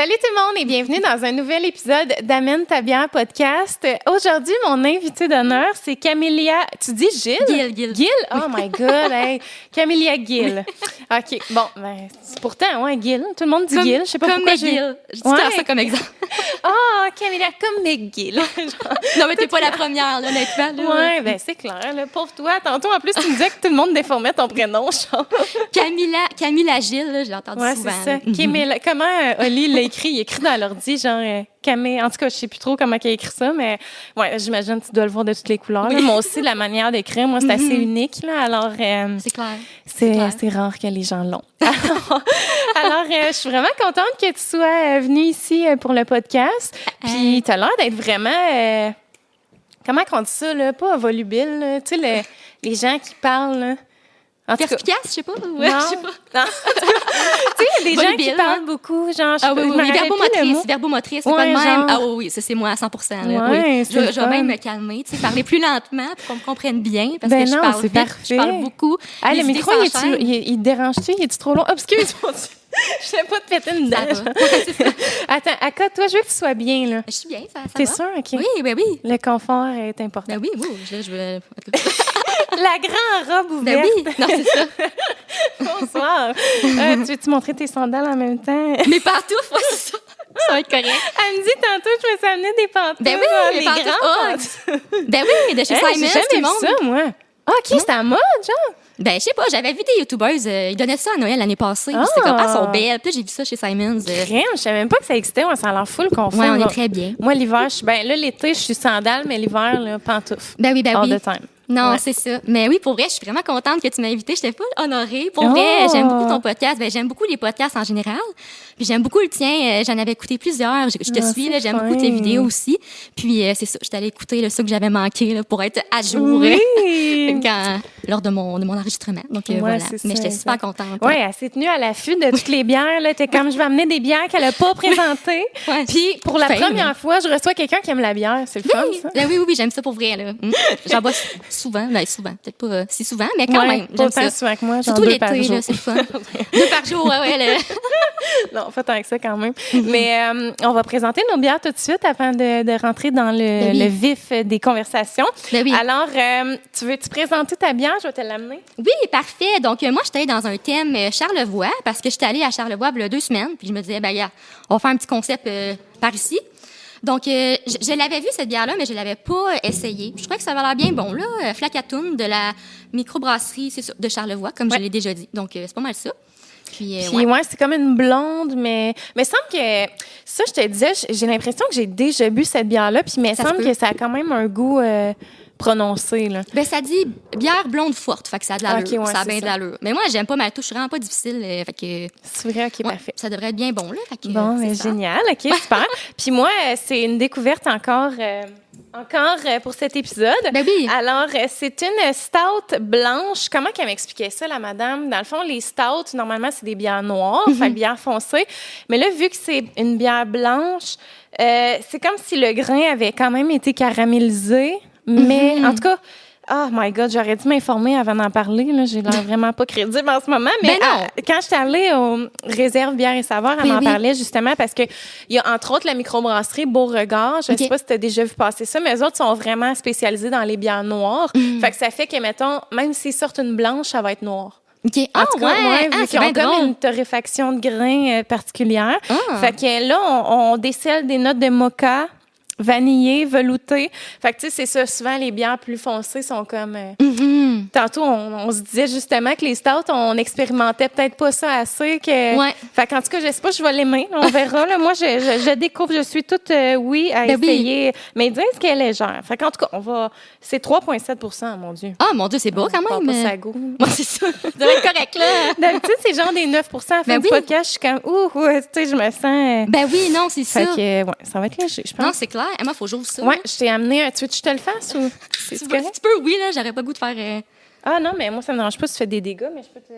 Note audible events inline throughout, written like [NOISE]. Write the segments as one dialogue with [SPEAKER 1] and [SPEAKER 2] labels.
[SPEAKER 1] Salut tout le monde et bienvenue dans un nouvel épisode d'Amène ta bière podcast. Aujourd'hui, mon invité d'honneur, c'est Camélia. Tu dis Gilles?
[SPEAKER 2] Gil, Gil.
[SPEAKER 1] Gil? Oh my [LAUGHS] God, hey. Camélia Gil. OK, bon, ben, c'est pourtant, ouais, Gil. Tout le monde dit
[SPEAKER 2] Comme-
[SPEAKER 1] Gil. Je sais pas
[SPEAKER 2] comme
[SPEAKER 1] pourquoi.
[SPEAKER 2] McGill. Je dis
[SPEAKER 1] Ouais.
[SPEAKER 2] ça comme exemple. [LAUGHS]
[SPEAKER 1] Ah, Camélia comme McGill. [LAUGHS]
[SPEAKER 2] non, mais t'es pas la première, là, honnêtement. là.
[SPEAKER 1] ouais, ben c'est clair, là. Pauvre toi. Tantôt, en plus, tu me disais que tout le monde déformait ton prénom, genre.
[SPEAKER 2] Camilla, Camilla Gilles, là, je l'ai entendu
[SPEAKER 1] Ouais,
[SPEAKER 2] souvent.
[SPEAKER 1] c'est ça. Camélia- Comment euh, Oli écrit? Il écrit dans l'ordi, genre euh, Camé. En tout cas, je sais plus trop comment il a écrit ça, mais ouais, j'imagine que tu dois le voir de toutes les couleurs. là.
[SPEAKER 2] Oui.
[SPEAKER 1] Moi aussi, la manière d'écrire, moi, c'est assez
[SPEAKER 2] Mhm.
[SPEAKER 1] unique, là. Alors, euh,
[SPEAKER 2] C'est clair.
[SPEAKER 1] c'est rare que les gens l'ont. [LAUGHS] Alors, alors, euh, je suis vraiment contente que tu sois venue ici pour le podcast. Puis, tu as l'air d'être vraiment. comment on dit ça, là? Pas volubile, là. Tu sais, le- les gens qui parlent, là. En
[SPEAKER 2] Perspicace, je sais pas. Ouais,
[SPEAKER 1] non. [LAUGHS]
[SPEAKER 2] je sais pas. [LAUGHS]
[SPEAKER 1] Tu sais, il y a des gens qui parlent
[SPEAKER 2] hein?
[SPEAKER 1] beaucoup, genre, je
[SPEAKER 2] Ah oui,
[SPEAKER 1] je
[SPEAKER 2] oui, Verbomotrice,
[SPEAKER 1] mot.
[SPEAKER 2] verbomotrice, c'est
[SPEAKER 1] Ouais,
[SPEAKER 2] pas de même.
[SPEAKER 1] genre.
[SPEAKER 2] Ah oui, oui, ça, c'est moi à 100 là,
[SPEAKER 1] Ouais,
[SPEAKER 2] Je, je vais même me calmer, tu sais, parler plus lentement pour qu'on me comprenne bien, parce
[SPEAKER 1] Ben
[SPEAKER 2] que je
[SPEAKER 1] non,
[SPEAKER 2] parle
[SPEAKER 1] c'est
[SPEAKER 2] vite,
[SPEAKER 1] parfait.
[SPEAKER 2] je parle beaucoup.
[SPEAKER 1] Ah, le micro, il, est il, il te dérange-tu? Il est trop long? Oh, excuse-moi. [LAUGHS] Je sais pas te péter une dent. [LAUGHS] Attends, Aka, toi, je veux que tu sois bien, là.
[SPEAKER 2] Je suis bien, ça, ça
[SPEAKER 1] T'es sûre? OK?
[SPEAKER 2] Oui, ben oui.
[SPEAKER 1] Le confort est important.
[SPEAKER 2] Ben oui, oui, je, je veux...
[SPEAKER 1] La grande robe
[SPEAKER 2] Ben
[SPEAKER 1] ouverte.
[SPEAKER 2] oui, non, c'est ça.
[SPEAKER 1] Bonsoir. Euh, tu veux-tu montrer tes sandales en même temps?
[SPEAKER 2] Mes pantoufles, ouais, c'est ça. Ça va être correct.
[SPEAKER 1] Elle me dit tantôt, je me suis amené des pantoufles.
[SPEAKER 2] Ben oui,
[SPEAKER 1] Ah,
[SPEAKER 2] les
[SPEAKER 1] les
[SPEAKER 2] pantoufles. Ben oui, de chez
[SPEAKER 1] Hey,
[SPEAKER 2] Simon,
[SPEAKER 1] J'ai jamais vu ça, moi. Ah, OK, c'est à mode, genre.
[SPEAKER 2] Ben, je sais pas, j'avais vu des youtubeuses, euh, ils donnaient ça à Noël l'année passée. puis C'était
[SPEAKER 1] Ah.
[SPEAKER 2] comme, ah, elles sont belles. Puis j'ai vu ça chez Simons. euh,
[SPEAKER 1] Crème, je savais même pas que ça existait. Ça a l'air full confort.
[SPEAKER 2] ouais, on est très bien.
[SPEAKER 1] Moi, l'hiver, je suis. Ben, là, l'été, je suis sandale, mais l'hiver, là, pantoufles.
[SPEAKER 2] Ben oui, ben
[SPEAKER 1] All
[SPEAKER 2] oui.
[SPEAKER 1] the time.
[SPEAKER 2] Non,
[SPEAKER 1] Ouais.
[SPEAKER 2] c'est ça. Mais oui, pour vrai, je suis vraiment contente que tu m'as invitée. Je t'ai pas honorée. Pour
[SPEAKER 1] Oh.
[SPEAKER 2] vrai, j'aime beaucoup ton podcast. Ben, j'aime beaucoup les podcasts en général. Puis j'aime beaucoup le tien. Euh, J'en avais écouté plusieurs. Je, je te
[SPEAKER 1] Ah,
[SPEAKER 2] suis. J'aime beaucoup tes vidéos aussi. Puis euh, c'est ça, j'étais allée écouter là, ceux que j'avais manqué là, pour être à jour
[SPEAKER 1] Oui. [LAUGHS]
[SPEAKER 2] quand, lors de mon, de mon enregistrement. Donc euh,
[SPEAKER 1] Ouais,
[SPEAKER 2] voilà. Mais j'étais super contente.
[SPEAKER 1] Oui, elle s'est tenue à l'affût de toutes les bières. Là, t'es comme, je vais amener des bières qu'elle a pas présentées. [LAUGHS]
[SPEAKER 2] Ouais.
[SPEAKER 1] Puis, pour la première fois, je reçois quelqu'un qui aime la bière. C'est le fun, ça?
[SPEAKER 2] ben oui, oui, oui, j'aime ça pour vrai. là. Mm. J'en bois [LAUGHS] souvent. Ben, souvent. Peut-être pas euh, si souvent, mais quand
[SPEAKER 1] Ouais,
[SPEAKER 2] même.
[SPEAKER 1] pas souvent que moi, genre
[SPEAKER 2] Surtout l'été,
[SPEAKER 1] par jour.
[SPEAKER 2] là, c'est le fun. [LAUGHS] deux par jour, ouais, ouais. là. [LAUGHS]
[SPEAKER 1] Non, pas tant que ça quand même. Mais euh, on va présenter nos bières tout de suite afin de, de rentrer dans le,
[SPEAKER 2] Ben oui.
[SPEAKER 1] le vif des conversations.
[SPEAKER 2] Ben oui.
[SPEAKER 1] Alors, euh, tu veux-tu présenter ta bière? Je vais te l'amener.
[SPEAKER 2] Oui, parfait. Donc, moi, j'étais dans un thème Charlevoix parce que j'étais allée à Charlevoix il y a deux semaines. Puis je me disais, ben, on va faire un petit concept par ici. Donc, euh, je, je l'avais vu, cette bière-là, mais je l'avais pas essayée. Je trouvais que ça avait l'air bien bon, là. Euh, de la microbrasserie de Charlevoix, comme
[SPEAKER 1] Ouais.
[SPEAKER 2] je l'ai déjà dit. Donc, euh, c'est pas mal ça. Puis, euh,
[SPEAKER 1] Puis
[SPEAKER 2] ouais.
[SPEAKER 1] ouais, c'est comme une blonde, mais mais il semble que ça, je te disais, j'ai l'impression que j'ai déjà bu cette bière-là, puis mais
[SPEAKER 2] Ça
[SPEAKER 1] semble que ça a quand même un goût prononcé là.
[SPEAKER 2] Ben, ça dit bière blonde forte. Fait que ça a de l'allure.
[SPEAKER 1] Ok, ouais,
[SPEAKER 2] ça a bien de l'allure. Mais moi, j'aime pas ma touche. Je suis vraiment pas difficile. euh, fait que,
[SPEAKER 1] C'est vrai, ok,
[SPEAKER 2] ouais,
[SPEAKER 1] parfait.
[SPEAKER 2] ça devrait être bien bon, là. Fait que,
[SPEAKER 1] Bon,
[SPEAKER 2] c'est ça.
[SPEAKER 1] génial, ok, [LAUGHS] super. puis moi, euh, c'est une découverte encore, euh, encore pour cet épisode.
[SPEAKER 2] Ben oui.
[SPEAKER 1] Alors, c'est une stout blanche. Comment qu'elle m'expliquait ça, la madame? Dans le fond, les stouts, normalement, c'est des bières noires,
[SPEAKER 2] Mhm.
[SPEAKER 1] fait que bière foncée. Mais là, vu que c'est une bière blanche, euh, c'est comme si le grain avait quand même été caramélisé. Mais, en tout cas, Oh my God, j'aurais dû m'informer avant d'en parler. Là. J'ai l'air vraiment pas crédible en ce moment. Mais
[SPEAKER 2] Ben non.
[SPEAKER 1] ah, quand j'étais allée au Réserve Bière et Saveur, elle
[SPEAKER 2] Oui,
[SPEAKER 1] m'en
[SPEAKER 2] oui.
[SPEAKER 1] parlait justement parce que il y a entre autres la microbrasserie Beauregard. Je
[SPEAKER 2] Ok.
[SPEAKER 1] sais pas si tu as déjà vu passer ça, mais eux autres sont vraiment spécialisés dans les bières noires.
[SPEAKER 2] Mm.
[SPEAKER 1] Fait que ça fait que, mettons, même s'ils sortent une blanche, ça va être noir.
[SPEAKER 2] OK.
[SPEAKER 1] En
[SPEAKER 2] Ah,
[SPEAKER 1] tout cas,
[SPEAKER 2] ouais.
[SPEAKER 1] ouais,
[SPEAKER 2] Ah,
[SPEAKER 1] qu'ils ont comme
[SPEAKER 2] drôle.
[SPEAKER 1] une torréfaction de grains euh, particulière.
[SPEAKER 2] Ah.
[SPEAKER 1] Fait que là, on, on décèle des notes de mocha, vanillé, velouté. Fait que, tu sais, c'est ça. Souvent, les bières plus foncées sont comme... euh,
[SPEAKER 2] Mhm.
[SPEAKER 1] Tantôt, on, on se disait justement que les stouts, on expérimentait peut-être pas ça assez. Que...
[SPEAKER 2] Ouais.
[SPEAKER 1] Fait qu'en tout cas, je sais pas, je vais l'aimer. On verra. Là. Moi, je, je, je découvre, je suis toute euh, oui à
[SPEAKER 2] Ben oui.
[SPEAKER 1] essayer. Mais ils disent qu'elle est légère. Fait qu'en tout cas, on va. C'est 3,7% mon Dieu.
[SPEAKER 2] Ah, mon Dieu, c'est beau quand
[SPEAKER 1] On
[SPEAKER 2] même.
[SPEAKER 1] pas ça goût.
[SPEAKER 2] Ouais, c'est ça. [LAUGHS] Ça doit être correct, là.
[SPEAKER 1] D'habitude, c'est genre des 9% À la fin
[SPEAKER 2] Ben
[SPEAKER 1] du
[SPEAKER 2] oui.
[SPEAKER 1] podcast, je suis comme, ouh, ouh, tu sais, je me sens. euh,
[SPEAKER 2] Ben oui, non, c'est
[SPEAKER 1] fait
[SPEAKER 2] ça.
[SPEAKER 1] que, euh, ouais, ça va être léger, je pense.
[SPEAKER 2] Non, c'est clair. Moi, faut que j'ouvre ça.
[SPEAKER 1] ouais, je t'ai amené un. Tu veux que je te le fasse ou?
[SPEAKER 2] Tu, peux, oui, là, j'aurais pas le goût de faire. euh,
[SPEAKER 1] Ah non, mais moi, ça me dérange pas si tu fais des dégâts, mais je peux te,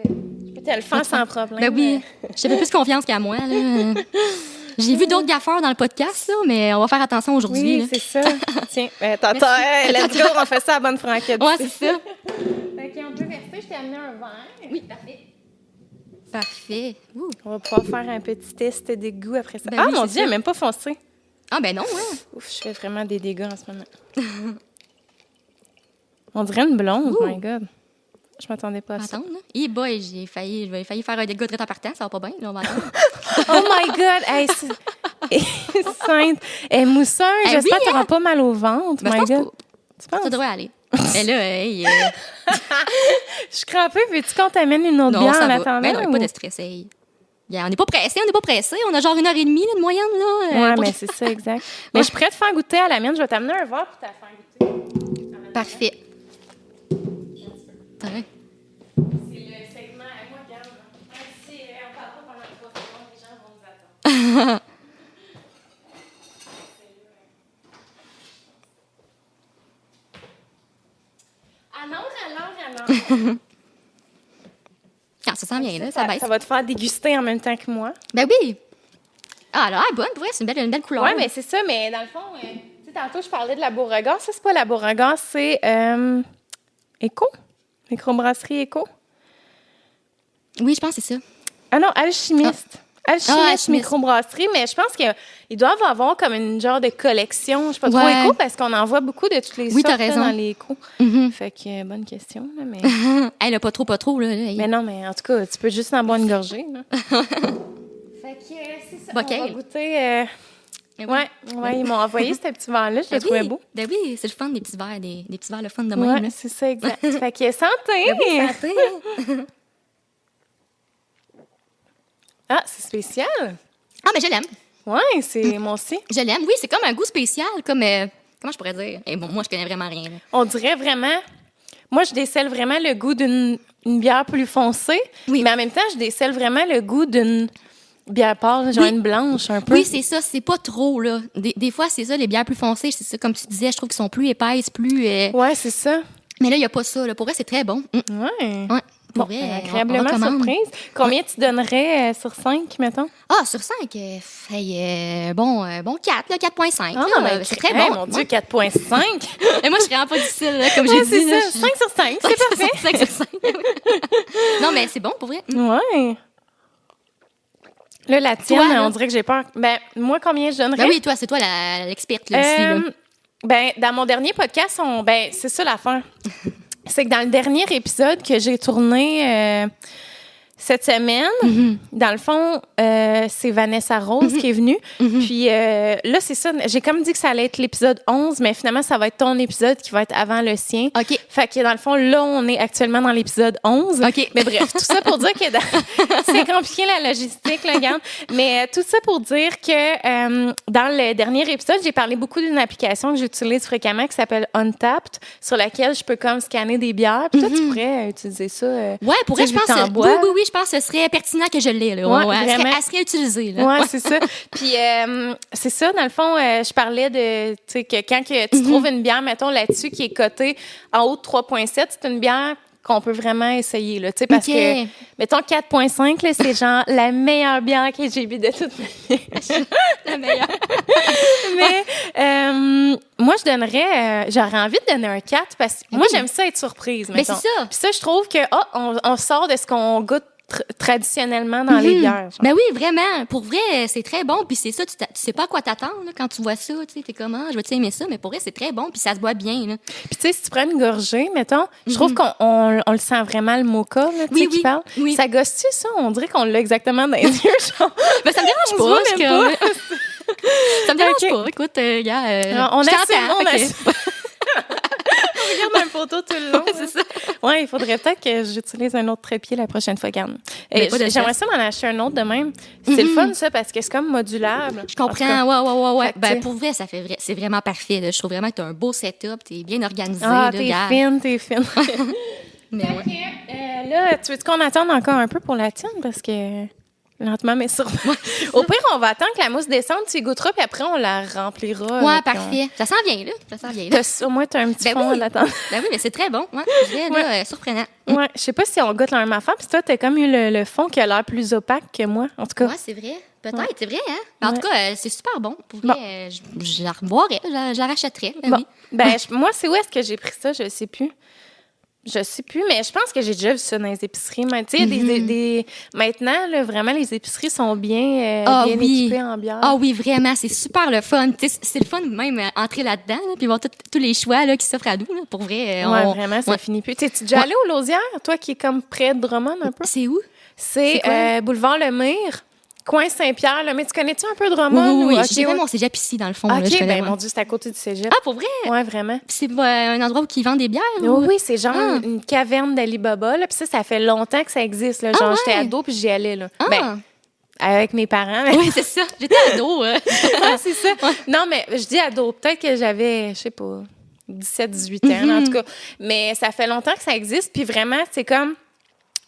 [SPEAKER 1] je peux te le faire sans problème.
[SPEAKER 2] Ben oui. J'ai pas plus confiance qu'à moi, là. [LAUGHS] J'ai vu d'autres gaffeurs dans le podcast, là, mais on va faire attention aujourd'hui.
[SPEAKER 1] Oui,
[SPEAKER 2] là.
[SPEAKER 1] c'est ça. [LAUGHS] Tiens, ben, t'entends, hey, let's go, on fait ça à bonne franquette.
[SPEAKER 2] Ouais, c'est ça. [LAUGHS]
[SPEAKER 1] Fait qu'on peut verser, je t'ai amené un verre.
[SPEAKER 2] Oui, parfait. Parfait. Ouh.
[SPEAKER 1] On va pouvoir faire un petit test de goût après ça.
[SPEAKER 2] Ben
[SPEAKER 1] ah,
[SPEAKER 2] oui,
[SPEAKER 1] mon Dieu, elle même pas foncé.
[SPEAKER 2] Ah, ben non, ouais.
[SPEAKER 1] Ouf, je fais vraiment des dégâts en ce moment. On dirait une blonde,
[SPEAKER 2] Ouh.
[SPEAKER 1] my God. Je m'attendais pas à ça.
[SPEAKER 2] Attends, là. Eh boy, j'ai failli, j'ai failli faire un dégât de en partant, ça va pas bien, là, on va attendre. [LAUGHS]
[SPEAKER 1] Oh my God! Hey, c'est... [LAUGHS] Sainte. Est mousseuse.
[SPEAKER 2] Eh
[SPEAKER 1] J'espère
[SPEAKER 2] oui,
[SPEAKER 1] que t'auras pas mal au ventre,
[SPEAKER 2] Ben, je
[SPEAKER 1] my God. Tu penses?
[SPEAKER 2] Ça devrait aller. Mais [LAUGHS] là, hey, euh,
[SPEAKER 1] Je suis crampée. Veux-tu qu'on t'amène une autre
[SPEAKER 2] non,
[SPEAKER 1] bière en attendant?
[SPEAKER 2] Ben non,
[SPEAKER 1] ou-
[SPEAKER 2] pas de stress, hey. Yeah, on n'est pas pressé, on n'est pas pressé. On a genre une heure et demie là, de moyenne, là. euh,
[SPEAKER 1] Ouais,
[SPEAKER 2] pour-
[SPEAKER 1] mais c'est ça, exact. Mais je suis prête à faire goûter à la mienne. Je vais t'amener un verre pour te la faire goûter.
[SPEAKER 2] Parfait.
[SPEAKER 1] C'est le segment à moi, regarde. Si on parle pas pendant trois secondes, les gens vont nous attendre. Alors, alors, alors.
[SPEAKER 2] Quand ça sent bien, là, ça,
[SPEAKER 1] Ça,
[SPEAKER 2] baisse.
[SPEAKER 1] ça va te faire déguster en même temps que moi.
[SPEAKER 2] Ben oui. Ah, est bonne, vrai, c'est une belle, une belle couleur.
[SPEAKER 1] Oui, mais c'est ça. Mais dans le fond, euh, tu sais, tantôt, je parlais de la Beauregard. Ça, c'est pas la Beauregard, c'est euh, Éco. Microbrasserie Éco.
[SPEAKER 2] Oui, je pense que c'est ça.
[SPEAKER 1] Ah non, Alchimiste. Alchimiste,
[SPEAKER 2] Ah, Alchimiste.
[SPEAKER 1] microbrasserie, mais je pense qu'ils doivent avoir comme une genre de collection. Je sais pas trop éco parce qu'on en voit beaucoup de toutes les
[SPEAKER 2] Oui,
[SPEAKER 1] sortes
[SPEAKER 2] raison.
[SPEAKER 1] dans les échos.
[SPEAKER 2] Mhm.
[SPEAKER 1] Fait que euh, bonne question, là, mais... [LAUGHS]
[SPEAKER 2] Elle a pas trop, pas trop, là. là.
[SPEAKER 1] mais non, mais en tout cas, tu peux juste en boire une gorgée. Là. [LAUGHS] fait que euh, c'est ça.
[SPEAKER 2] Bockel.
[SPEAKER 1] On va goûter... euh,
[SPEAKER 2] oui.
[SPEAKER 1] Ouais, ouais, ils m'ont envoyé ce petit verre-là, je
[SPEAKER 2] Ben
[SPEAKER 1] le trouvais
[SPEAKER 2] oui.
[SPEAKER 1] beau.
[SPEAKER 2] Ben oui, c'est le fun des petits verres, des, des petits verres le fun de même.
[SPEAKER 1] Ouais,
[SPEAKER 2] là.
[SPEAKER 1] c'est ça, exact. [LAUGHS] fait que santé!
[SPEAKER 2] Ben Santé. [LAUGHS]
[SPEAKER 1] Ah, c'est spécial.
[SPEAKER 2] Ah, mais je l'aime.
[SPEAKER 1] Ouais, c'est moi aussi.
[SPEAKER 2] Je l'aime. Oui, c'est comme un goût spécial, comme. euh, comment je pourrais dire? Et bon, moi, je connais vraiment rien. là.
[SPEAKER 1] On dirait vraiment. Moi, je décèle vraiment le goût d'une une bière plus foncée.
[SPEAKER 2] Oui.
[SPEAKER 1] Mais en même temps, je décèle vraiment le goût d'une bière pâle, genre
[SPEAKER 2] Oui.
[SPEAKER 1] une blanche un peu.
[SPEAKER 2] Oui, c'est ça. C'est pas trop, là. Des, des fois, c'est ça, les bières plus foncées, c'est ça, comme tu disais, je trouve qu'ils sont plus épaisses, plus. euh,
[SPEAKER 1] Ouais, c'est ça.
[SPEAKER 2] Mais là, il n'y a pas ça. Là. Pour vrai, c'est très bon. Mm.
[SPEAKER 1] Ouais.
[SPEAKER 2] Ouais.
[SPEAKER 1] Bon,
[SPEAKER 2] Pour vrai,
[SPEAKER 1] ben,
[SPEAKER 2] on- on
[SPEAKER 1] agréablement
[SPEAKER 2] recommande.
[SPEAKER 1] surprise. Combien tu donnerais euh, sur 5, mettons?
[SPEAKER 2] Ah, sur 5, bon, euh, bon 4, là, 4.5. là,
[SPEAKER 1] ben,
[SPEAKER 2] c'est très
[SPEAKER 1] hey,
[SPEAKER 2] bon.
[SPEAKER 1] mon Dieu, 4,5.
[SPEAKER 2] Et [LAUGHS] moi, je serais vraiment pas difficile, là, comme
[SPEAKER 1] Ouais,
[SPEAKER 2] j'ai dit. là, je-
[SPEAKER 1] 5 sur 5, c'est [LAUGHS] parfait.
[SPEAKER 2] 5 sur 5. non, mais c'est bon, pour vrai. Mm.
[SPEAKER 1] Ouais. Là, la tienne,
[SPEAKER 2] Toi, là?
[SPEAKER 1] on dirait que j'ai peur. Ben, moi, combien je donnerais?
[SPEAKER 2] Ben oui, toi, c'est toi la- l'experte, là, là.
[SPEAKER 1] Euh, ben, dans mon dernier podcast, on, ben, c'est ça l'affaire. [LAUGHS] c'est que dans le dernier épisode que j'ai tourné euh, cette semaine,
[SPEAKER 2] Mm-hmm.
[SPEAKER 1] dans le fond, euh, c'est Vanessa Rose qui est venue.
[SPEAKER 2] Mm-hmm.
[SPEAKER 1] Puis euh, là, c'est ça. J'ai comme dit que ça allait être l'épisode 11, mais finalement, ça va être ton épisode qui va être avant le sien.
[SPEAKER 2] OK.
[SPEAKER 1] Fait que dans le fond, là, on est actuellement dans l'épisode 11.
[SPEAKER 2] OK.
[SPEAKER 1] Mais bref, tout ça pour dire que dans- [LAUGHS] c'est compliqué la logistique, là, regarde. Mais euh, tout ça pour dire que dans le dernier épisode, j'ai parlé beaucoup d'une application que j'utilise fréquemment qui s'appelle Untapped, sur laquelle je peux comme scanner des bières. Puis toi, tu pourrais utiliser ça.
[SPEAKER 2] Ouais, pour
[SPEAKER 1] tu
[SPEAKER 2] vrai,
[SPEAKER 1] sais,
[SPEAKER 2] je pense oui, oui, oui, pense que ce serait pertinent que je l'ai, là.
[SPEAKER 1] Ouais,
[SPEAKER 2] Ouais, elle, serait, elle serait utilisée, là.
[SPEAKER 1] Ouais, c'est ça. [LAUGHS] Puis euh, c'est ça, dans le fond, euh, je parlais de, tu sais, que quand que
[SPEAKER 2] Mhm.
[SPEAKER 1] tu trouves une bière, mettons, là-dessus, qui est cotée en haut de 3,7, c'est une bière qu'on peut vraiment essayer, là, tu sais, parce que, mettons, 4,5, là, c'est genre la meilleure bière que j'ai bu de toute ma vie. [LAUGHS]
[SPEAKER 2] la meilleure. [LAUGHS]
[SPEAKER 1] Mais euh, moi, je donnerais, euh, j'aurais envie de donner un 4 parce que moi, j'aime ça être surprise,
[SPEAKER 2] Ben,
[SPEAKER 1] mettons.
[SPEAKER 2] c'est ça.
[SPEAKER 1] Puis ça, je trouve que, ah, on, on sort de ce qu'on goûte traditionnellement dans les
[SPEAKER 2] Mhm.
[SPEAKER 1] bières. genre.
[SPEAKER 2] Ben oui, vraiment. Pour vrai, c'est très bon. Puis c'est ça, tu, sais pas à quoi t'attendre quand tu vois ça. Tu sais, t'es comment, je vais aimer ça? Mais pour vrai, c'est très bon. Puis ça se boit bien. Là.
[SPEAKER 1] Puis tu sais, si tu prends une gorgée, mettons, je trouve qu'on on, on le sent vraiment le mocha, là, tu
[SPEAKER 2] Mhm. Oui,
[SPEAKER 1] qui
[SPEAKER 2] oui,
[SPEAKER 1] parle.
[SPEAKER 2] oui.
[SPEAKER 1] Ça gosse-tu, ça? On dirait qu'on l'a exactement dans les [LAUGHS] yeux, genre.
[SPEAKER 2] Ben, ça me dérange pas. parce
[SPEAKER 1] même
[SPEAKER 2] que- [LAUGHS] ça me dérange [LAUGHS] pas. Écoute, euh, gars, euh,
[SPEAKER 1] on assume, on assume. On [LAUGHS] regarde un photo tout le long.
[SPEAKER 2] c'est ça.
[SPEAKER 1] Ouais, il faudrait peut-être que j'utilise un autre trépied la prochaine fois, garde.
[SPEAKER 2] De
[SPEAKER 1] J'aimerais ça m'en acheter un autre de même. C'est le fun, ça, parce que c'est comme modulable.
[SPEAKER 2] Je comprends. Ouais, ouais, ouais, ouais.
[SPEAKER 1] Tu
[SPEAKER 2] Ben, pour vrai, ça fait vrai. C'est vraiment parfait. là. Je trouve vraiment que t'as un beau setup. T'es bien organisé.
[SPEAKER 1] Ah, t'es fine, t'es fine. [LAUGHS]
[SPEAKER 2] Mais ouais.
[SPEAKER 1] Ok, euh, là, tu veux qu'on attende encore un peu pour la tienne? Parce que lentement, mais sûrement. [LAUGHS] Au pire, on va attendre que la mousse descende, tu y goûteras, puis après, on la remplira.
[SPEAKER 2] Ouais, parfait. Ça sent bien, là. Ça sent bien, là.
[SPEAKER 1] T'as- Au moins, tu as un petit
[SPEAKER 2] Ben
[SPEAKER 1] fond
[SPEAKER 2] oui.
[SPEAKER 1] à l'attendre. [LAUGHS]
[SPEAKER 2] Ben oui, mais c'est très bon. Ouais. [LAUGHS] Là, euh, surprenant.
[SPEAKER 1] Ouais, je sais pas si on goûte la même affaire, puis toi, t'as comme eu le, le fond qui a l'air plus opaque que moi, en tout cas.
[SPEAKER 2] Ouais, c'est vrai. Peut-être, c'est vrai, hein? Mais En tout cas, euh, c'est super bon. Pour
[SPEAKER 1] Bon.
[SPEAKER 2] vrai, euh, je, je la reboirais, je la, je la rachèterais. Ben
[SPEAKER 1] Bon,
[SPEAKER 2] oui.
[SPEAKER 1] ben, je- moi, c'est où est-ce que j'ai pris ça? Je sais plus. Je sais plus, mais je pense que j'ai déjà vu ça dans les épiceries. Mais tu sais, des,
[SPEAKER 2] Mhm.
[SPEAKER 1] des, maintenant, là, vraiment, les épiceries sont bien, euh,
[SPEAKER 2] Ah
[SPEAKER 1] bien
[SPEAKER 2] oui.
[SPEAKER 1] équipées en bière.
[SPEAKER 2] Ah oui, vraiment, c'est super le fun. C'est le fun même euh, entrer là-dedans, là, puis voir tous les choix là, qui s'offrent à nous. là. Pour vrai, euh,
[SPEAKER 1] Ouais,
[SPEAKER 2] on-
[SPEAKER 1] vraiment, ça
[SPEAKER 2] ouais.
[SPEAKER 1] finit plus. Tu es déjà
[SPEAKER 2] Ouais.
[SPEAKER 1] allé au Lausière, toi qui es comme près de Drummond un peu?
[SPEAKER 2] C'est où?
[SPEAKER 1] C'est euh, boulevard Le Mire, coin Saint-Pierre. là. Mais tu connais-tu un peu
[SPEAKER 2] Oui,
[SPEAKER 1] Drummond?
[SPEAKER 2] oui,
[SPEAKER 1] ou-
[SPEAKER 2] oui.
[SPEAKER 1] Ok,
[SPEAKER 2] J'ai fait
[SPEAKER 1] ouais.
[SPEAKER 2] mon cégep ici, dans le fond. là, je
[SPEAKER 1] OK,
[SPEAKER 2] connais,
[SPEAKER 1] ben
[SPEAKER 2] ouais.
[SPEAKER 1] mon Dieu, c'est à côté du cégep.
[SPEAKER 2] Ah, pour vrai?
[SPEAKER 1] Ouais, vraiment.
[SPEAKER 2] C'est euh, un endroit où ils vendent des bières?
[SPEAKER 1] Oui,
[SPEAKER 2] ou-
[SPEAKER 1] oui, c'est genre
[SPEAKER 2] Ah.
[SPEAKER 1] une caverne d'Alibaba. Là. Puis ça, ça fait longtemps que ça existe. Là. Genre,
[SPEAKER 2] Ah,
[SPEAKER 1] j'étais
[SPEAKER 2] ouais?
[SPEAKER 1] ado, puis j'y allais. Là.
[SPEAKER 2] Ah.
[SPEAKER 1] Ben, avec mes parents. mais-
[SPEAKER 2] Oui, c'est ça. J'étais ado. [LAUGHS] euh.
[SPEAKER 1] Ah, c'est ça. Non, mais je dis ado. Peut-être que j'avais, je sais pas, 17, 18 ans,
[SPEAKER 2] Mhm.
[SPEAKER 1] en tout cas. Mais ça fait longtemps que ça existe. Puis vraiment, c'est comme.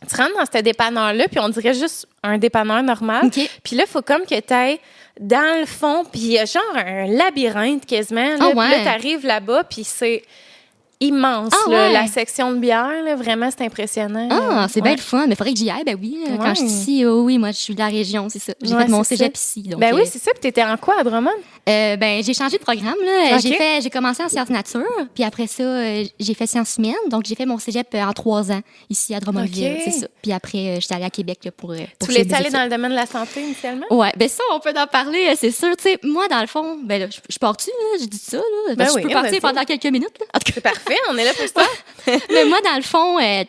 [SPEAKER 1] Tu rentres dans ce dépanneur-là, puis on dirait juste un dépanneur normal. Puis là, il faut comme que tu ailles dans le fond, puis il y a genre un labyrinthe quasiment. Là, Puis
[SPEAKER 2] ouais.
[SPEAKER 1] là, tu arrives là-bas, puis c'est immense,
[SPEAKER 2] Ah
[SPEAKER 1] là,
[SPEAKER 2] ouais.
[SPEAKER 1] la section de bière. Là, vraiment, c'est impressionnant.
[SPEAKER 2] Ah, c'est
[SPEAKER 1] Ouais.
[SPEAKER 2] bien le fun. Mais faudrait que j'y aille. Ben oui, euh, quand je suis ici, oh oui, moi, je suis de la région, c'est ça. J'ai fait mon cégep
[SPEAKER 1] ça.
[SPEAKER 2] ici. Donc,
[SPEAKER 1] Ben
[SPEAKER 2] euh,
[SPEAKER 1] oui, c'est ça. Puis t'étais en quoi à Drummond?
[SPEAKER 2] Euh, ben, j'ai changé de programme. Là.
[SPEAKER 1] Ok.
[SPEAKER 2] J'ai fait, j'ai commencé en sciences nature, puis après ça, euh, j'ai fait sciences humaines. Donc, j'ai fait mon cégep euh, en trois ans ici à Drummondville, c'est ça. Puis après, euh, j'étais allée à Québec là, pour. euh,
[SPEAKER 1] Tu
[SPEAKER 2] pour
[SPEAKER 1] voulais aller dans le domaine de la santé initialement?
[SPEAKER 2] Ouais, ben ça, on peut en parler, euh, c'est sûr. Tu sais, moi, dans le fond, ben là, je, je pars-tu, là, j'ai dit ça, là.
[SPEAKER 1] Ben oui,
[SPEAKER 2] je peux partir pendant quelques minutes, là. En tout cas,
[SPEAKER 1] C'est parfait, on est là pour ça. [LAUGHS]
[SPEAKER 2] mais moi, dans le fond, euh,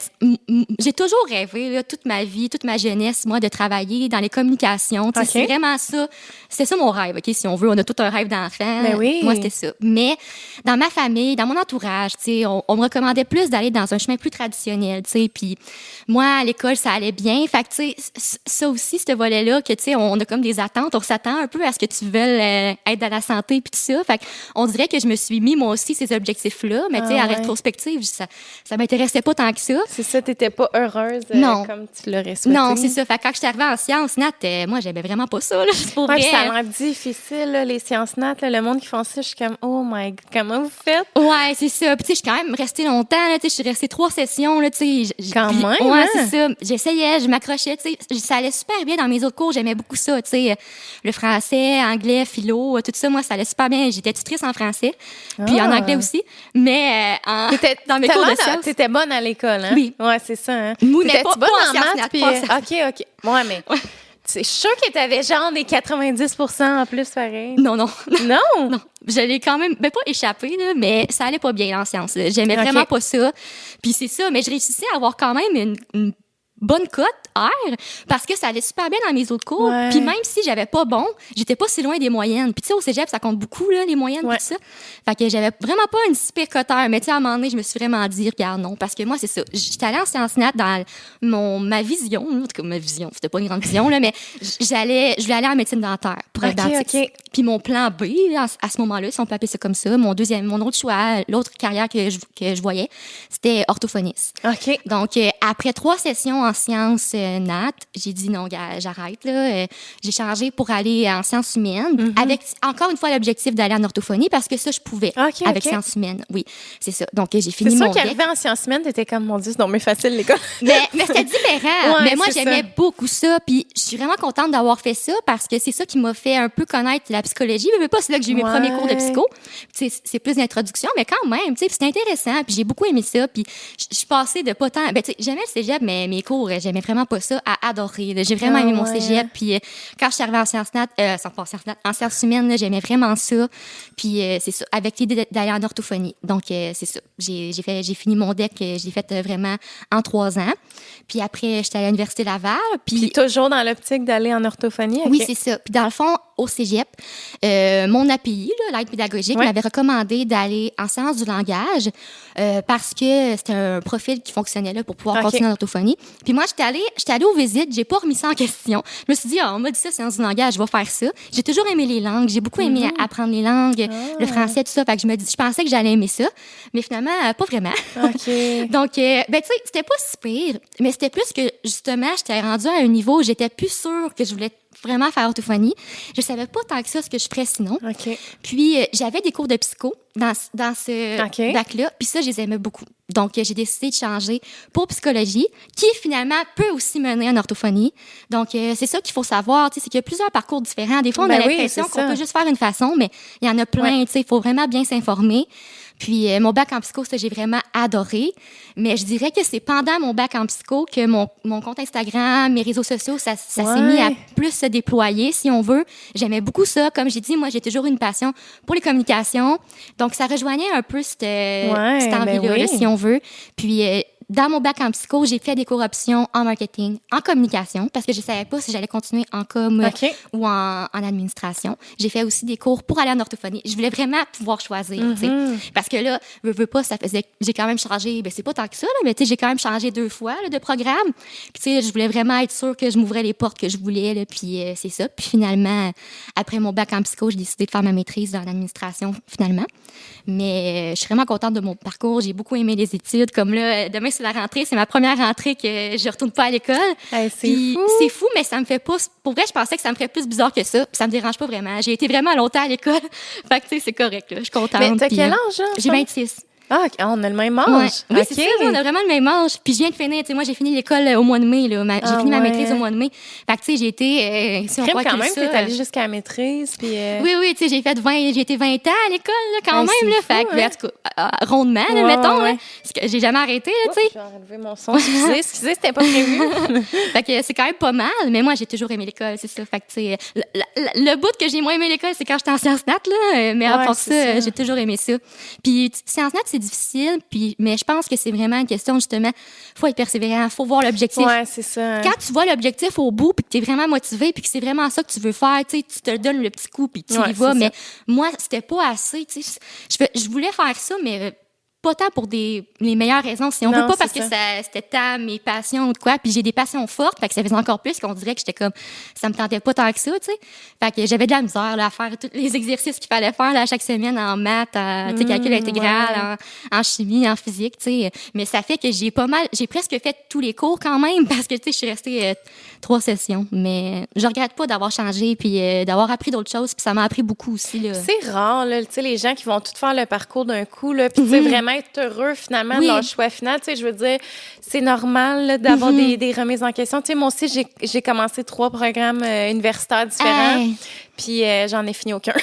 [SPEAKER 2] j'ai toujours rêvé, là, toute ma vie, toute ma jeunesse, moi, de travailler dans les communications. C'est vraiment ça. C'était ça mon rêve, OK? Si on veut, on a tout un rêve d'enfant.
[SPEAKER 1] Ben oui.
[SPEAKER 2] Moi, c'était ça. Mais dans ma famille, dans mon entourage, tu sais, on, on me recommandait plus d'aller dans un chemin plus traditionnel, tu sais. Puis moi, à l'école, ça allait bien. Fait que, tu sais, c- ça aussi, ce volet-là, que, tu sais, on a comme des attentes. On s'attend un peu à ce que tu veuilles euh, être dans la santé puis tout ça. Fait que on dirait que je me suis mis, moi aussi, ces objectifs-là. Mais, tu sais,
[SPEAKER 1] Ah
[SPEAKER 2] à
[SPEAKER 1] ouais.
[SPEAKER 2] rétrospective, ça, ça m'intéressait pas tant que ça.
[SPEAKER 1] C'est ça, t'étais pas heureuse euh,
[SPEAKER 2] Non.
[SPEAKER 1] comme tu l'aurais souhaité.
[SPEAKER 2] Non, c'est ça. Fait que quand je suis arrivée en sciences, Nat, euh, moi, j'aimais vraiment pas ça, là. C'est [LAUGHS] pour
[SPEAKER 1] Ouais, ça difficile, là, les sciences nat, là, le monde qui font ça, je suis comme, oh my god, comment vous faites?
[SPEAKER 2] Ouais, c'est ça. Puis tu sais, je suis quand même restée longtemps. Là, tu sais, je suis restée trois sessions. Là, tu sais,
[SPEAKER 1] Quand
[SPEAKER 2] puis-
[SPEAKER 1] même,
[SPEAKER 2] Ouais,
[SPEAKER 1] hein?
[SPEAKER 2] c'est ça. J'essayais, je m'accrochais. Tu sais, ça allait super bien dans mes autres cours. J'aimais beaucoup ça. Tu sais, le français, anglais, philo, tout ça. Moi, ça allait super bien. J'étais tutrice en français, puis en
[SPEAKER 1] Ah.
[SPEAKER 2] anglais aussi. Mais euh, en, [LAUGHS] dans mes cours de sciences.
[SPEAKER 1] T'étais bonne à l'école, hein?
[SPEAKER 2] Oui.
[SPEAKER 1] Ouais, c'est ça, hein?
[SPEAKER 2] Mou, mais
[SPEAKER 1] T'étais-tu
[SPEAKER 2] pas-
[SPEAKER 1] bonne
[SPEAKER 2] pas en
[SPEAKER 1] maths? puis,
[SPEAKER 2] pas
[SPEAKER 1] euh, OK, OK. Ouais, mais c'est sûr que t'avais genre des 90% en plus, pareil.
[SPEAKER 2] Non, non. [LAUGHS]
[SPEAKER 1] Non?
[SPEAKER 2] Non, je l'ai quand même, ben pas échappé, là, mais ça allait pas bien en sciences. J'aimais
[SPEAKER 1] Ok.
[SPEAKER 2] vraiment pas ça. Puis c'est ça, mais je réussissais à avoir quand même une, une bonne cote R parce que ça allait super bien dans mes autres cours.
[SPEAKER 1] Ouais.
[SPEAKER 2] Puis même si j'avais pas bon, j'étais pas si loin des moyennes. Puis tu sais, au cégep, ça compte beaucoup, là, les moyennes,
[SPEAKER 1] Ouais.
[SPEAKER 2] tout ça. Fait que j'avais vraiment pas une super cote R. Mais tu sais, à un moment donné, je me suis vraiment dit, regarde, non. Parce que moi, c'est ça. J'étais allée en sciences nat dans mon, ma vision. En tout cas, ma vision. C'était pas une grande vision, là, mais j'allais, je voulais aller en médecine dentaire pour être
[SPEAKER 1] Ok,
[SPEAKER 2] dentiste.
[SPEAKER 1] ok.
[SPEAKER 2] Puis mon plan B, à, à ce moment-là, si on peut appeler ça comme ça, mon deuxième, mon autre choix, l'autre carrière que je, que je voyais, c'était orthophoniste.
[SPEAKER 1] OK.
[SPEAKER 2] Donc, euh, après trois sessions en sciences euh, nat, j'ai dit non, gars, j'arrête. là. Euh, j'ai changé pour aller en sciences humaines, avec encore une fois l'objectif d'aller en orthophonie parce que ça, je pouvais
[SPEAKER 1] Mhm.
[SPEAKER 2] Avec sciences humaines. Oui, c'est ça. Donc, euh, j'ai
[SPEAKER 1] C'est
[SPEAKER 2] fini mon deck.
[SPEAKER 1] qu'arrivé en sciences humaines, t'étais comme, mon Dieu, c'est donc mais facile, l'école.
[SPEAKER 2] Mais, mais c'était différent. [LAUGHS]
[SPEAKER 1] Ouais,
[SPEAKER 2] mais moi,
[SPEAKER 1] c'est
[SPEAKER 2] j'aimais
[SPEAKER 1] ça.
[SPEAKER 2] beaucoup ça. Puis je suis vraiment contente d'avoir fait ça parce que c'est ça qui m'a fait un peu connaître la psychologie. Mais pas, c'est là que j'ai eu mes
[SPEAKER 1] Ouais.
[SPEAKER 2] premiers cours de psycho. C'est plus d'introduction, mais quand même, tu sais, c'était intéressant. Puis j'ai beaucoup aimé ça. Puis je passée de pas tant... Ben, tu sais, j'aimais le cégep, mais mes cours, j'aimais vraiment pas ça, à adorer. J'ai vraiment
[SPEAKER 1] Ah
[SPEAKER 2] aimé mon
[SPEAKER 1] ouais.
[SPEAKER 2] cégep. Puis euh, quand je suis arrivée en sciences nat, euh, en sciences nat, en sciences humaines, j'aimais vraiment ça. Puis euh, c'est ça, avec l'idée d'aller en orthophonie. Donc euh, c'est ça. J'ai j'ai fait, j'ai fini mon deck, je l'ai fait vraiment en trois ans. Puis après, j'étais à l'université Laval. Puis,
[SPEAKER 1] Puis toujours dans l'optique d'aller en orthophonie.
[SPEAKER 2] Oui, c'est ça. Puis dans le fond, au cégep, euh, mon API, l'aide pédagogique,
[SPEAKER 1] Ouais.
[SPEAKER 2] m'avait recommandé d'aller en sciences du langage euh, parce que c'était un profil qui fonctionnait là pour pouvoir continuer en orthophonie. Puis moi, j'étais allée, j'étais allée aux visites, j'ai pas remis ça en question. Je me suis dit, ah, on m'a dit ça, sciences du langage, je vais faire ça. J'ai toujours aimé les langues, j'ai beaucoup aimé
[SPEAKER 1] Mhm.
[SPEAKER 2] apprendre les langues,
[SPEAKER 1] Ah.
[SPEAKER 2] le français, tout ça. Fait que je me dis, je pensais que j'allais aimer ça, mais finalement, euh, pas vraiment. [LAUGHS] Donc, ben, tu sais, c'était pas si pire, mais c'était plus que, justement, j'étais rendue à un niveau où j'étais plus sûre que je voulais vraiment faire orthophonie. Je savais pas tant que ça ce que je ferais sinon. Puis, euh, j'avais des cours de psycho dans, ce- dans ce
[SPEAKER 1] OK.
[SPEAKER 2] bac-là, puis ça, je les aimais beaucoup. Donc, euh, j'ai décidé de changer pour psychologie, qui finalement peut aussi mener en orthophonie. Donc, euh, c'est ça qu'il faut savoir, c'est qu'il y a plusieurs parcours différents. Des fois, on
[SPEAKER 1] Ben
[SPEAKER 2] a
[SPEAKER 1] oui,
[SPEAKER 2] l'impression qu'on peut juste faire une façon, mais il y en a plein, tu sais, il faut vraiment bien s'informer. Puis euh, mon bac en psycho, ça, j'ai vraiment adoré. Mais je dirais que c'est pendant mon bac en psycho que mon, mon compte Instagram, mes réseaux sociaux, ça, ça s'est mis à plus se déployer, si on veut. J'aimais beaucoup ça. Comme j'ai dit, moi, j'ai toujours une passion pour les communications. Donc, ça rejoignait un peu cette,
[SPEAKER 1] Ouais,
[SPEAKER 2] cette
[SPEAKER 1] ben
[SPEAKER 2] envie-là,
[SPEAKER 1] oui.
[SPEAKER 2] si on veut. Puis, euh, dans mon bac en psycho, j'ai fait des cours options en marketing, en communication, parce que je savais pas si j'allais continuer en com ou en, en administration. J'ai fait aussi des cours pour aller en orthophonie. Je voulais vraiment pouvoir choisir, sais.
[SPEAKER 1] Mhm.
[SPEAKER 2] Parce que là, veux, veux pas, ça faisait, j'ai quand même changé, ben c'est pas tant que ça, là, mais tu sais, j'ai quand même changé deux fois, là, de programme. Puis tu sais, je voulais vraiment être sûre que je m'ouvrais les portes que je voulais, là, puis euh, c'est ça. Puis finalement, après mon bac en psycho, j'ai décidé de faire ma maîtrise en administration, finalement. Mais euh, je suis vraiment contente de mon parcours. J'ai beaucoup aimé les études. Comme là, euh, demain, c'est la rentrée. C'est ma première rentrée que je retourne pas à l'école.
[SPEAKER 1] Hey, c'est fou.
[SPEAKER 2] c'est fou, mais ça me fait pas. Pour vrai, je pensais que ça me ferait plus bizarre que ça. Puis ça me dérange pas vraiment. J'ai été vraiment longtemps à l'école. [LAUGHS] fait que, tu sais, c'est correct, là. Je suis contente.
[SPEAKER 1] Mais t'as quel
[SPEAKER 2] euh,
[SPEAKER 1] âge, hein?
[SPEAKER 2] J'ai 26.
[SPEAKER 1] Ah, ok, on a le même
[SPEAKER 2] Ouais.
[SPEAKER 1] âge.
[SPEAKER 2] Oui, c'est ça, on a vraiment le même âge. Puis je viens de finir, tu sais, moi j'ai fini l'école euh, au mois de mai là, j'ai
[SPEAKER 1] Ah
[SPEAKER 2] fini ma maîtrise au mois de mai. Fait que tu sais, j'ai été euh, si on
[SPEAKER 1] Crime, quand même, t'es
[SPEAKER 2] euh,
[SPEAKER 1] allée jusqu'à la maîtrise, puis... euh,
[SPEAKER 2] Oui, oui, tu sais, j'ai fait 20, j'ai été 20 ans à l'école, là, quand
[SPEAKER 1] Hey,
[SPEAKER 2] même, là.
[SPEAKER 1] c'est
[SPEAKER 2] Fait
[SPEAKER 1] fou,
[SPEAKER 2] que,
[SPEAKER 1] hein?
[SPEAKER 2] en tout cas, euh, euh, rondement, là, mettons, que j'ai jamais arrêté, là, tu sais.
[SPEAKER 1] Je vais enlever mon son. Excusez, excusez, c'était pas prévu. [LAUGHS]
[SPEAKER 2] Fait que c'est quand même pas mal, mais moi, j'ai toujours aimé l'école, c'est ça. Fait que, tu sais, le, le- le bout que j'ai moins aimé l'école, c'est quand j'étais en sciences nat, là. euh, Mais à part ça, j'ai toujours aimé ça. Puis, sciences nat, c'est difficile, puis, mais je pense que c'est vraiment une question, justement, faut être persévérant, faut voir l'objectif.
[SPEAKER 1] ouais, c'est ça.
[SPEAKER 2] Quand tu vois l'objectif au bout, puis que tu es vraiment motivé, puis que c'est vraiment ça que tu veux faire, tu te donnes le petit coup, puis tu
[SPEAKER 1] Ouais,
[SPEAKER 2] y vas. Mais
[SPEAKER 1] ça.
[SPEAKER 2] moi, c'était pas assez. Je, je voulais faire ça, mais euh, pas tant pour des les meilleures raisons. Si on
[SPEAKER 1] Non,
[SPEAKER 2] veut pas parce que
[SPEAKER 1] ça.
[SPEAKER 2] c'était tant mes passions ou de quoi. Puis j'ai des passions fortes, fait que ça faisait encore plus qu'on dirait que j'étais comme ça me tentait pas tant que ça, tu sais. Fait que j'avais de la misère là, à faire tous les exercices qu'il fallait faire là, chaque semaine en maths, en, tu sais, calcul
[SPEAKER 1] Mmh,
[SPEAKER 2] intégral, en, en chimie, en physique, tu sais. Mais ça fait que j'ai pas mal, j'ai presque fait tous les cours quand même [LAUGHS] parce que tu sais, je suis restée euh, trois sessions. Mais je regrette pas d'avoir changé puis euh, d'avoir appris d'autres choses. Puis ça m'a appris beaucoup aussi là.
[SPEAKER 1] C'est rare, là, tu sais, les gens qui vont tout faire le parcours d'un coup, là, puis tu sais, vraiment être heureux finalement.
[SPEAKER 2] Oui.
[SPEAKER 1] de leur choix final. Tu sais, je veux dire, c'est normal d'avoir
[SPEAKER 2] Mhm.
[SPEAKER 1] des, des remises en question. Tu sais, moi aussi, j'ai- commencé trois programmes euh, universitaires différents,
[SPEAKER 2] Hey.
[SPEAKER 1] puis euh, j'en ai fini aucun.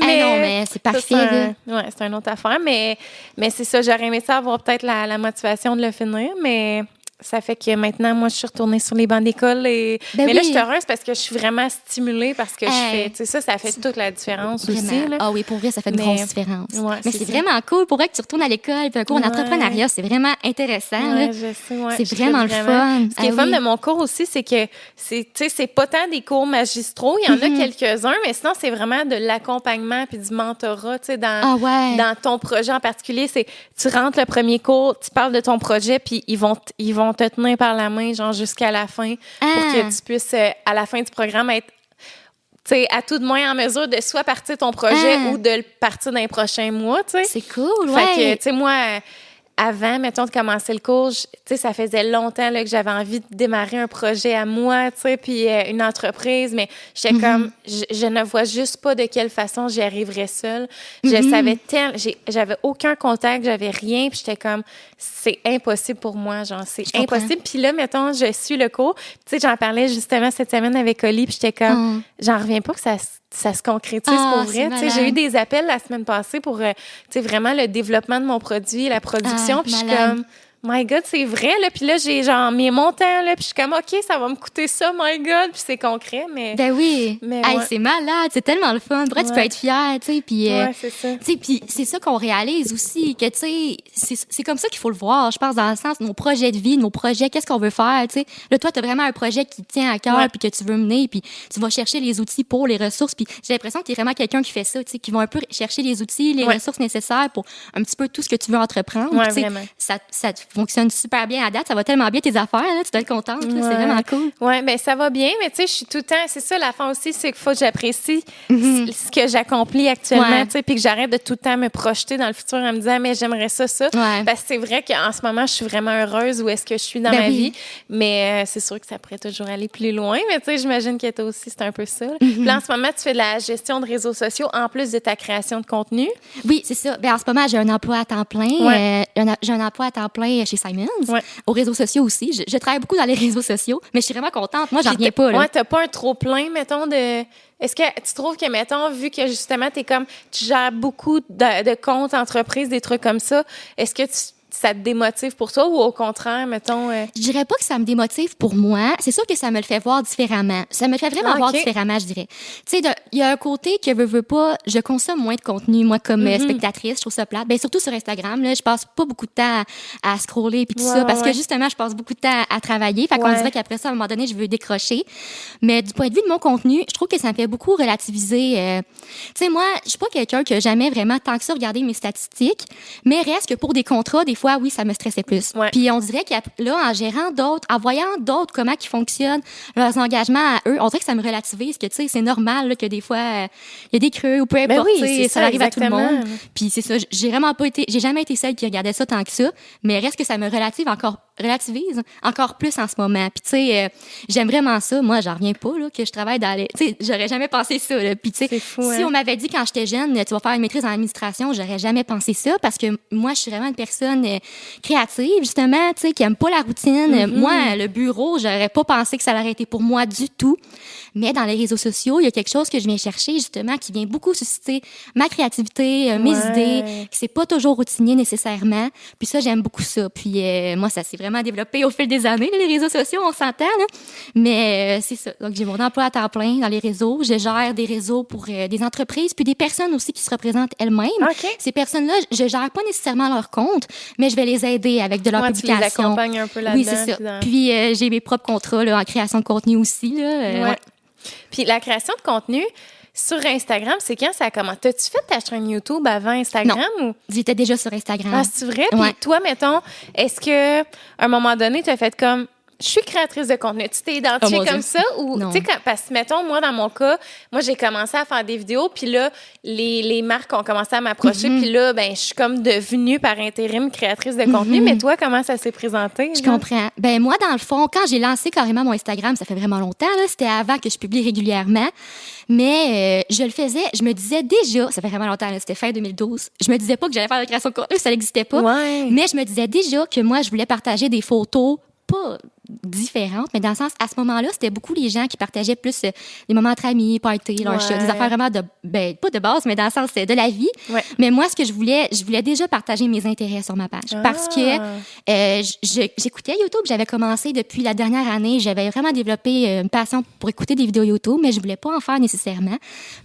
[SPEAKER 2] Hey, non, mais c'est parfait,
[SPEAKER 1] un- ouais, c'est une autre affaire, mais, mais c'est ça, j'aurais aimé ça avoir peut-être la, la motivation de le finir, mais ça fait que maintenant, moi, je suis retournée sur les bancs d'école. Et...
[SPEAKER 2] Ben
[SPEAKER 1] mais là, je suis heureuse parce que je suis vraiment stimulée parce que je fais, tu sais, ça, ça fait toute la différence
[SPEAKER 2] Vraiment.
[SPEAKER 1] aussi. Là.
[SPEAKER 2] Ah oui, pour vrai, ça fait une
[SPEAKER 1] Mais-
[SPEAKER 2] grosse différence.
[SPEAKER 1] Ouais,
[SPEAKER 2] mais
[SPEAKER 1] c'est
[SPEAKER 2] vraiment cool. Pour vrai que tu retournes à l'école, puis un cours en
[SPEAKER 1] Ouais.
[SPEAKER 2] entrepreneuriat, c'est vraiment intéressant.
[SPEAKER 1] Ouais,
[SPEAKER 2] C'est vraiment le fun.
[SPEAKER 1] Ce qui est
[SPEAKER 2] Ah
[SPEAKER 1] fun de mon cours aussi, c'est que c'est, pas tant des cours magistraux. Il y en a quelques-uns, mais sinon, c'est vraiment de l'accompagnement puis du mentorat, tu sais, dans,
[SPEAKER 2] Ah
[SPEAKER 1] dans ton projet en particulier. C'est, tu rentres le premier cours, tu parles de ton projet, puis ils vont, ils vont te tenir par la main, genre, jusqu'à la fin, pour
[SPEAKER 2] Ah.
[SPEAKER 1] que tu puisses, euh, à la fin du programme, être à tout de moins en mesure de soit partir ton projet
[SPEAKER 2] Ah.
[SPEAKER 1] ou de le partir dans les prochains mois, tu sais.
[SPEAKER 2] C'est cool,
[SPEAKER 1] Fait que,
[SPEAKER 2] ouais.
[SPEAKER 1] tu sais, moi, avant, mettons, de commencer le cours, tu sais, ça faisait longtemps là, que j'avais envie de démarrer un projet à moi, tu sais, puis euh, une entreprise, mais j'étais
[SPEAKER 2] Mm-hmm.
[SPEAKER 1] comme, je, je ne vois juste pas de quelle façon j'y arriverais seule. Je
[SPEAKER 2] Mm-hmm.
[SPEAKER 1] savais tellement, j'avais aucun contact, j'avais rien, puis j'étais comme, c'est impossible pour moi, genre, c'est impossible. Puis là, mettons, je suis le cours, tu sais, j'en parlais justement cette semaine avec Oli, puis j'étais comme, j'en reviens pas que ça, ça se concrétise
[SPEAKER 2] Ah,
[SPEAKER 1] pour vrai. j'ai eu des appels la semaine passée pour euh, vraiment le développement de mon produit, la production.
[SPEAKER 2] Ah,
[SPEAKER 1] puis je suis comme, my God, c'est vrai. Là. Puis là, j'ai genre mes montants. Là, puis je suis comme, OK, ça va me coûter ça, my God. Puis c'est concret, mais.
[SPEAKER 2] Ben oui.
[SPEAKER 1] Mais
[SPEAKER 2] Hey,
[SPEAKER 1] ouais.
[SPEAKER 2] c'est malade, c'est tellement le fun. Vrai, tu peux être fier, tu sais, puis euh,
[SPEAKER 1] ouais, c'est ça.
[SPEAKER 2] Tu sais, puis c'est ça qu'on réalise aussi, que tu sais, c'est- comme ça qu'il faut le voir. Je pense dans le sens de nos projets de vie, nos projets, qu'est-ce qu'on veut faire, tu sais. Là, toi, tu as vraiment un projet qui te tient à cœur, puis que tu veux mener, puis tu vas chercher les outils pour les ressources. Puis j'ai l'impression que tu es vraiment quelqu'un qui fait ça, tu sais, qui va un peu chercher les outils, les ressources nécessaires pour un petit peu tout ce que tu veux entreprendre.
[SPEAKER 1] Vraiment.
[SPEAKER 2] Ça, ça fonctionne super bien à date, ça va tellement bien tes affaires, là, tu dois être contente,
[SPEAKER 1] Ouais.
[SPEAKER 2] c'est vraiment cool.
[SPEAKER 1] Ouais, ben ça va bien, mais tu sais, je suis tout le temps. C'est ça la fin aussi, c'est qu'il faut que j'apprécie
[SPEAKER 2] Mhm.
[SPEAKER 1] ce que j'accomplis actuellement, tu sais, puis que j'arrête de tout le temps me projeter dans le futur en me disant, mais j'aimerais ça, ça. Parce que c'est vrai qu'en ce moment, je suis vraiment heureuse où est-ce que je suis dans
[SPEAKER 2] Ben
[SPEAKER 1] ma
[SPEAKER 2] oui.
[SPEAKER 1] vie, mais euh, c'est sûr que ça pourrait toujours aller plus loin. Mais tu sais, j'imagine que toi aussi, c'est un peu ça.
[SPEAKER 2] Mhm.
[SPEAKER 1] Puis là, en ce moment, tu fais de la gestion de réseaux sociaux en plus de ta création de contenu.
[SPEAKER 2] Oui, c'est ça. Ben, en ce moment, j'ai un emploi à temps plein.
[SPEAKER 1] Ouais.
[SPEAKER 2] Euh, j'ai un emploi à temps plein chez Simons,
[SPEAKER 1] Ouais.
[SPEAKER 2] aux réseaux sociaux aussi. Je, je travaille beaucoup dans les [LAUGHS] réseaux sociaux, mais je suis vraiment contente. Moi, j'en reviens pas, là.
[SPEAKER 1] Ouais, t'as pas un trop plein, mettons, de. Est-ce que tu trouves que, mettons, vu que justement, t'es comme, tu gères beaucoup de, de comptes entreprises, des trucs comme ça, est-ce que tu- ça te démotive pour toi ou au contraire, mettons. euh,
[SPEAKER 2] Je dirais pas que ça me démotive pour moi. C'est sûr que ça me le fait voir différemment. Ça me fait vraiment
[SPEAKER 1] Ah,
[SPEAKER 2] voir différemment, je dirais. Tu sais, il y a un côté que veux, veux pas, je consomme moins de contenu, moi, comme euh, spectatrice, je trouve ça plate. Ben, surtout sur Instagram, là, je passe pas beaucoup de temps à, à scroller puis tout
[SPEAKER 1] Ouais,
[SPEAKER 2] ça, parce
[SPEAKER 1] ouais.
[SPEAKER 2] que justement, je passe beaucoup de temps à travailler. Fait qu'on
[SPEAKER 1] Ouais.
[SPEAKER 2] dirait qu'après ça, à un moment donné, je veux décrocher. Mais du point de vue de mon contenu, je trouve que ça me fait beaucoup relativiser. euh, tu sais, moi, je suis pas quelqu'un qui a jamais vraiment tant que ça regardé mes statistiques, mais reste que pour des contrats, des fois, oui, ça me stressait plus.
[SPEAKER 1] Ouais.
[SPEAKER 2] Puis on dirait que là, en gérant d'autres, en voyant d'autres comment ils fonctionnent, leurs engagements à eux, on dirait que ça me relativise, que tu sais, c'est normal là, que des fois, euh, il y a des creux ou peu
[SPEAKER 1] Ben
[SPEAKER 2] importe,
[SPEAKER 1] oui,
[SPEAKER 2] ça,
[SPEAKER 1] ça,
[SPEAKER 2] arrive à tout le monde. Puis c'est ça, j'ai vraiment pas été, j'ai jamais été celle qui regardait ça tant que ça, mais reste que ça me relative encore, relativise encore plus en ce moment. Puis tu sais, euh, j'aime vraiment ça. Moi, j'en reviens pas là que je travaille dans les, tu sais, j'aurais jamais pensé ça. Là. Puis tu sais,
[SPEAKER 1] C'est
[SPEAKER 2] si
[SPEAKER 1] hein?
[SPEAKER 2] on m'avait dit quand j'étais jeune, tu vas faire une maîtrise en administration, j'aurais jamais pensé ça parce que moi, je suis vraiment une personne euh, créative justement, tu sais, qui aime pas la routine.
[SPEAKER 1] Mm-hmm.
[SPEAKER 2] Moi, le bureau, j'aurais pas pensé que ça aurait été pour moi du tout. Mais dans les réseaux sociaux, il y a quelque chose que je viens chercher justement qui vient beaucoup susciter ma créativité, euh, mes
[SPEAKER 1] Ouais.
[SPEAKER 2] idées, que c'est pas toujours routinier nécessairement. Puis ça, j'aime beaucoup ça. Puis moi, ça s'est vraiment développé au fil des années, les réseaux sociaux, on s'entend. Mais euh, c'est ça. Donc, j'ai mon emploi à temps plein dans les réseaux. Je gère des réseaux pour euh, des entreprises, puis des personnes aussi qui se représentent elles-mêmes.
[SPEAKER 1] OK.
[SPEAKER 2] Ces personnes-là, je gère pas nécessairement leur compte, mais je vais les aider avec de leur
[SPEAKER 1] Ouais, tu les
[SPEAKER 2] publication.
[SPEAKER 1] accompagnes un peu là-dedans.
[SPEAKER 2] Oui, c'est ça.
[SPEAKER 1] puis dans-
[SPEAKER 2] Puis euh, j'ai mes propres contrats là, en création de contenu aussi. Là,
[SPEAKER 1] Ouais.
[SPEAKER 2] ouais.
[SPEAKER 1] Puis la création de contenu sur Instagram, c'est quand ça commence? T'as-tu fait ta chaîne YouTube avant Instagram ou?
[SPEAKER 2] J'étais déjà sur Instagram.
[SPEAKER 1] Ah, c'est vrai? Puis
[SPEAKER 2] Ouais.
[SPEAKER 1] toi, mettons, est-ce que à un moment donné, tu as fait comme je suis créatrice de contenu. Tu t'es identifiée
[SPEAKER 2] Oh,
[SPEAKER 1] comme
[SPEAKER 2] Dieu.
[SPEAKER 1] ça ou tu sais parce que mettons moi dans mon cas, moi j'ai commencé à faire des vidéos puis là les, les marques ont commencé à m'approcher
[SPEAKER 2] Mm-hmm.
[SPEAKER 1] puis là ben je suis comme devenue par intérim créatrice de contenu mais toi comment ça s'est présenté.
[SPEAKER 2] Je comprends. Ben moi, dans le fond, quand j'ai lancé carrément mon Instagram, ça fait vraiment longtemps, là, c'était avant que je publie régulièrement. Mais euh, je le faisais, je me disais déjà, ça fait vraiment longtemps, c'était fin 2012, je me disais pas que j'allais faire de la création de contenu, ça n'existait pas.
[SPEAKER 1] Ouais.
[SPEAKER 2] Mais je me disais déjà que moi, je voulais partager des photos pas différentes, mais dans le sens, à ce moment-là, c'était beaucoup les gens qui partageaient plus euh, des moments entre amis, party, leur
[SPEAKER 1] Ouais.
[SPEAKER 2] des affaires vraiment de, ben, pas de base, mais dans le sens euh, de la vie.
[SPEAKER 1] Ouais.
[SPEAKER 2] Mais moi, ce que je voulais, je voulais déjà partager mes intérêts sur ma page. Parce que
[SPEAKER 1] Ah.
[SPEAKER 2] euh, j'écoutais YouTube, j'avais commencé depuis la dernière année, j'avais vraiment développé euh, une passion pour écouter des vidéos YouTube, mais je voulais pas en faire nécessairement.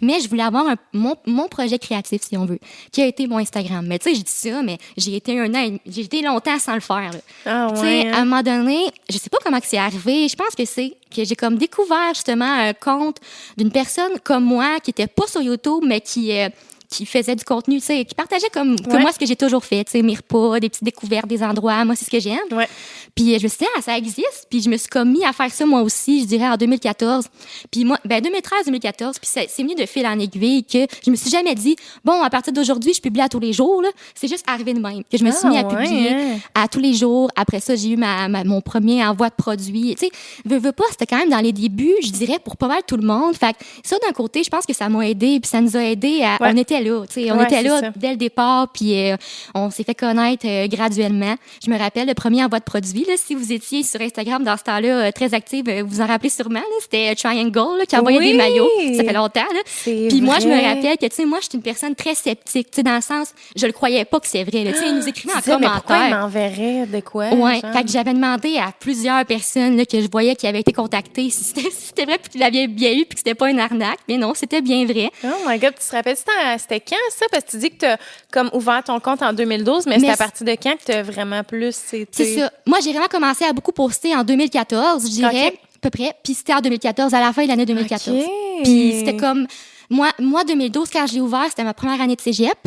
[SPEAKER 2] Mais je voulais avoir un- mon, mon projet créatif, si on veut, qui a été mon Instagram. Mais tu sais, je dis ça, mais j'ai été un an, j'ai été longtemps sans le faire.
[SPEAKER 1] Ah
[SPEAKER 2] Tu sais,
[SPEAKER 1] ouais.
[SPEAKER 2] à un moment donné, je sais pas comment c'est arrivé. Je pense que c'est que j'ai comme découvert justement un compte d'une personne comme moi qui était pas sur YouTube, mais qui euh, qui faisait du contenu, tu sais, qui partageait comme, comme
[SPEAKER 1] Ouais.
[SPEAKER 2] moi ce que j'ai toujours fait, tu sais, mes repas, des petites découvertes, des endroits. Moi, c'est ce que j'aime.
[SPEAKER 1] Ouais.
[SPEAKER 2] Puis euh, je me suis dit, ah, ça existe. Puis je me suis comme mis à faire ça moi aussi, je dirais en 2014. Puis moi, ben 2013-2014, puis c'est venu de fil en aiguille que je me suis jamais dit, bon, à partir d'aujourd'hui, je publie à tous les jours. là. C'est juste arrivé de même que je me suis
[SPEAKER 1] Ah,
[SPEAKER 2] mis à
[SPEAKER 1] ouais,
[SPEAKER 2] publier
[SPEAKER 1] hein.
[SPEAKER 2] à tous les jours. Après ça, j'ai eu ma, ma- mon premier envoi de produits. Tu sais, veux, veux pas, c'était quand même dans les débuts, je dirais, pour pas mal tout le monde. Fait que ça, d'un côté, je pense que ça m'a aidé, puis ça nous a aidé à, on était là, on
[SPEAKER 1] Ouais,
[SPEAKER 2] était là
[SPEAKER 1] ça.
[SPEAKER 2] dès le départ, puis euh, on s'est fait connaître euh, graduellement. Je me rappelle le premier envoi de produits, là, si vous étiez sur Instagram dans ce temps-là euh, très active, vous vous en rappelez sûrement, c'était Triangle là, qui envoyait
[SPEAKER 1] Oui!
[SPEAKER 2] des maillots. Ça fait longtemps. Puis moi, je me rappelle que, tu sais, moi, je suis une personne très sceptique, tu sais, dans le sens, je le croyais pas que c'est vrai. Tu sais, ils nous écrivaient en
[SPEAKER 1] disais, mais pourquoi il
[SPEAKER 2] commentaire.
[SPEAKER 1] m'enverrait de quoi
[SPEAKER 2] Ouais,
[SPEAKER 1] genre?
[SPEAKER 2] fait que j'avais demandé à plusieurs personnes là, que je voyais qui avaient été contactées si c'était si c'était vrai puis qu'ils l'avaient bien eu puis que c'était pas une arnaque. Mais non, c'était bien vrai.
[SPEAKER 1] Oh my god, tu te rappelles c'était c'était quand ça? Parce que tu dis que tu as comme ouvert ton compte en 2012 mais, c'est
[SPEAKER 2] Mais
[SPEAKER 1] à partir de quand que tu as vraiment plus
[SPEAKER 2] C'est
[SPEAKER 1] été
[SPEAKER 2] ça. Moi, j'ai vraiment commencé à beaucoup poster en 2014, je dirais, à peu près. Puis c'était en 2014, à la fin de l'année 2014.
[SPEAKER 1] Ok.
[SPEAKER 2] Puis c'était comme... Moi, moi, 2012, quand je l'ai ouvert, c'était ma première année de cégep.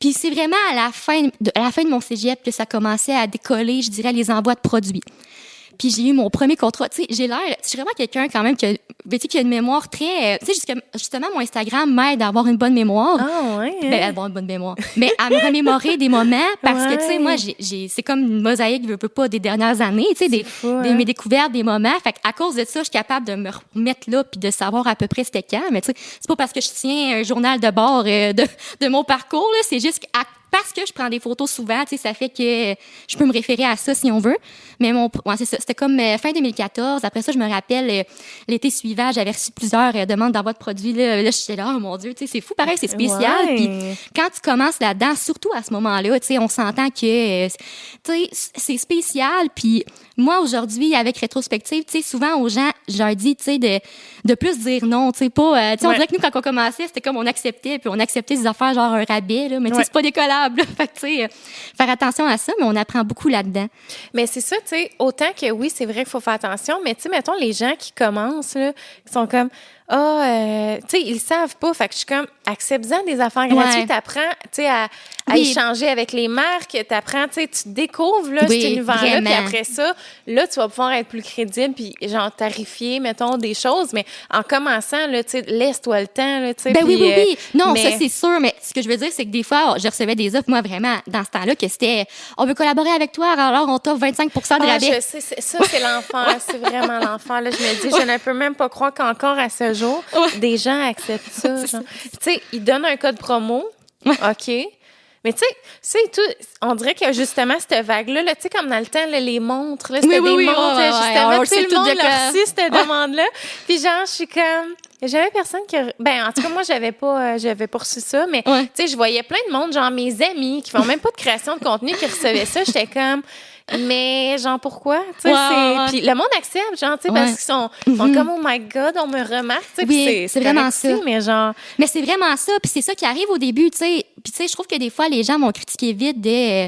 [SPEAKER 2] Puis c'est vraiment à la fin de, à la fin de mon cégep que ça commençait à décoller, je dirais, les envois de produits. Puis j'ai eu mon premier contrat. Tu sais, j'ai l'air, je suis vraiment quelqu'un quand même qui a, tu sais, qui a une mémoire très, euh, tu sais, justement, mon Instagram m'aide à avoir une bonne mémoire.
[SPEAKER 1] Ah ouais. hein?
[SPEAKER 2] Ben, avoir une bonne mémoire. Mais à me remémorer des moments, parce que, tu sais, moi, j'ai, j'ai, c'est comme une mosaïque, je veux pas, des dernières années, tu sais, des,
[SPEAKER 1] fou,
[SPEAKER 2] des-
[SPEAKER 1] hein?
[SPEAKER 2] mes découvertes, des moments. Fait à cause de ça, je suis capable de me remettre là puis de savoir à peu près c'était quand. Mais tu sais, c'est pas parce que je tiens un journal de bord euh, de, de mon parcours, là. C'est juste qu'à parce que je prends des photos souvent, tu sais, ça fait que je peux me référer à ça si on veut. Mais mon, ouais, c'est ça. C'était comme euh, fin 2014. Après ça, je me rappelle, euh, l'été suivant, j'avais reçu plusieurs euh, demandes d'envoi de produits. Là, là j'étais là, oh mon Dieu, tu sais, c'est fou, pareil, c'est spécial.
[SPEAKER 1] Ouais.
[SPEAKER 2] Puis quand tu commences là-dedans, surtout à ce moment-là, tu sais, on s'entend que, tu sais, c'est spécial. Puis moi, aujourd'hui, avec rétrospective, tu sais, souvent aux gens, je leur dis, tu sais, de, de plus dire non, tu sais, pas, tu sais, on
[SPEAKER 1] Ouais.
[SPEAKER 2] dirait que nous, quand on commençait, c'était comme on acceptait, puis on acceptait des affaires genre un rabais, là, mais tu sais, c'est pas décollable, [LAUGHS] Fait euh, faire attention à ça, mais on apprend beaucoup là-dedans.
[SPEAKER 1] Mais c'est ça, tu sais, autant que oui, c'est vrai qu'il faut faire attention, mais tu sais, mettons les gens qui commencent, là, qui sont comme, ah, euh, tu sais, ils savent pas. Fait que je suis comme, accepte-en des affaires gratuites,
[SPEAKER 2] Ouais.
[SPEAKER 1] t'apprends, tu sais, à, à
[SPEAKER 2] Oui.
[SPEAKER 1] échanger avec les marques, t'apprends, tu sais, tu découvres, là,
[SPEAKER 2] Oui,
[SPEAKER 1] cet univers-là, puis après ça, là, tu vas pouvoir être plus crédible, puis genre, tarifier, mettons, des choses, mais en commençant, là, tu sais, laisse-toi le temps, là, tu sais.
[SPEAKER 2] Ben oui,
[SPEAKER 1] puis,
[SPEAKER 2] oui,
[SPEAKER 1] euh,
[SPEAKER 2] oui. Non,
[SPEAKER 1] mais-
[SPEAKER 2] ça, c'est sûr. Mais ce que je veux dire, c'est que des fois, je recevais des offres, moi, vraiment, dans ce temps-là, que c'était, on veut collaborer avec toi, alors on t'offre 25% de
[SPEAKER 1] Ah,
[SPEAKER 2] rabais.
[SPEAKER 1] je sais, ça, c'est l'enfer. [LAUGHS] c'est vraiment l'enfer. Là, je me dis, je ne peux même pas croire qu'encore à ce jour, [LAUGHS]
[SPEAKER 2] Ouais.
[SPEAKER 1] des gens acceptent ça. [LAUGHS] Tu sais, ils donnent un code promo. OK? Mais tu sais, tout. On dirait que justement, cette vague-là, là, tu sais, comme dans le temps, là, les montres, c'était
[SPEAKER 2] Oui, oui,
[SPEAKER 1] des
[SPEAKER 2] oui,
[SPEAKER 1] montres,
[SPEAKER 2] ouais,
[SPEAKER 1] justement,
[SPEAKER 2] ouais,
[SPEAKER 1] tout le monde reçu, cette demande-là. Puis genre, je suis comme... J'avais personne qui... a- Ben, en tout cas, moi, j'avais pas, euh, j'avais ça, mais
[SPEAKER 2] Ouais.
[SPEAKER 1] tu sais, je voyais plein de monde, genre mes amis, qui font même pas de création de contenu, qui recevaient ça. J'étais comme... Mais genre pourquoi? Tu sais puis le monde accepte genre tu sais parce qu'ils sont, ils sont comme oh my god on me remarque tu sais
[SPEAKER 2] Oui,
[SPEAKER 1] c'est
[SPEAKER 2] c'est vraiment ça.
[SPEAKER 1] mais genre
[SPEAKER 2] Mais c'est vraiment ça, puis c'est ça qui arrive au début, tu sais. Puis tu sais, je trouve que des fois les gens vont critiquer vite de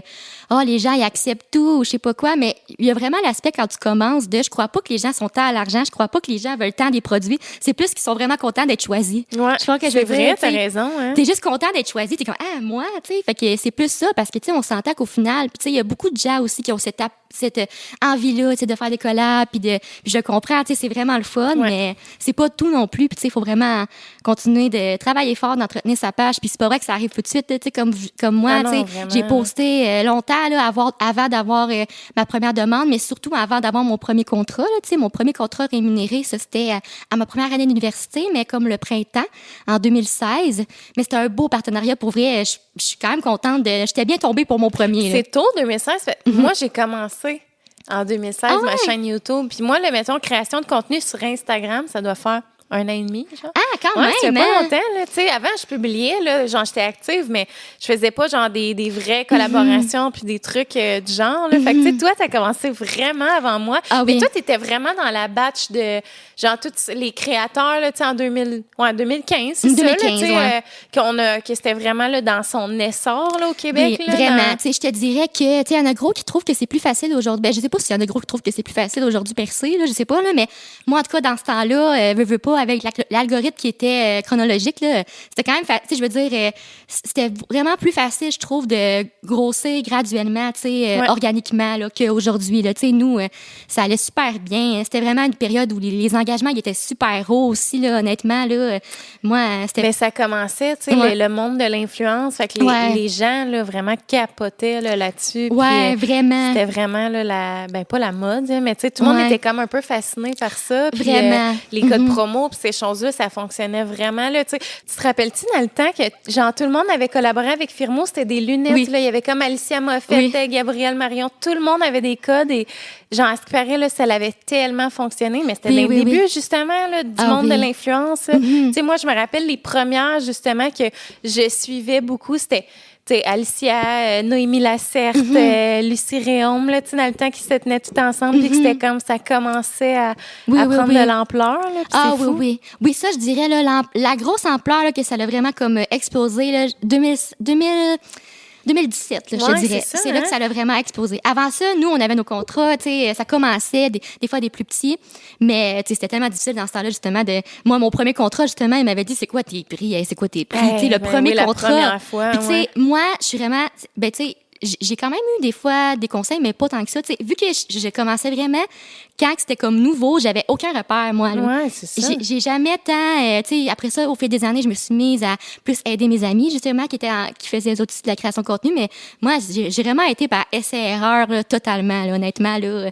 [SPEAKER 2] oh les gens ils acceptent tout ou je sais pas quoi, mais il y a vraiment l'aspect quand tu commences de je crois pas que les gens sont tant à l'argent, je crois pas que les gens veulent tant des produits, c'est plus qu'ils sont vraiment contents d'être choisis.
[SPEAKER 1] ouais
[SPEAKER 2] Je crois que je veux
[SPEAKER 1] vrai t'as raison hein
[SPEAKER 2] T'es juste content d'être choisi. T'es comme, ah, moi, tu sais. Fait que c'est plus ça parce que, tu sais, on s'entend qu'au final, puis tu sais, il y a beaucoup de gens aussi qui ont cette, cette euh, envie-là, tu sais, de faire des collabs, puis de, je comprends, tu sais, c'est vraiment le fun,
[SPEAKER 1] Ouais.
[SPEAKER 2] mais c'est pas tout non plus. Puis tu sais, il faut vraiment continuer de travailler fort, d'entretenir sa page. Puis c'est pas vrai que ça arrive tout de suite, tu sais, comme, comme moi,
[SPEAKER 1] Ah
[SPEAKER 2] j'ai posté euh, longtemps, là, avoir, avant d'avoir euh, ma première demande, mais surtout avant d'avoir mon premier contrat, là, tu sais, mon premier contrat rémunéré, ça, c'était à, à ma première année d'université, mais comme le printemps, en 2016. Mais c'était un beau partenariat pour vrai. Je, suis quand même contente de. J'étais bien tombée pour mon premier.
[SPEAKER 1] c'est tôt 2016 fait- moi j'ai commencé en 2016
[SPEAKER 2] Ah
[SPEAKER 1] ma chaîne YouTube. Puis moi le mettons création de contenu sur Instagram ça doit faire un an et demi genre
[SPEAKER 2] Ah, quand
[SPEAKER 1] Ouais, ça
[SPEAKER 2] même.
[SPEAKER 1] pas
[SPEAKER 2] hein?
[SPEAKER 1] longtemps, là. Tu sais, avant, je publiais, là, genre, j'étais active, mais je faisais pas, genre, des, des vraies collaborations puis des trucs euh, du genre, là. Fait que, tu sais, toi, t'as commencé vraiment avant moi.
[SPEAKER 2] Ah
[SPEAKER 1] mais
[SPEAKER 2] oui.
[SPEAKER 1] toi, t'étais vraiment dans la batch de, genre, tous les créateurs, là, tu sais, en 2000, ouais, 2015, c'est ça, là,
[SPEAKER 2] 2015,
[SPEAKER 1] tu sais,
[SPEAKER 2] ouais.
[SPEAKER 1] euh, qu'on a, que c'était vraiment, là, dans son essor, là, au Québec,
[SPEAKER 2] Oui,
[SPEAKER 1] là.
[SPEAKER 2] vraiment.
[SPEAKER 1] dans-
[SPEAKER 2] Tu sais, je te dirais que, tu sais, il y en a gros qui trouvent que c'est plus facile aujourd'hui. Ben, je sais pas s'il y en a gros qui trouvent que c'est plus facile aujourd'hui percer, là, je sais pas, là, mais moi, en tout cas, dans ce temps-là, euh, veux, veux pas, avec la- l'algorithme qui était euh, chronologique, là, c'était quand même, tu sais, je veux dire, euh, c'était vraiment plus facile, je trouve, de grossir graduellement, tu sais, euh,
[SPEAKER 1] Ouais.
[SPEAKER 2] organiquement, là, qu'aujourd'hui, là. Tu sais, nous, ça allait super bien. C'était vraiment une période où les, les engagements, ils étaient super hauts aussi, là, honnêtement, là. Moi, c'était
[SPEAKER 1] Mais ça commençait, tu sais,
[SPEAKER 2] Ouais.
[SPEAKER 1] le, le monde de l'influence. Fait que les,
[SPEAKER 2] Ouais.
[SPEAKER 1] les gens, là, vraiment capotaient, là, là-dessus.
[SPEAKER 2] Ouais, vraiment.
[SPEAKER 1] C'était vraiment là, la ben pas la mode, hein, mais tu sais tout le monde était comme un peu fasciné par ça.
[SPEAKER 2] Vraiment.
[SPEAKER 1] euh, les codes
[SPEAKER 2] Mhm.
[SPEAKER 1] promo puis ces choses-là, ça fonctionnait vraiment là, tu te rappelles-tu dans le temps que genre tout le monde avait collaboré avec Firmo, c'était des lunettes
[SPEAKER 2] Oui.
[SPEAKER 1] là, il y avait comme Alicia Moffett,
[SPEAKER 2] Oui.
[SPEAKER 1] Gabrielle Marion, tout le monde avait des codes et genre à ce qui paraît là, ça avait tellement fonctionné, mais c'était
[SPEAKER 2] Oui,
[SPEAKER 1] dans le
[SPEAKER 2] oui,
[SPEAKER 1] début
[SPEAKER 2] oui.
[SPEAKER 1] justement là, du
[SPEAKER 2] Ah
[SPEAKER 1] monde de l'influence. Tu sais moi je me rappelle les premières justement que je suivais beaucoup, c'était tu sais, Alicia, euh, Noémie Lacerte,
[SPEAKER 2] Mhm.
[SPEAKER 1] euh, Lucie Réaume, là, tu sais, dans le temps qu'ils se tenaient tout ensemble, puis que c'était comme ça commençait à,
[SPEAKER 2] Mhm. Oui,
[SPEAKER 1] à
[SPEAKER 2] oui,
[SPEAKER 1] prendre
[SPEAKER 2] oui.
[SPEAKER 1] de l'ampleur.
[SPEAKER 2] Ah oui, oui. Oui, ça, je dirais, là, la grosse ampleur là, que ça a vraiment comme euh, explosé, là, 2000, 2000, 2017, là, je
[SPEAKER 1] Ouais,
[SPEAKER 2] te dirais.
[SPEAKER 1] c'est
[SPEAKER 2] là
[SPEAKER 1] hein?
[SPEAKER 2] que ça a vraiment explosé. Avant ça, nous, on avait nos contrats, tu sais, ça commençait, des, des fois des plus petits, mais tu sais, c'était tellement difficile dans ce temps-là, justement, de... Moi, mon premier contrat, justement, il m'avait dit, c'est quoi tes prix? Hey, c'est quoi tes prix?
[SPEAKER 1] Hey,
[SPEAKER 2] tu sais, le
[SPEAKER 1] ben
[SPEAKER 2] premier
[SPEAKER 1] oui, la
[SPEAKER 2] contrat.
[SPEAKER 1] première fois,
[SPEAKER 2] Puis, tu sais,
[SPEAKER 1] ouais.
[SPEAKER 2] moi, je suis vraiment... Ben, tu sais, j'ai quand même eu des fois des conseils, mais pas tant que ça. Vu que je, je commençais vraiment, quand c'était comme nouveau, j'avais aucun repère, moi. Là.
[SPEAKER 1] Ouais, c'est ça.
[SPEAKER 2] J'ai- jamais tant, euh, tu sais, après ça, au fil des années, je me suis mise à plus aider mes amis, justement, qui étaient en- qui faisaient aussi de la création de contenu. Mais moi, j'ai vraiment été par essai-erreur, totalement, là, honnêtement, là.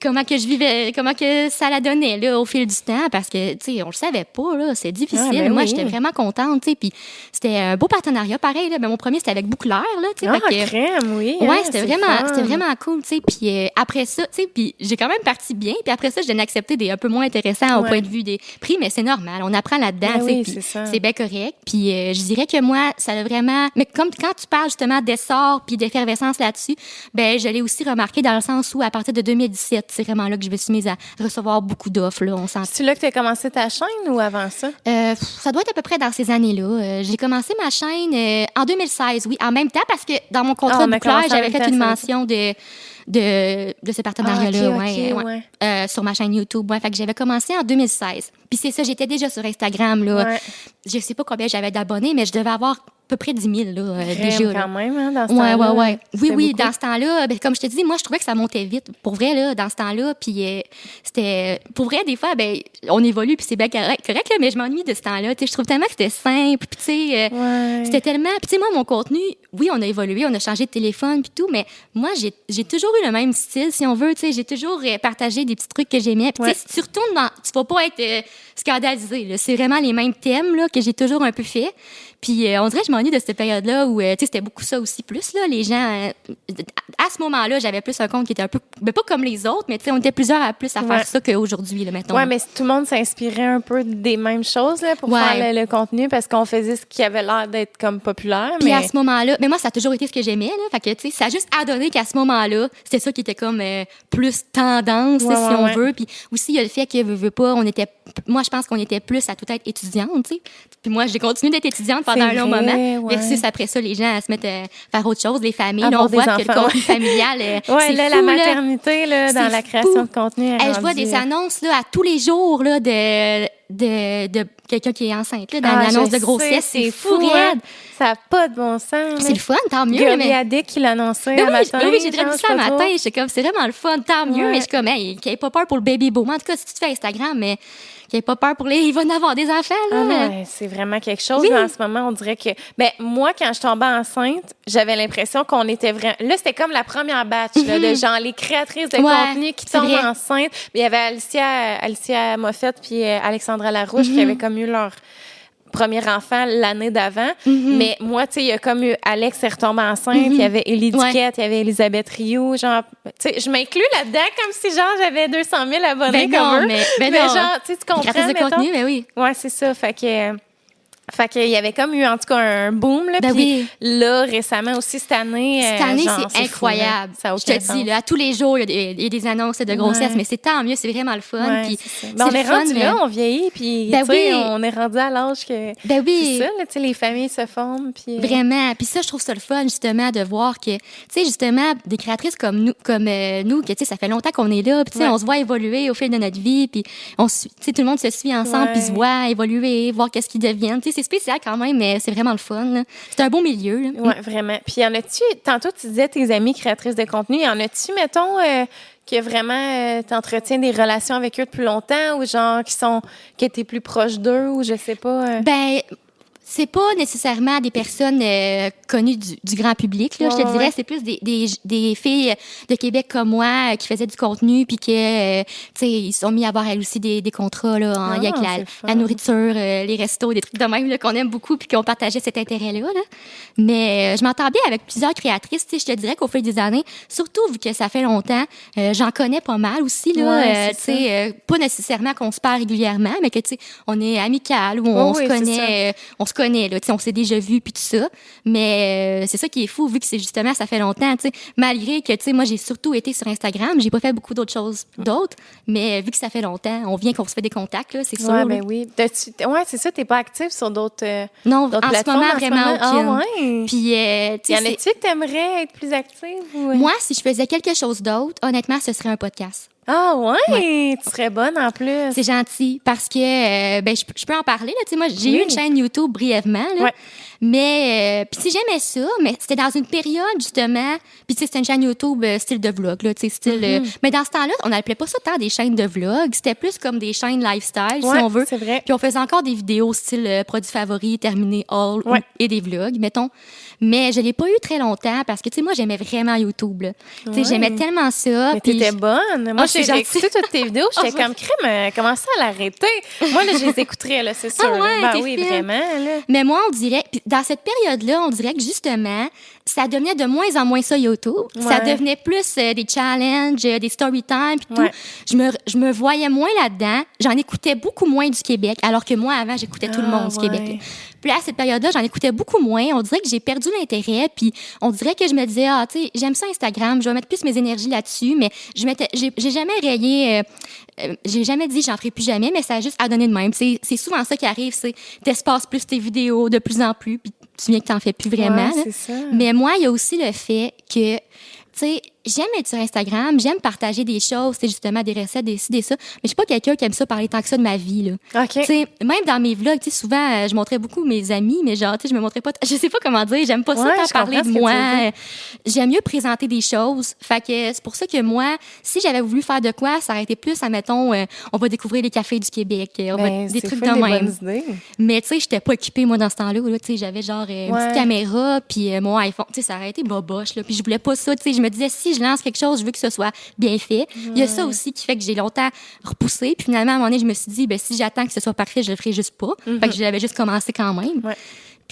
[SPEAKER 2] Comment que je vivais, comment que ça la donnait là au fil du temps, parce que tu sais, on le savait pas là, c'est difficile.
[SPEAKER 1] Ah, ben
[SPEAKER 2] Moi,
[SPEAKER 1] oui.
[SPEAKER 2] j'étais vraiment contente, tu sais, puis c'était un beau partenariat, pareil là. Ben, mon premier c'était avec Bouclair là, tu sais,
[SPEAKER 1] Ah,
[SPEAKER 2] que-
[SPEAKER 1] crème, oui.
[SPEAKER 2] Ouais,
[SPEAKER 1] hein,
[SPEAKER 2] c'était
[SPEAKER 1] c'est
[SPEAKER 2] vraiment, c'était vraiment cool, tu sais. Puis euh, après ça, tu sais, puis j'ai quand même parti bien. Puis après ça, j'ai accepté des un peu moins intéressants au
[SPEAKER 1] Ouais.
[SPEAKER 2] point de vue des prix, mais c'est normal. On apprend là-dedans,
[SPEAKER 1] Ben
[SPEAKER 2] tu sais.
[SPEAKER 1] c'est
[SPEAKER 2] bien correct. Puis euh, je dirais que moi, ça a vraiment. Mais comme quand tu parles justement d'essor puis d'effervescence là-dessus, ben je l'ai aussi remarqué dans le sens où à partir de 2017, c'est vraiment là que je me suis mise à recevoir beaucoup d'offres. Là, on s'en
[SPEAKER 1] C'est là que tu as commencé ta chaîne ou avant ça?
[SPEAKER 2] euh, ça doit être à peu près dans ces années-là. Euh, j'ai commencé ma chaîne euh, en 2016, oui, en même temps parce que dans mon
[SPEAKER 1] Ah,
[SPEAKER 2] contrat
[SPEAKER 1] on
[SPEAKER 2] de
[SPEAKER 1] a
[SPEAKER 2] Claire,
[SPEAKER 1] commencé en
[SPEAKER 2] j'avais fait une mention de de, de ce partenariat-là,
[SPEAKER 1] Ah, ok,
[SPEAKER 2] ouais,
[SPEAKER 1] ok,
[SPEAKER 2] ouais.
[SPEAKER 1] ouais.
[SPEAKER 2] Euh, sur ma chaîne YouTube. Ouais, fait que j'avais commencé en 2016. Puis c'est ça, j'étais déjà sur Instagram là. Je sais pas combien j'avais d'abonnés, mais je devais avoir peu près 10 000 là, euh, déjà. là.
[SPEAKER 1] quand même, hein, dans ce
[SPEAKER 2] Ouais,
[SPEAKER 1] temps-là.
[SPEAKER 2] ouais, ouais. Oui, oui,
[SPEAKER 1] beaucoup.
[SPEAKER 2] dans ce temps-là, ben, comme je te dis, moi, je trouvais que ça montait vite. Pour vrai, là, dans ce temps-là, puis euh, c'était... Pour vrai, des fois, ben, on évolue, puis c'est bien correct, correct là, mais je m'ennuie de ce temps-là. Je trouve tellement que c'était simple, puis tu sais... euh,
[SPEAKER 1] Ouais.
[SPEAKER 2] C'était tellement... Puis tu sais, moi, mon contenu, oui, on a évolué, on a changé de téléphone, puis tout, mais moi, j'ai j'ai toujours eu le même style, si on veut. Tu sais, j'ai toujours euh, partagé des petits trucs que j'aimais. Puis
[SPEAKER 1] Ouais.
[SPEAKER 2] tu sais, si tu retournes dans... Tu vas pas être euh, scandalisé, là. C'est vraiment les mêmes thèmes, là, que j'ai toujours un peu fait. Puis euh, on dirait que je m'ennuie de cette période-là où, euh, tu sais, c'était beaucoup ça aussi plus, là. Les gens... euh, à ce moment-là, j'avais plus un compte qui était un peu... Ben, pas comme les autres, mais tu sais, on était plusieurs à plus à
[SPEAKER 1] Ouais.
[SPEAKER 2] faire ça qu'aujourd'hui, là, mettons.
[SPEAKER 1] Ouais, mais tout le monde s'inspirait un peu des mêmes choses là, pour
[SPEAKER 2] Ouais.
[SPEAKER 1] faire le, le contenu parce qu'on faisait ce qui avait l'air d'être comme populaire.
[SPEAKER 2] Puis
[SPEAKER 1] mais...
[SPEAKER 2] à ce moment-là, mais moi, ça a toujours été ce que j'aimais, là. Fait que, tu sais, ça a juste adonné qu'à ce moment-là, c'était ça qui était comme euh, plus tendance,
[SPEAKER 1] Ouais,
[SPEAKER 2] si on veut. Puis aussi, il y a le fait que, veux, veux pas, on était, moi, je pense qu'on était plus à tout être étudiante, tu sais. Puis moi, j'ai continué d'être étudiante pendant un long
[SPEAKER 1] vrai,
[SPEAKER 2] moment.
[SPEAKER 1] ouais.
[SPEAKER 2] Versus après ça, les gens à se mettre à faire autre chose, les familles. Là, on voit
[SPEAKER 1] des
[SPEAKER 2] que le contenu familial, euh, [LAUGHS]
[SPEAKER 1] Ouais,
[SPEAKER 2] c'est
[SPEAKER 1] là,
[SPEAKER 2] fou,
[SPEAKER 1] la maternité, là, dans la création
[SPEAKER 2] fou.
[SPEAKER 1] de contenu.
[SPEAKER 2] Hey, je vois des annonces là, à tous les jours là, de, de, de quelqu'un qui est enceinte, là, dans
[SPEAKER 1] Ah,
[SPEAKER 2] une annonce
[SPEAKER 1] je
[SPEAKER 2] de grossesse. C'est fou,
[SPEAKER 1] hein. Ça n'a pas de bon sens.
[SPEAKER 2] C'est le fun, tant mieux.
[SPEAKER 1] Gurley
[SPEAKER 2] mais...
[SPEAKER 1] Addict qui l'annonçait
[SPEAKER 2] Ben oui,
[SPEAKER 1] matin.
[SPEAKER 2] ben oui, j'ai
[SPEAKER 1] je
[SPEAKER 2] ça
[SPEAKER 1] pas
[SPEAKER 2] matin. J'étais comme, c'est vraiment le fun, tant mieux.
[SPEAKER 1] Ouais.
[SPEAKER 2] Mais je suis comme, hey, qu'il ait pas peur pour le baby boom. En tout cas, si tu te fais Instagram, mais qu'il ait pas peur pour les. Il va en avoir des enfants, là.
[SPEAKER 1] Ah c'est vraiment quelque chose.
[SPEAKER 2] Oui.
[SPEAKER 1] là, en ce moment, on dirait que. Ben, moi, quand je tombais enceinte, j'avais l'impression qu'on était vraiment. Là, c'était comme la première batch là, de genre les créatrices de
[SPEAKER 2] Mhm. Ouais,
[SPEAKER 1] contenu qui tombent enceintes. Il y avait Alicia, Alicia Moffett puis euh, Alexandra Larouche
[SPEAKER 2] Mhm.
[SPEAKER 1] qui avaient comme eu leur premier enfant l'année d'avant.
[SPEAKER 2] Mhm.
[SPEAKER 1] Mais moi, tu sais, il y a comme eu Alex est retombée enceinte, il y avait Élie
[SPEAKER 2] Ouais.
[SPEAKER 1] Duquette, il y avait Elisabeth Rioux, genre, tu sais, je m'inclus là-dedans comme si genre j'avais 200 000 abonnés
[SPEAKER 2] Ben
[SPEAKER 1] comme
[SPEAKER 2] non,
[SPEAKER 1] eux.
[SPEAKER 2] mais- ben
[SPEAKER 1] mais
[SPEAKER 2] non.
[SPEAKER 1] genre, tu comprends,
[SPEAKER 2] contenu, ben oui.
[SPEAKER 1] Ouais, c'est ça. Fait que. Fait qu'il y avait comme eu, en tout cas, un boom, là.
[SPEAKER 2] Ben
[SPEAKER 1] Puis
[SPEAKER 2] oui.
[SPEAKER 1] là, récemment aussi, cette année.
[SPEAKER 2] Cette
[SPEAKER 1] euh,
[SPEAKER 2] année,
[SPEAKER 1] genre,
[SPEAKER 2] c'est
[SPEAKER 1] fou, là.
[SPEAKER 2] incroyable.
[SPEAKER 1] Ça
[SPEAKER 2] je te dis, là, à tous les jours, il y a des, il y a des annonces de grossesse,
[SPEAKER 1] Ouais.
[SPEAKER 2] mais c'est tant mieux, c'est vraiment le fun.
[SPEAKER 1] Ouais,
[SPEAKER 2] puis
[SPEAKER 1] Ben, on
[SPEAKER 2] le
[SPEAKER 1] est
[SPEAKER 2] fun,
[SPEAKER 1] rendu là, on vieillit, puis
[SPEAKER 2] Ben
[SPEAKER 1] tu sais,
[SPEAKER 2] oui.
[SPEAKER 1] on est rendu à l'âge que.
[SPEAKER 2] Ben oui.
[SPEAKER 1] C'est ça, là, les familles se forment, puis. euh,
[SPEAKER 2] Vraiment. Puis ça, je trouve ça le fun, justement, de voir que, tu sais, justement, des créatrices comme nous, comme euh, nous, que, tu sais, ça fait longtemps qu'on est là, puis, tu sais,
[SPEAKER 1] Ouais.
[SPEAKER 2] on se voit évoluer au fil de notre vie, puis on, tu sais, tout le monde se suit ensemble, puis se voit évoluer, voir qu'est-ce qu'ils deviennent. Tu c'est spécial quand même, mais c'est vraiment le fun. C'est un beau milieu.
[SPEAKER 1] Ouais, vraiment. Puis y en a-tu, tantôt tu disais tes amies créatrices de contenu, y en a-tu, mettons, euh, que vraiment euh, t'entretiens des relations avec eux depuis longtemps ou genre qui sont, qui étaient plus proches d'eux ou je sais pas. euh?
[SPEAKER 2] Ben, c'est pas nécessairement des personnes euh, connues du, du grand public. Là, je te dirais,
[SPEAKER 1] ouais.
[SPEAKER 2] c'est plus des, des, des filles de Québec comme moi euh, qui faisaient du contenu puis qui, euh, tu sais, ils se sont mis à avoir elles aussi des, des contrats là, en
[SPEAKER 1] Ah,
[SPEAKER 2] avec la, la nourriture, euh, les restos, des trucs de même là, qu'on aime beaucoup puis qu'on partageait cet intérêt-là. Là. Mais euh, je m'entends bien avec plusieurs créatrices. Tu sais, je te dirais qu'au fil des années, surtout vu que ça fait longtemps, euh, j'en connais pas mal aussi. Là,
[SPEAKER 1] Ouais,
[SPEAKER 2] euh, sais, euh, pas nécessairement qu'on se parle régulièrement, mais que tu sais, on est amical ou on
[SPEAKER 1] Oh
[SPEAKER 2] se
[SPEAKER 1] oui, c'est
[SPEAKER 2] connaît, on se connaît là, tu on s'est déjà vu puis tout ça. Mais euh, c'est ça qui est fou vu que c'est justement ça fait longtemps, tu sais, malgré que tu sais, moi j'ai surtout été sur Instagram, j'ai pas fait beaucoup d'autres choses d'autres, mais vu que ça fait longtemps, on vient qu'on se fait des contacts là, c'est sûr.
[SPEAKER 1] Ouais, ben oui. T'as-tu- Ouais, c'est ça, t'es pas active sur d'autres. euh,
[SPEAKER 2] Non, en ce moment
[SPEAKER 1] en ce
[SPEAKER 2] vraiment
[SPEAKER 1] moment?
[SPEAKER 2] aucune.
[SPEAKER 1] Ah ouais.
[SPEAKER 2] Puis euh, tu
[SPEAKER 1] Y
[SPEAKER 2] sais,
[SPEAKER 1] en
[SPEAKER 2] c'est-
[SPEAKER 1] a-tu que t'aimerais être plus active ou.
[SPEAKER 2] moi si je faisais quelque chose d'autre, honnêtement, ce serait un podcast.
[SPEAKER 1] Ah ouais, tu serais bonne en plus.
[SPEAKER 2] C'est gentil parce que euh, ben je, peux- je peux en parler là, tu sais moi j'ai
[SPEAKER 1] Oui.
[SPEAKER 2] eu une chaîne YouTube brièvement là,
[SPEAKER 1] Ouais.
[SPEAKER 2] Mais, euh, puis si j'aimais ça, mais c'était dans une période, justement, puis c'était une chaîne YouTube euh, style de vlog, là, tu sais, style... euh,
[SPEAKER 1] Mm-hmm.
[SPEAKER 2] mais dans ce temps-là, on n'appelait pas ça tant des chaînes de vlog, c'était plus comme des chaînes lifestyle,
[SPEAKER 1] Ouais,
[SPEAKER 2] si on veut.
[SPEAKER 1] c'est vrai.
[SPEAKER 2] Puis on faisait encore des vidéos style euh, produits favoris, terminé ou-
[SPEAKER 1] Ouais.
[SPEAKER 2] et des vlogs, mettons. Mais je l'ai pas eu très longtemps parce que, tu sais, moi, j'aimais vraiment YouTube. Tu sais, j'aimais tellement ça.
[SPEAKER 1] Mais t'étais bonne. Moi,
[SPEAKER 2] Ah, c'est
[SPEAKER 1] j'ai écouté toutes tes vidéos. [LAUGHS] J'étais
[SPEAKER 2] Ah,
[SPEAKER 1] comme crème. Comment ça à l'arrêter? Moi, là, je les écouterais, là, c'est sûr.
[SPEAKER 2] Ah ouais,
[SPEAKER 1] Ben oui, vraiment, là.
[SPEAKER 2] Mais moi, on dirait, dans cette période-là, on dirait que justement, ça devenait de moins en moins ça YouTube. Ça devenait plus euh, des challenges, euh, des story time, puis tout.
[SPEAKER 1] Ouais.
[SPEAKER 2] Je me, je me voyais moins là-dedans. J'en écoutais beaucoup moins du Québec, alors que moi, avant, j'écoutais tout le
[SPEAKER 1] Ah,
[SPEAKER 2] monde du
[SPEAKER 1] ouais.
[SPEAKER 2] Québec. Puis à cette période-là, j'en écoutais beaucoup moins. On dirait que j'ai perdu l'intérêt, puis on dirait que je me disais, ah, tu sais, j'aime ça Instagram, je vais mettre plus mes énergies là-dessus, mais je m'étais, j'ai, jamais rayé, euh, euh, j'ai jamais dit j'en ferai plus jamais, mais ça a juste à donner de même. C'est, c'est souvent ça qui arrive, c'est t'espaces plus tes vidéos de plus en plus, puis tu viens que t'en fais plus vraiment.
[SPEAKER 1] Ouais.
[SPEAKER 2] Mais moi, il y a aussi le fait que, tu sais, j'aime être sur Instagram, j'aime partager des choses, c'est justement des recettes, des ci, des ça, mais je suis pas quelqu'un qui aime ça parler tant que ça de ma vie, là.
[SPEAKER 1] OK.
[SPEAKER 2] Tu sais, même dans mes vlogs, tu sais, souvent, euh, je montrais beaucoup mes amis, mais genre, tu sais, je me montrais pas, je sais pas comment dire, j'aime pas ça
[SPEAKER 1] Ouais,
[SPEAKER 2] tant
[SPEAKER 1] je
[SPEAKER 2] parler de moi. J'aime mieux présenter des choses. Fait que c'est pour ça que moi, si j'avais voulu faire de quoi, ça aurait été plus, admettons, euh, on va découvrir les cafés du Québec, euh, on va-
[SPEAKER 1] Ben,
[SPEAKER 2] des trucs de
[SPEAKER 1] des
[SPEAKER 2] même. Mais tu sais, j'étais pas occupée moi dans ce temps-là. là. Tu sais, j'avais genre euh, une petite caméra puis euh, mon iPhone. Tu sais, ça aurait été boboche là. Puis je voulais pas ça. Tu sais, je me disais si je lance quelque chose, je veux que ce soit bien fait. Il y a ça aussi qui fait que j'ai longtemps repoussé. Puis finalement à un moment donné, je me suis dit ben si j'attends que ce soit parfait, je le ferai juste pas. Fait que j'avais juste commencé quand même.
[SPEAKER 1] Ouais.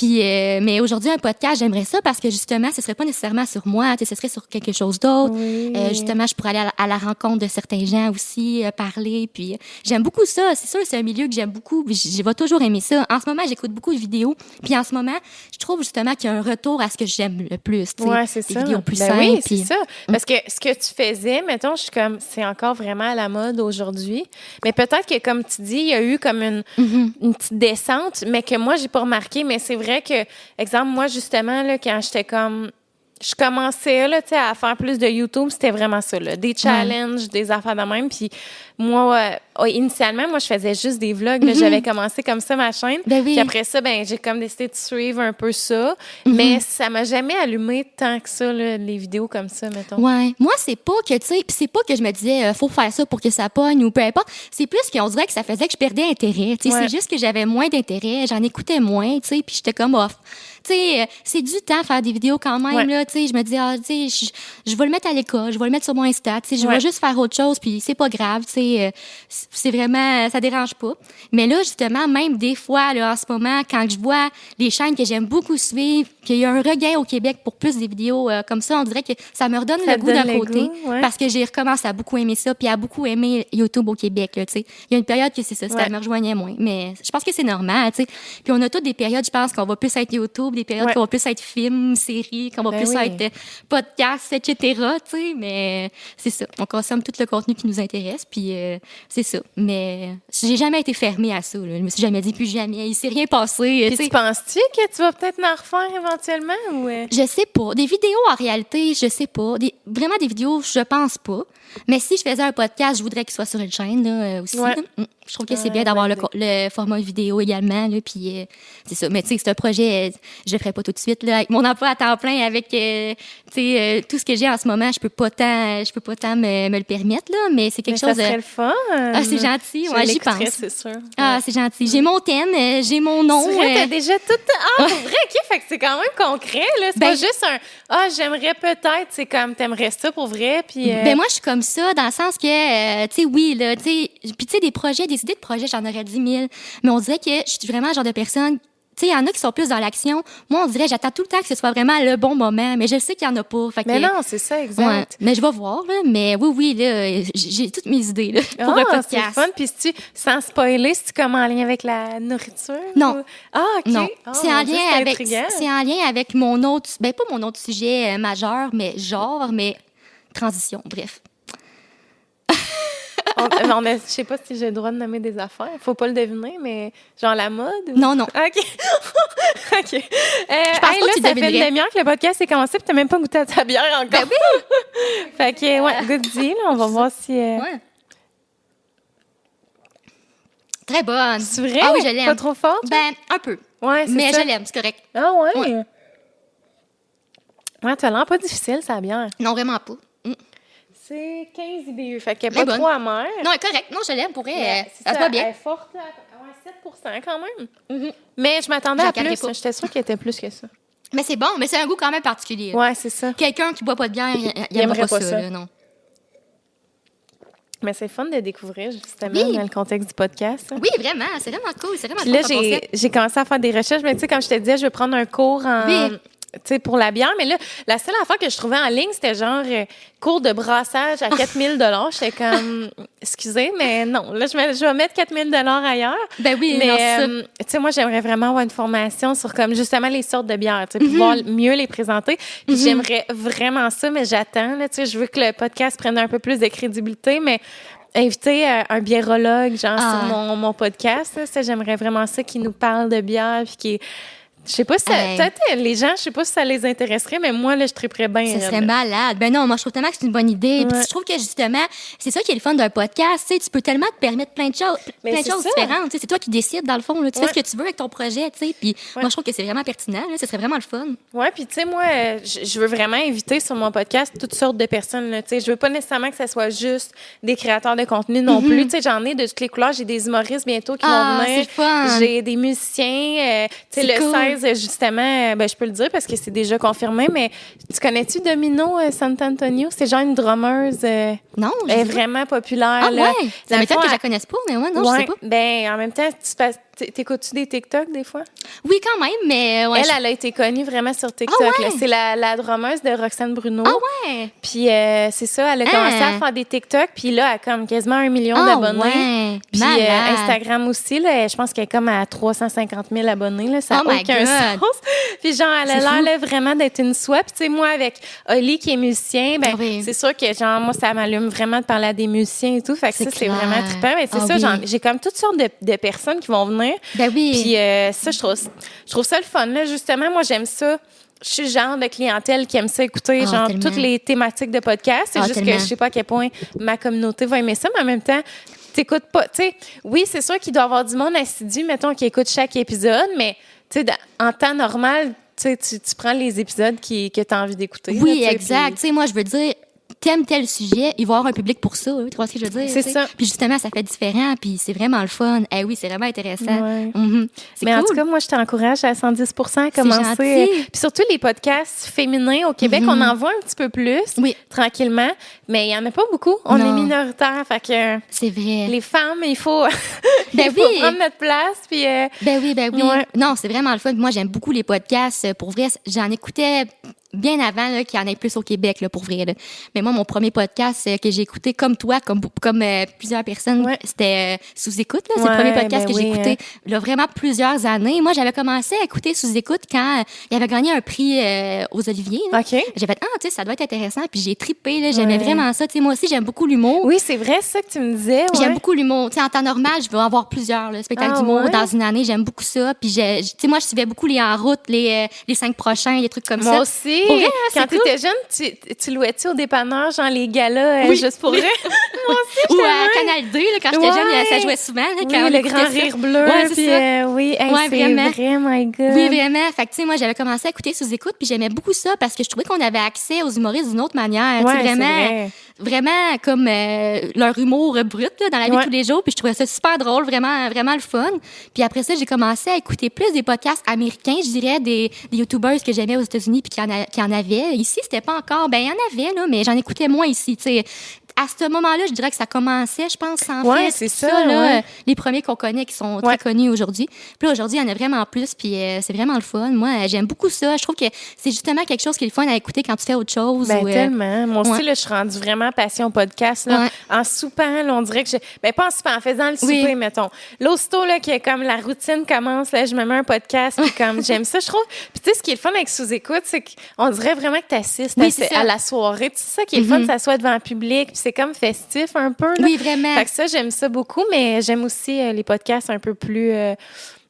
[SPEAKER 2] Puis, euh, mais aujourd'hui, un podcast, j'aimerais ça parce que justement, ce serait pas nécessairement sur moi, tu sais, ce serait sur quelque chose d'autre.
[SPEAKER 1] Oui.
[SPEAKER 2] Euh, justement, je pourrais aller à la, à la rencontre de certains gens aussi, euh, parler. Puis, j'aime beaucoup ça. C'est sûr, c'est un milieu que j'aime beaucoup. Je vais toujours aimer ça. En ce moment, j'écoute beaucoup de vidéos. Puis, en ce moment, je trouve justement qu'il y a un retour à ce que j'aime le plus.
[SPEAKER 1] Ouais, c'est
[SPEAKER 2] des
[SPEAKER 1] ça.
[SPEAKER 2] vidéos plus
[SPEAKER 1] ben
[SPEAKER 2] simples.
[SPEAKER 1] oui, c'est
[SPEAKER 2] puis-
[SPEAKER 1] ça. Parce que ce que tu faisais, mettons, je suis comme, c'est encore vraiment à la mode aujourd'hui. Mais peut-être que, comme tu dis, il y a eu comme une,
[SPEAKER 2] Mm-hmm.
[SPEAKER 1] une petite descente, mais que moi, j'ai pas remarqué. Mais c'est vrai que, exemple, moi, justement, là, quand j'étais comme, je commençais, là, à faire plus de YouTube, c'était vraiment ça, là. Des challenges, des affaires de même. Puis moi, euh, oh, initialement, moi, je faisais juste des vlogs. là. J'avais commencé comme ça ma chaîne.
[SPEAKER 2] Ben oui.
[SPEAKER 1] Puis après ça, ben, j'ai comme décidé de suivre un peu ça.
[SPEAKER 2] Mm-hmm.
[SPEAKER 1] Mais ça m'a jamais allumé tant que ça, là, les vidéos comme ça, mettons.
[SPEAKER 2] Ouais. Moi, c'est pas que, tu sais, c'est pas que je me disais, euh, faut faire ça pour que ça pogne ou peu importe. C'est plus qu'on dirait que ça faisait que je perdais intérêt.
[SPEAKER 1] Ouais.
[SPEAKER 2] c'est juste que j'avais moins d'intérêt, j'en écoutais moins, tu sais, puis j'étais comme off. Tu sais, euh, c'est du temps faire des vidéos quand même,
[SPEAKER 1] Ouais.
[SPEAKER 2] là, tu sais. Je me dis, ah, tu sais, je- vais le mettre à l'école, je vais le mettre sur mon Insta, tu sais, je vais juste faire autre chose, puis c'est pas grave, tu sais. Euh, c'est vraiment, ça dérange pas. Mais là, justement, même des fois, là, en ce moment, quand je vois les chaînes que j'aime beaucoup suivre, qu'il y a un regain au Québec pour plus des vidéos euh, comme ça, on dirait que ça me redonne
[SPEAKER 1] Ça
[SPEAKER 2] le goût d'un côté.
[SPEAKER 1] goût, ouais.
[SPEAKER 2] Parce que j'ai recommencé à beaucoup aimer ça, puis à beaucoup aimer YouTube au Québec, là, tu sais. Il y a une période que c'est ça, ça me rejoignait moins. Mais je pense que c'est normal, tu sais. Puis on a toutes des périodes, je pense, qu'on va plus être YouTube, des périodes
[SPEAKER 1] Ouais.
[SPEAKER 2] qu'on va plus être film, série, qu'on va
[SPEAKER 1] Ben
[SPEAKER 2] plus
[SPEAKER 1] oui.
[SPEAKER 2] être euh, podcast, etc., tu sais. Mais c'est ça. On consomme tout le contenu qui nous intéresse, puis euh, c'est ça. Mais j'ai jamais été fermée à ça, là. Je me suis jamais dit, plus jamais, il s'est rien passé,
[SPEAKER 1] Puis
[SPEAKER 2] tu
[SPEAKER 1] penses-tu que tu vas peut-être en refaire éventuellement euh?
[SPEAKER 2] Je sais pas. Des vidéos, en réalité, je sais pas. Des, vraiment, des vidéos, je pense pas. Mais si je faisais un podcast, je voudrais qu'il soit sur une chaîne, là, euh, aussi.
[SPEAKER 1] Ouais.
[SPEAKER 2] là. Mm. Je trouve que c'est
[SPEAKER 1] Ouais,
[SPEAKER 2] bien d'avoir le, le format vidéo également, là, puis euh, c'est ça. Mais tu sais, c'est un projet, euh, je le ferai pas tout de suite, là. Avec mon emploi à temps plein, avec, euh, euh, tout ce que j'ai en ce moment, je peux pas tant, je peux pas tant me, me le permettre, là, mais c'est quelque
[SPEAKER 1] Mais
[SPEAKER 2] chose
[SPEAKER 1] ça serait le fun.
[SPEAKER 2] Ah, c'est gentil, ouais, j'y pense.
[SPEAKER 1] c'est sûr.
[SPEAKER 2] Ah, c'est gentil. J'ai mon thème, euh, j'ai mon nom.
[SPEAKER 1] C'est vrai,
[SPEAKER 2] euh,
[SPEAKER 1] t'as déjà tout. Ah, vrai, OK. Fait que c'est quand même concret. C'est
[SPEAKER 2] Ben-
[SPEAKER 1] pas juste un. Ah, j'aimerais peut-être. C'est comme, t'aimerais ça pour vrai. Puis. euh,
[SPEAKER 2] Ben moi, je suis comme ça, dans le sens que, euh, tu sais, oui, là, tu sais, puis tu sais, des projets, des idées de projets, j'en aurais 10 000. Mais on dirait que je suis vraiment le genre de personne, tu sais, il y en a qui sont plus dans l'action. Moi, on dirait, j'attends tout le temps que ce soit vraiment le bon moment, mais je sais qu'il y en a pas. Fait que,
[SPEAKER 1] Mais non, c'est ça,
[SPEAKER 2] ouais.
[SPEAKER 1] exact.
[SPEAKER 2] Mais je vais voir, là. Mais oui, oui, là, j'ai toutes mes idées, là, pour un
[SPEAKER 1] ah, c'est
[SPEAKER 2] podcast.
[SPEAKER 1] fun. Puis, si tu, sans spoiler, si tu comme en lien avec la nourriture?
[SPEAKER 2] Non.
[SPEAKER 1] ou- Ah, OK.
[SPEAKER 2] Non,
[SPEAKER 1] Ah,
[SPEAKER 2] c'est en lien avec c'est en lien avec mon autre ben pas mon autre sujet euh, majeur mais genre mais transition bref.
[SPEAKER 1] On, on a- je sais pas si j'ai le droit de nommer des affaires. Faut pas le deviner, mais genre la mode? ou-
[SPEAKER 2] Non non.
[SPEAKER 1] OK. [LAUGHS] OK. Euh, je
[SPEAKER 2] pense pas
[SPEAKER 1] là,
[SPEAKER 2] que tu
[SPEAKER 1] ça fait une demi-heure que le podcast est commencé puis t'as même pas goûté à ta bière encore.
[SPEAKER 2] Ben oui. [LAUGHS]
[SPEAKER 1] fait que, ouais, good deal. On va voir si... euh,
[SPEAKER 2] Ouais. Très bonne.
[SPEAKER 1] C'est vrai?
[SPEAKER 2] Ah oui, je l'aime.
[SPEAKER 1] Pas trop forte?
[SPEAKER 2] Ben, un peu.
[SPEAKER 1] Ouais, c'est
[SPEAKER 2] Mais
[SPEAKER 1] ça.
[SPEAKER 2] je l'aime, c'est correct.
[SPEAKER 1] Ah ouais?
[SPEAKER 2] Ouais.
[SPEAKER 1] Ouais, t'as l'air pas difficile, ça bière.
[SPEAKER 2] Non, vraiment pas. Mm.
[SPEAKER 1] C'est 15 IBU, fait qu'elle
[SPEAKER 2] Elle est
[SPEAKER 1] est pas
[SPEAKER 2] bonne.
[SPEAKER 1] trop amère.
[SPEAKER 2] Non, elle est correct. Non, je l'aime, pour vrai.
[SPEAKER 1] Mais c'est
[SPEAKER 2] Elle se bien.
[SPEAKER 1] Elle est forte, là. Ouais, 7 quand même. Mais je m'attendais à plus. J'étais sûre qu'il était plus que ça.
[SPEAKER 2] Mais c'est bon, mais c'est un goût quand même particulier.
[SPEAKER 1] Ouais, c'est ça.
[SPEAKER 2] Quelqu'un qui boit pas de bière, il, il
[SPEAKER 1] Il
[SPEAKER 2] aimerait pas,
[SPEAKER 1] pas
[SPEAKER 2] ça, là, non.
[SPEAKER 1] Mais c'est fun de découvrir, justement,
[SPEAKER 2] Oui.
[SPEAKER 1] dans le contexte du podcast. hein.
[SPEAKER 2] Oui, vraiment, c'est vraiment cool. C'est vraiment
[SPEAKER 1] Puis là,
[SPEAKER 2] cool
[SPEAKER 1] j'ai commencé à faire des recherches. Mais tu sais, comme je te disais, je vais prendre un cours en.
[SPEAKER 2] Oui.
[SPEAKER 1] Tu sais, pour la bière. Mais là, la seule affaire que je trouvais en ligne, c'était genre euh, cours de brassage à 4000 J'étais comme, [LAUGHS] excusez, mais non. Là, je, vais- je vais mettre 4000 ailleurs.
[SPEAKER 2] Ben oui,
[SPEAKER 1] Mais, euh, tu sais, moi, j'aimerais vraiment avoir une formation sur comme justement les sortes de bières, tu sais, pouvoir mieux les présenter. Puis j'aimerais vraiment ça, mais j'attends, là, tu sais, je veux que le podcast prenne un peu plus de crédibilité, mais inviter euh, un biérologue, genre,
[SPEAKER 2] Ah.
[SPEAKER 1] sur mon, mon podcast, là, ça, j'aimerais vraiment ça, qui nous parle de bière, puis qui je sais pas si ça,
[SPEAKER 2] Hey.
[SPEAKER 1] peut-être les gens, je sais pas si ça les intéresserait, mais moi, là, je triperais bien. Raide,
[SPEAKER 2] serait
[SPEAKER 1] là.
[SPEAKER 2] malade. Ben non, moi, je trouve tellement que c'est une bonne idée. Puis je trouve que justement, c'est ça qui est le fun d'un podcast. Tu tu peux tellement te permettre plein de choses,
[SPEAKER 1] Mais
[SPEAKER 2] plein de choses
[SPEAKER 1] ça.
[SPEAKER 2] différentes. C'est toi qui décides, dans le fond. là. Tu
[SPEAKER 1] Ouais.
[SPEAKER 2] fais ce que tu veux avec ton projet, tu sais. Puis
[SPEAKER 1] Ouais.
[SPEAKER 2] moi, je trouve que c'est vraiment pertinent. Là. Ce serait vraiment le fun.
[SPEAKER 1] Ouais, puis tu sais moi, je veux vraiment inviter sur mon podcast toutes sortes de personnes. Tu sais, je veux pas nécessairement que ça soit juste des créateurs de contenu non plus. Tu sais, j'en ai de toutes les couleurs. J'ai des humoristes bientôt qui.
[SPEAKER 2] Ah,
[SPEAKER 1] vont venir. J'ai des musiciens. euh, tu sais, le
[SPEAKER 2] cool.
[SPEAKER 1] 16 euh, justement, euh, ben je peux le dire parce que c'est déjà confirmé. Mais tu connais-tu Domino euh, Sant'Antonio C'est genre une drummeuse. euh,
[SPEAKER 2] Non, je
[SPEAKER 1] elle est vraiment populaire.
[SPEAKER 2] Ah
[SPEAKER 1] là.
[SPEAKER 2] ouais? Ça m'étonne que je la connaisse pas, mais ouais, non, je
[SPEAKER 1] ouais,
[SPEAKER 2] sais pas.
[SPEAKER 1] Ben, en même temps, tu passes- t'écoutes-tu des TikTok des fois?
[SPEAKER 2] Oui, quand même, mais ouais.
[SPEAKER 1] elle,
[SPEAKER 2] je-
[SPEAKER 1] elle a été connue vraiment sur TikTok.
[SPEAKER 2] Ah ouais?
[SPEAKER 1] C'est la, la de Roxane Bruno.
[SPEAKER 2] Ah ouais?
[SPEAKER 1] Puis euh, c'est ça, elle a commencé
[SPEAKER 2] Ah.
[SPEAKER 1] à faire des TikTok, puis là, elle a comme quasiment un million
[SPEAKER 2] Ah
[SPEAKER 1] d'abonnés.
[SPEAKER 2] ouais.
[SPEAKER 1] Puis euh, Instagram aussi, là, je pense qu'elle est comme à 350 000 abonnés. Là, ça n'a
[SPEAKER 2] Oh
[SPEAKER 1] aucun sens. [LAUGHS] Puis genre, elle a l'air vraiment d'être une. Puis tu sais, moi, avec Oli qui est musicien, ben
[SPEAKER 2] oui.
[SPEAKER 1] c'est sûr que genre, moi, ça m'allume vraiment de parler à des musiciens et tout. Fait que
[SPEAKER 2] C'est
[SPEAKER 1] ça, c'est vraiment trippant. Mais c'est
[SPEAKER 2] Ah
[SPEAKER 1] ça,
[SPEAKER 2] oui.
[SPEAKER 1] j'ai comme toutes sortes de, de personnes qui vont venir.
[SPEAKER 2] Ben oui.
[SPEAKER 1] Puis euh, ça, je trouve, je trouve ça le fun. Là, justement, moi, j'aime ça. Je suis le genre de clientèle qui aime ça écouter
[SPEAKER 2] Ah,
[SPEAKER 1] genre
[SPEAKER 2] tellement.
[SPEAKER 1] toutes les thématiques de podcast. C'est
[SPEAKER 2] Ah,
[SPEAKER 1] juste
[SPEAKER 2] tellement.
[SPEAKER 1] que je sais pas à quel point ma communauté va aimer ça, mais en même temps, t'écoutes pas. Tu sais, oui, c'est sûr qu'il doit y avoir du monde assidu, mettons, qui écoute chaque épisode, mais tu sais, dans- en temps normal, tu tu prends les épisodes qui, que tu as envie d'écouter.
[SPEAKER 2] Oui, exact.
[SPEAKER 1] puis-
[SPEAKER 2] Tu sais, moi, je veux dire, t'aimes tel sujet, il va y avoir un public pour ça. hein, Tu vois ce que je veux dire?
[SPEAKER 1] C'est ça.
[SPEAKER 2] Puis justement, ça fait différent, puis c'est vraiment le fun. Eh oui, c'est vraiment intéressant.
[SPEAKER 1] Ouais.
[SPEAKER 2] Mhm. C'est
[SPEAKER 1] Mais en
[SPEAKER 2] cool.
[SPEAKER 1] tout cas, moi, je t'encourage à 110 à commencer. euh, Puis surtout les podcasts féminins au Québec, on en voit un petit peu plus,
[SPEAKER 2] Oui.
[SPEAKER 1] tranquillement, mais il y en a pas beaucoup. On
[SPEAKER 2] Non.
[SPEAKER 1] est minoritaire, fait que
[SPEAKER 2] c'est vrai.
[SPEAKER 1] les femmes, il faut, [LAUGHS]
[SPEAKER 2] Ben
[SPEAKER 1] il faut
[SPEAKER 2] oui.
[SPEAKER 1] prendre notre place. Puis euh,
[SPEAKER 2] Ben oui, ben oui.
[SPEAKER 1] Ouais.
[SPEAKER 2] Non, c'est vraiment le fun. Moi, j'aime beaucoup les podcasts. Pour vrai, j'en écoutais bien avant là, qu'il y en ait plus au Québec, là, pour vrai. là. Mais moi, mon premier podcast euh, que j'ai écouté, comme toi, comme, comme euh, plusieurs personnes,
[SPEAKER 1] Ouais.
[SPEAKER 2] c'était euh, Sous-Écoute. là. C'est le premier podcast
[SPEAKER 1] ben
[SPEAKER 2] que j'ai écouté y a vraiment plusieurs années. Moi, j'avais commencé à écouter Sous-Écoute quand euh, il avait gagné un prix euh, aux Oliviers. là.
[SPEAKER 1] OK.
[SPEAKER 2] J'ai fait, ah, tu sais, ça doit être intéressant. Puis j'ai trippé, là. J'aimais
[SPEAKER 1] Ouais.
[SPEAKER 2] vraiment ça. Tu sais, moi aussi, j'aime beaucoup l'humour.
[SPEAKER 1] Oui, c'est vrai, ça que tu me disais.
[SPEAKER 2] J'aime beaucoup l'humour. Tu sais, en temps normal, je veux avoir plusieurs là, spectacles
[SPEAKER 1] Ah,
[SPEAKER 2] d'humour dans une année. J'aime beaucoup ça. Puis, moi, je suivais beaucoup les en route, les, les cinq prochains, les trucs comme
[SPEAKER 1] Moi
[SPEAKER 2] ça.
[SPEAKER 1] aussi.
[SPEAKER 2] Vrai, hein,
[SPEAKER 1] Quand tu étais jeune, tu, tu louais-tu au dépanneur, genre les galas, euh,
[SPEAKER 2] Oui.
[SPEAKER 1] juste pour rire? [LAUGHS] Moi aussi,
[SPEAKER 2] Ou à
[SPEAKER 1] même.
[SPEAKER 2] Canal 2, là, quand j'étais jeune,
[SPEAKER 1] Ouais.
[SPEAKER 2] ça jouait souvent. Là,
[SPEAKER 1] Oui,
[SPEAKER 2] quand on
[SPEAKER 1] le grand
[SPEAKER 2] ça.
[SPEAKER 1] rire bleu.
[SPEAKER 2] Ouais,
[SPEAKER 1] puis, euh, oui, hey,
[SPEAKER 2] Ouais, vraiment.
[SPEAKER 1] vrai, my God.
[SPEAKER 2] Oui, vraiment. Fait que, tu sais, moi, j'avais commencé à écouter sous écoute, puis j'aimais beaucoup ça parce que je trouvais qu'on avait accès aux humoristes d'une autre manière.
[SPEAKER 1] Ouais,
[SPEAKER 2] vraiment,
[SPEAKER 1] vrai.
[SPEAKER 2] Vraiment comme euh, leur humour brut là, dans la vie
[SPEAKER 1] Ouais.
[SPEAKER 2] de tous les jours. Puis je trouvais ça super drôle, vraiment, vraiment le fun. Puis après ça, j'ai commencé à écouter plus des podcasts américains, je dirais, des, des YouTubers que j'aimais aux États-Unis puis qui en, a- qui en avaient. Ici, c'était pas encore. Ben, il y en avait, là, mais j'en écoutais moins ici, sais. À ce moment-là, je dirais que ça commençait, je pense, sans
[SPEAKER 1] Ouais,
[SPEAKER 2] fait,
[SPEAKER 1] c'est ça,
[SPEAKER 2] là,
[SPEAKER 1] ouais.
[SPEAKER 2] les premiers qu'on connaît qui sont très connus aujourd'hui. Puis là, aujourd'hui, il y en a vraiment plus, puis euh, c'est vraiment le fun. Moi, euh, j'aime beaucoup ça. Je trouve que c'est justement quelque chose qui est le fun à écouter quand tu fais autre chose.
[SPEAKER 1] Ben,
[SPEAKER 2] ou, euh,
[SPEAKER 1] tellement. Moi aussi, là, je suis rendue vraiment passion podcast. Là. En soupant, là, on dirait que je... Ben, pas en soupant, en faisant le
[SPEAKER 2] Oui.
[SPEAKER 1] souper, mettons. L'aussitôt, là, que comme la routine commence, là, je me mets un podcast, puis comme [LAUGHS] j'aime ça, je trouve. Puis tu sais, ce qui est le fun avec sous-écoute, c'est qu'on dirait vraiment que tu assistes
[SPEAKER 2] Oui,
[SPEAKER 1] à, la soirée. Tu sais, ça qui est le fun,
[SPEAKER 2] Mhm.
[SPEAKER 1] ça soit devant le public, c'est comme festif un peu. Là.
[SPEAKER 2] Oui, vraiment.
[SPEAKER 1] Fait que ça, j'aime ça beaucoup, mais j'aime aussi euh, les podcasts un peu plus euh,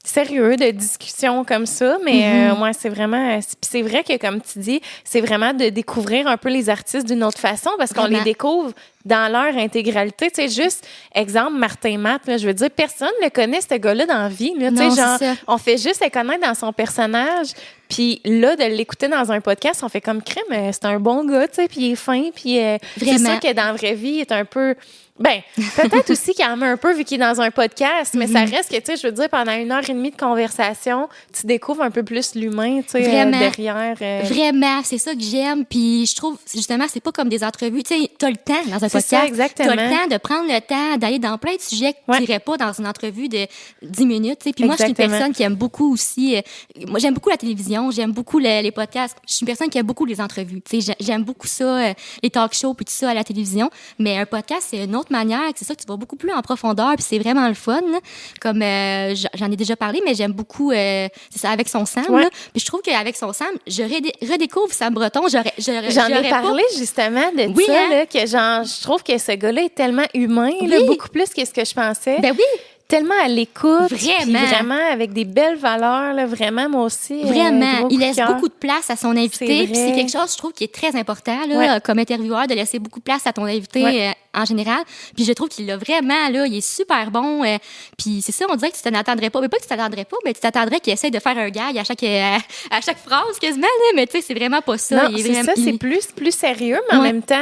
[SPEAKER 1] sérieux, de discussion comme ça. Mais
[SPEAKER 2] Mm-hmm.
[SPEAKER 1] euh, moi, c'est vraiment... c'est- puis c'est vrai que, comme tu dis, c'est vraiment de découvrir un peu les artistes d'une autre façon parce qu'on les découvre dans leur intégralité. Tu sais, juste, exemple, Martin Matt, là, je veux dire, personne ne connaît, ce gars-là, dans la vie. Là,
[SPEAKER 2] Non,
[SPEAKER 1] genre, on fait juste le connaître dans son personnage. Puis là, de l'écouter dans un podcast, on fait comme crème, euh, c'est un bon gars, tu sais, puis il est fin, puis euh, c'est sûr que dans la vraie vie, il est un peu... Ben, [LAUGHS] peut-être aussi qu'il en met un peu vu qu'il est dans un podcast, mais
[SPEAKER 2] Mhm.
[SPEAKER 1] ça reste que, tu sais, je veux dire, pendant une heure et demie de conversation, tu découvres un peu plus l'humain, tu sais, euh, derrière. euh,
[SPEAKER 2] Vraiment, c'est ça que j'aime. Puis je trouve, justement, c'est pas comme des entrevues. Tu sais, t'as le temps dans un podcast.
[SPEAKER 1] ça, exactement.
[SPEAKER 2] T'as le temps de prendre le temps d'aller dans plein de sujets que
[SPEAKER 1] Ouais.
[SPEAKER 2] tu pas dans une entrevue de 10 minutes. Tu sais. Puis moi, je suis une personne qui aime beaucoup aussi. euh, moi, j'aime beaucoup la télévision, j'aime beaucoup le- les podcasts. Je suis une personne qui aime beaucoup les entrevues. Tu sais, j'ai- j'aime beaucoup ça, euh, les talk shows puis tout ça à la télévision. Mais un podcast, c'est une autre manière. C'est ça que tu vas beaucoup plus en profondeur puis c'est vraiment le fun. là. Comme euh, j'en ai déjà parlé, mais j'aime beaucoup. euh, c'est ça avec son Sam.
[SPEAKER 1] Ouais.
[SPEAKER 2] là. Puis je trouve qu'avec son Sam, je redé- redécouvre Sam Breton. J'aurais,
[SPEAKER 1] J'en ai
[SPEAKER 2] pas-
[SPEAKER 1] parlé justement de
[SPEAKER 2] Oui,
[SPEAKER 1] ça,
[SPEAKER 2] hein?
[SPEAKER 1] là, que genre, je trouve que ce gars-là est tellement humain, là, beaucoup plus que ce que je pensais.
[SPEAKER 2] Ben oui,
[SPEAKER 1] tellement à l'écoute.
[SPEAKER 2] Vraiment.
[SPEAKER 1] Vraiment avec des belles valeurs, là, vraiment, moi aussi. euh,
[SPEAKER 2] Vraiment, il laisse beaucoup de place à son invité. Puis c'est quelque chose, je trouve, qui est très important là,
[SPEAKER 1] Ouais.
[SPEAKER 2] comme intervieweur, de laisser beaucoup de place à ton invité
[SPEAKER 1] Ouais.
[SPEAKER 2] euh, en général. Puis je trouve qu'il l'a vraiment, là, il est super bon. euh, puis c'est ça, on dirait que tu t'en attendrais pas. Mais pas que tu t'attendrais pas, mais tu t'attendrais qu'il essaye de faire un gag à chaque, euh, à chaque phrase quasiment. Là, mais tu sais, c'est vraiment pas ça.
[SPEAKER 1] Non, c'est ça, c'est plus, plus sérieux, mais en même temps,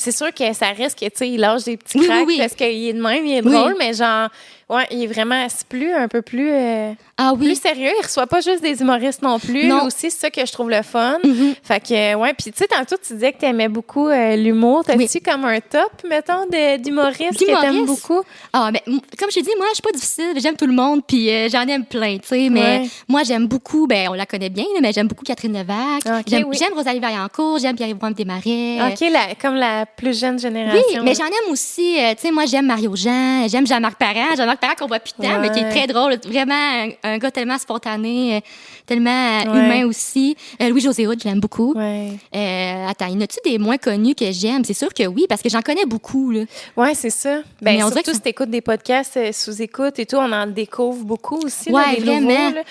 [SPEAKER 1] c'est sûr que ça reste que, tu sais, il lâche des petits
[SPEAKER 2] Oui, oui,
[SPEAKER 1] cracks
[SPEAKER 2] oui.
[SPEAKER 1] parce qu'il est de même, il est drôle, mais genre, ouais, il est vraiment, c'est plus, un peu plus, euh,
[SPEAKER 2] Ah oui.
[SPEAKER 1] plus sérieux. Il reçoit pas juste des humoristes non plus.
[SPEAKER 2] Non.
[SPEAKER 1] Aussi, c'est ça que je trouve le fun.
[SPEAKER 2] Mhm.
[SPEAKER 1] Fait que, euh, ouais. Puis, tu sais, tantôt, tu disais que t'aimais beaucoup euh, l'humour. T'as-tu comme un top, mettons, d'humoristes que t'aimes beaucoup?
[SPEAKER 2] Ah, ben, comme je t'ai dit, moi, je suis pas difficile. J'aime tout le monde, puis euh, j'en aime plein, tu sais. Mais
[SPEAKER 1] Ouais.
[SPEAKER 2] moi, j'aime beaucoup, ben, on la connaît bien, mais j'aime beaucoup Catherine Levac.
[SPEAKER 1] Ok,
[SPEAKER 2] j'aime,
[SPEAKER 1] oui.
[SPEAKER 2] Rosalie Vaillancourt, j'aime Pierre-Yves Desmarais.
[SPEAKER 1] OK, la, comme la plus jeune génération.
[SPEAKER 2] Oui, mais j'en aime aussi, tu sais, moi, j'aime Mario Jean, j'aime Jean-Marc Parent. Jean-Marc Parent qu'on voit plus tant, mais qui est
[SPEAKER 1] Ouais.
[SPEAKER 2] très drôle. Vraiment, un, un gars tellement spontané, euh, tellement euh,
[SPEAKER 1] Ouais.
[SPEAKER 2] humain aussi. Euh, Louis-José Hood, je l'aime beaucoup.
[SPEAKER 1] Ouais.
[SPEAKER 2] Euh, attends, y en a-tu des moins connus que j'aime? C'est sûr que oui, parce que j'en connais beaucoup, là.
[SPEAKER 1] Ouais, c'est ça. Ben,
[SPEAKER 2] Mais on
[SPEAKER 1] surtout
[SPEAKER 2] que
[SPEAKER 1] si t'écoutes des podcasts euh, sous écoute et tout, on en découvre beaucoup aussi. là,
[SPEAKER 2] Ouais,
[SPEAKER 1] des
[SPEAKER 2] vraiment.
[SPEAKER 1] nouveaux, là.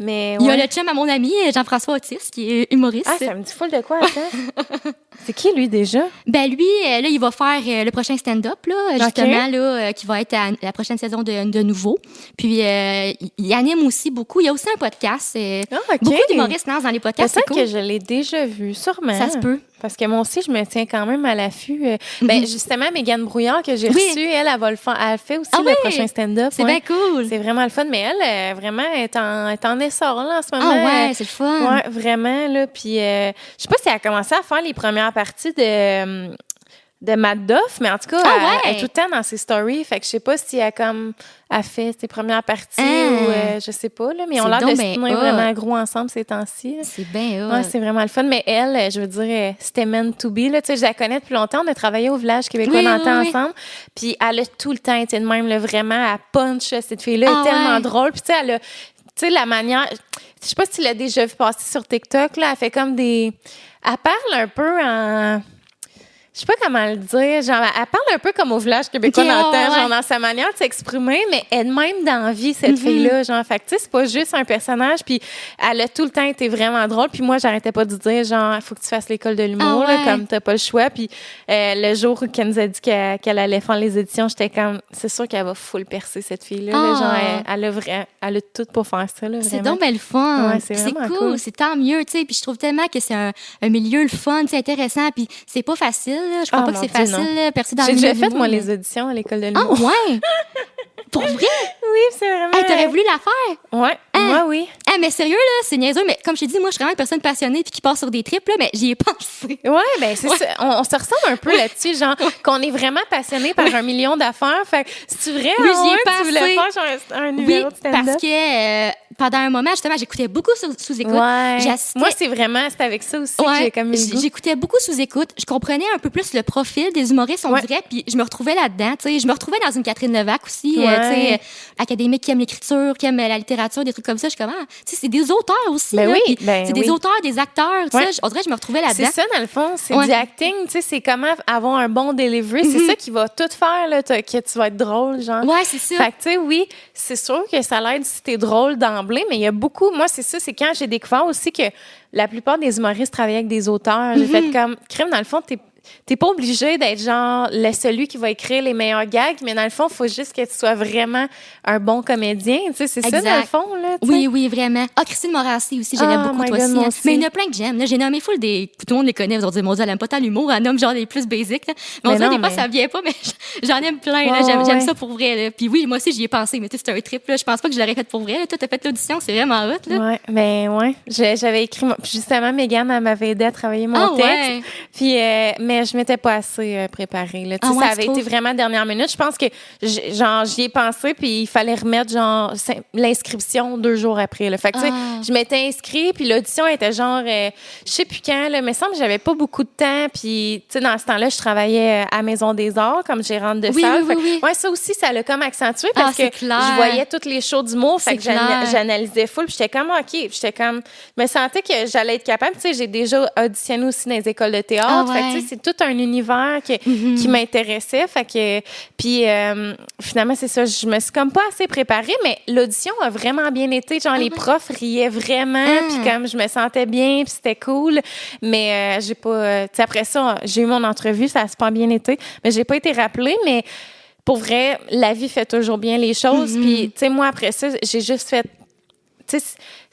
[SPEAKER 1] Mais,
[SPEAKER 2] Il y a
[SPEAKER 1] ouais.
[SPEAKER 2] le chum à mon ami, Jean-François Otis, qui est humoriste.
[SPEAKER 1] Ah, ça me dit full de quoi, attends? [LAUGHS] c'est qui, lui, déjà?
[SPEAKER 2] Ben lui, euh, là, il va faire euh, le prochain stand-up, là, justement, là, euh, qui va être à la prochaine saison de, de nouveau. Puis euh, il- anime aussi beaucoup. Il y a aussi un podcast.
[SPEAKER 1] Ah, OK.
[SPEAKER 2] Beaucoup d'humoristes lancent dans les podcasts. C'est cool.
[SPEAKER 1] que je l'ai déjà vu, sûrement.
[SPEAKER 2] Ça se peut.
[SPEAKER 1] Parce que moi aussi, je me tiens quand même à l'affût. euh. Ben, justement, Mégane Brouillard, que j'ai
[SPEAKER 2] Mhm. Oui.
[SPEAKER 1] reçue, elle, elle, va le faire. Elle fait aussi
[SPEAKER 2] Ah
[SPEAKER 1] le prochain stand-up.
[SPEAKER 2] C'est
[SPEAKER 1] ouais.
[SPEAKER 2] bien cool.
[SPEAKER 1] C'est vraiment le fun. Mais elle, euh, vraiment, elle est en, est en essor là, en ce moment.
[SPEAKER 2] Ah ouais, c'est le fun.
[SPEAKER 1] Ouais, vraiment, là. Puis, euh, je sais pas si elle a commencé à faire les premières parties de, euh, de Mad Duff, mais en tout cas,
[SPEAKER 2] Ah
[SPEAKER 1] elle,
[SPEAKER 2] ouais?
[SPEAKER 1] elle est tout le temps dans ses stories. Fait que je sais pas si elle a comme, a fait ses premières parties
[SPEAKER 2] Ah.
[SPEAKER 1] ou, euh, je sais pas, là. Mais
[SPEAKER 2] C'est
[SPEAKER 1] l'air de se
[SPEAKER 2] ben
[SPEAKER 1] vraiment gros ensemble ces temps-ci.
[SPEAKER 2] C'est bien.
[SPEAKER 1] Ouais, c'est vraiment le fun. Mais elle, euh, je veux dire, euh, c'était meant to be. Là. Tu sais, je la connais depuis longtemps. On a travaillé au village québécois
[SPEAKER 2] Oui,
[SPEAKER 1] longtemps
[SPEAKER 2] oui,
[SPEAKER 1] ensemble. Puis elle a tout le temps été de même, là, vraiment. Elle punch, là, cette fille-là.
[SPEAKER 2] Ah
[SPEAKER 1] est tellement
[SPEAKER 2] ouais.
[SPEAKER 1] drôle. Puis tu sais, elle a, tu sais, la manière. Je sais pas si tu l'as déjà vu passer sur TikTok. Là, elle fait comme des. Elle parle un peu en. Je sais pas comment le dire. Genre, elle parle un peu comme au village québécois dans
[SPEAKER 2] ouais,
[SPEAKER 1] genre dans sa manière de s'exprimer, mais elle-même dans vie, cette
[SPEAKER 2] Mhm.
[SPEAKER 1] fille-là. Genre, fait que, c'est pas juste un personnage. Puis elle a tout le temps été vraiment drôle. Puis moi, j'arrêtais pas de dire, genre, il faut que tu fasses l'école de l'humour,
[SPEAKER 2] Ah ouais.
[SPEAKER 1] comme t'as pas le choix. Puis euh, le jour qu'elle nous a dit qu'elle allait faire les éditions, j'étais comme, c'est sûr qu'elle va full percer, cette fille-là. là.
[SPEAKER 2] Ah.
[SPEAKER 1] Genre, elle, elle a vrai, elle a tout pour faire ça, là,
[SPEAKER 2] C'est donc bien le fun.
[SPEAKER 1] Ouais, c'est
[SPEAKER 2] cool,
[SPEAKER 1] cool.
[SPEAKER 2] c'est tant mieux, tu sais. Puis je trouve tellement que c'est un, un milieu le fun, c'est intéressant. Puis c'est pas facile. Là. Je crois
[SPEAKER 1] Ah,
[SPEAKER 2] pas que c'est facile,
[SPEAKER 1] non.
[SPEAKER 2] là, percer dans
[SPEAKER 1] J'ai déjà fait, moi,
[SPEAKER 2] l'humour,
[SPEAKER 1] les auditions à l'école de
[SPEAKER 2] mais- Ah
[SPEAKER 1] l'humour.
[SPEAKER 2] ouais? Pour vrai? [LAUGHS]
[SPEAKER 1] oui, c'est vraiment.
[SPEAKER 2] Hey, T'aurais voulu la faire?
[SPEAKER 1] Ouais? Moi, oui.
[SPEAKER 2] Ah, mais sérieux, là, c'est niaiseux. Mais comme je t'ai dit, moi, je suis vraiment une personne passionnée puis qui part sur des trips, là, mais j'y ai [LAUGHS] pensé.
[SPEAKER 1] Ouais, ben c'est ça. On, on se ressemble un peu là-dessus, genre qu'on est vraiment passionné par un million d'affaires. Fait c'est vrai,
[SPEAKER 2] Oui, j'y ai
[SPEAKER 1] ouais, tu voulais
[SPEAKER 2] pensé.
[SPEAKER 1] faire genre un,
[SPEAKER 2] Oui,
[SPEAKER 1] numéro de stand-up?
[SPEAKER 2] parce que euh, pendant un moment, justement, j'écoutais beaucoup sous, sous écoute.
[SPEAKER 1] Moi, c'est vraiment, c'est avec ça aussi que j'ai comme
[SPEAKER 2] j'écoutais beaucoup sous écoute. Je comprenais un peu plus le profil des humoristes, on dirait, puis je me retrouvais là-dedans. tu sais. Je me retrouvais dans une Catherine Levac aussi, euh, tu sais, euh, académique qui aime l'écriture, qui aime la littérature, des trucs comme ça. Je suis comme, ah, tu sais, c'est des auteurs aussi.
[SPEAKER 1] Ben oui, ben
[SPEAKER 2] c'est
[SPEAKER 1] oui.
[SPEAKER 2] des auteurs, des acteurs.
[SPEAKER 1] Ouais.
[SPEAKER 2] On dirait que je me retrouvais
[SPEAKER 1] C'est
[SPEAKER 2] là-dedans.
[SPEAKER 1] ça, dans le fond, c'est
[SPEAKER 2] Ouais.
[SPEAKER 1] du acting, tu sais, c'est comment avoir un bon delivery. C'est ça qui va tout faire, là, que tu vas être drôle, genre.
[SPEAKER 2] Ouais, c'est ça.
[SPEAKER 1] Fait que, tu sais, oui, c'est sûr que ça l'aide si t'es drôle d'emblée, mais il y a beaucoup. Moi, c'est ça, c'est quand j'ai découvert aussi que la plupart des humoristes travaillaient avec des auteurs. J'ai
[SPEAKER 2] Mhm.
[SPEAKER 1] fait comme, crime, dans le fond, t'es. T'es pas obligé d'être genre le celui qui va écrire les meilleurs gags, mais dans le fond, il faut juste que tu sois vraiment un bon comédien. Tu sais, c'est ça, dans le fond, là.
[SPEAKER 2] Oui, oui, vraiment. Ah, Christine Morassi aussi, j'aime
[SPEAKER 1] oh
[SPEAKER 2] beaucoup, toi
[SPEAKER 1] God,
[SPEAKER 2] aussi,
[SPEAKER 1] aussi,
[SPEAKER 2] Mais il y en a plein que j'aime. J'ai nommé full des. Tout le monde les connaît. Dire, mon Dieu, elle aime pas tant l'humour. Elle nomme genre les plus basiques. Là. Mais on dirait, des fois, ça vient pas, mais j'en aime plein.
[SPEAKER 1] Ouais,
[SPEAKER 2] j'aime
[SPEAKER 1] ouais.
[SPEAKER 2] ça pour vrai. Là. Puis oui, moi aussi, j'y ai pensé. Mais tu sais, c'était un trip. Là. Je pense pas que je l'aurais fait pour vrai. Toi, t'as fait l'audition. C'est vraiment hot. Là.
[SPEAKER 1] Ouais, ben ouais. J'avais écrit, justement, Megan, elle m'avait aidé à travailler mon
[SPEAKER 2] Ah,
[SPEAKER 1] texte.
[SPEAKER 2] ouais.
[SPEAKER 1] Puis, euh, mais je m'étais pas assez euh, préparée. Là.
[SPEAKER 2] Ah, ouais,
[SPEAKER 1] ça avait été vraiment dernière minute. Je pense que genre j'y ai pensé, puis il fallait remettre genre l'inscription deux jours après. Là. Fait que
[SPEAKER 2] Ah.
[SPEAKER 1] je m'étais inscrite, puis l'audition était genre, euh, je sais plus quand, là, mais semble que j'avais pas beaucoup de temps. Puis, tu sais, dans ce temps-là, je travaillais à Maison des Arts comme gérante de
[SPEAKER 2] Oui,
[SPEAKER 1] salle.
[SPEAKER 2] oui, oui.
[SPEAKER 1] Ouais, ça aussi, ça l'a comme accentué
[SPEAKER 2] Ah,
[SPEAKER 1] parce
[SPEAKER 2] c'est
[SPEAKER 1] que
[SPEAKER 2] clair.
[SPEAKER 1] je voyais toutes les shows d'humour. Fait que j'analysais full. Puis j'étais comme, OK. J'étais comme, je me sentais que j'allais être capable. Tu sais, j'ai déjà auditionné aussi dans les écoles de théâtre.
[SPEAKER 2] Ah,
[SPEAKER 1] Fait que,
[SPEAKER 2] ouais.
[SPEAKER 1] c'est tout un univers que- qui m'intéressait. Fait que, puis euh, finalement, c'est ça. Je me suis comme pas assez préparée, mais l'audition a vraiment bien été. Genre, les profs riaient vraiment. Puis comme je me sentais bien, puis c'était cool. Mais euh, j'ai pas. euh, tu sais, après ça, j'ai eu mon entrevue. Ça a super bien été. Mais j'ai pas été rappelée. Mais pour vrai, la vie fait toujours bien les choses.
[SPEAKER 2] Mm-hmm.
[SPEAKER 1] Puis, tu sais, moi, après ça, j'ai juste fait. Tu sais,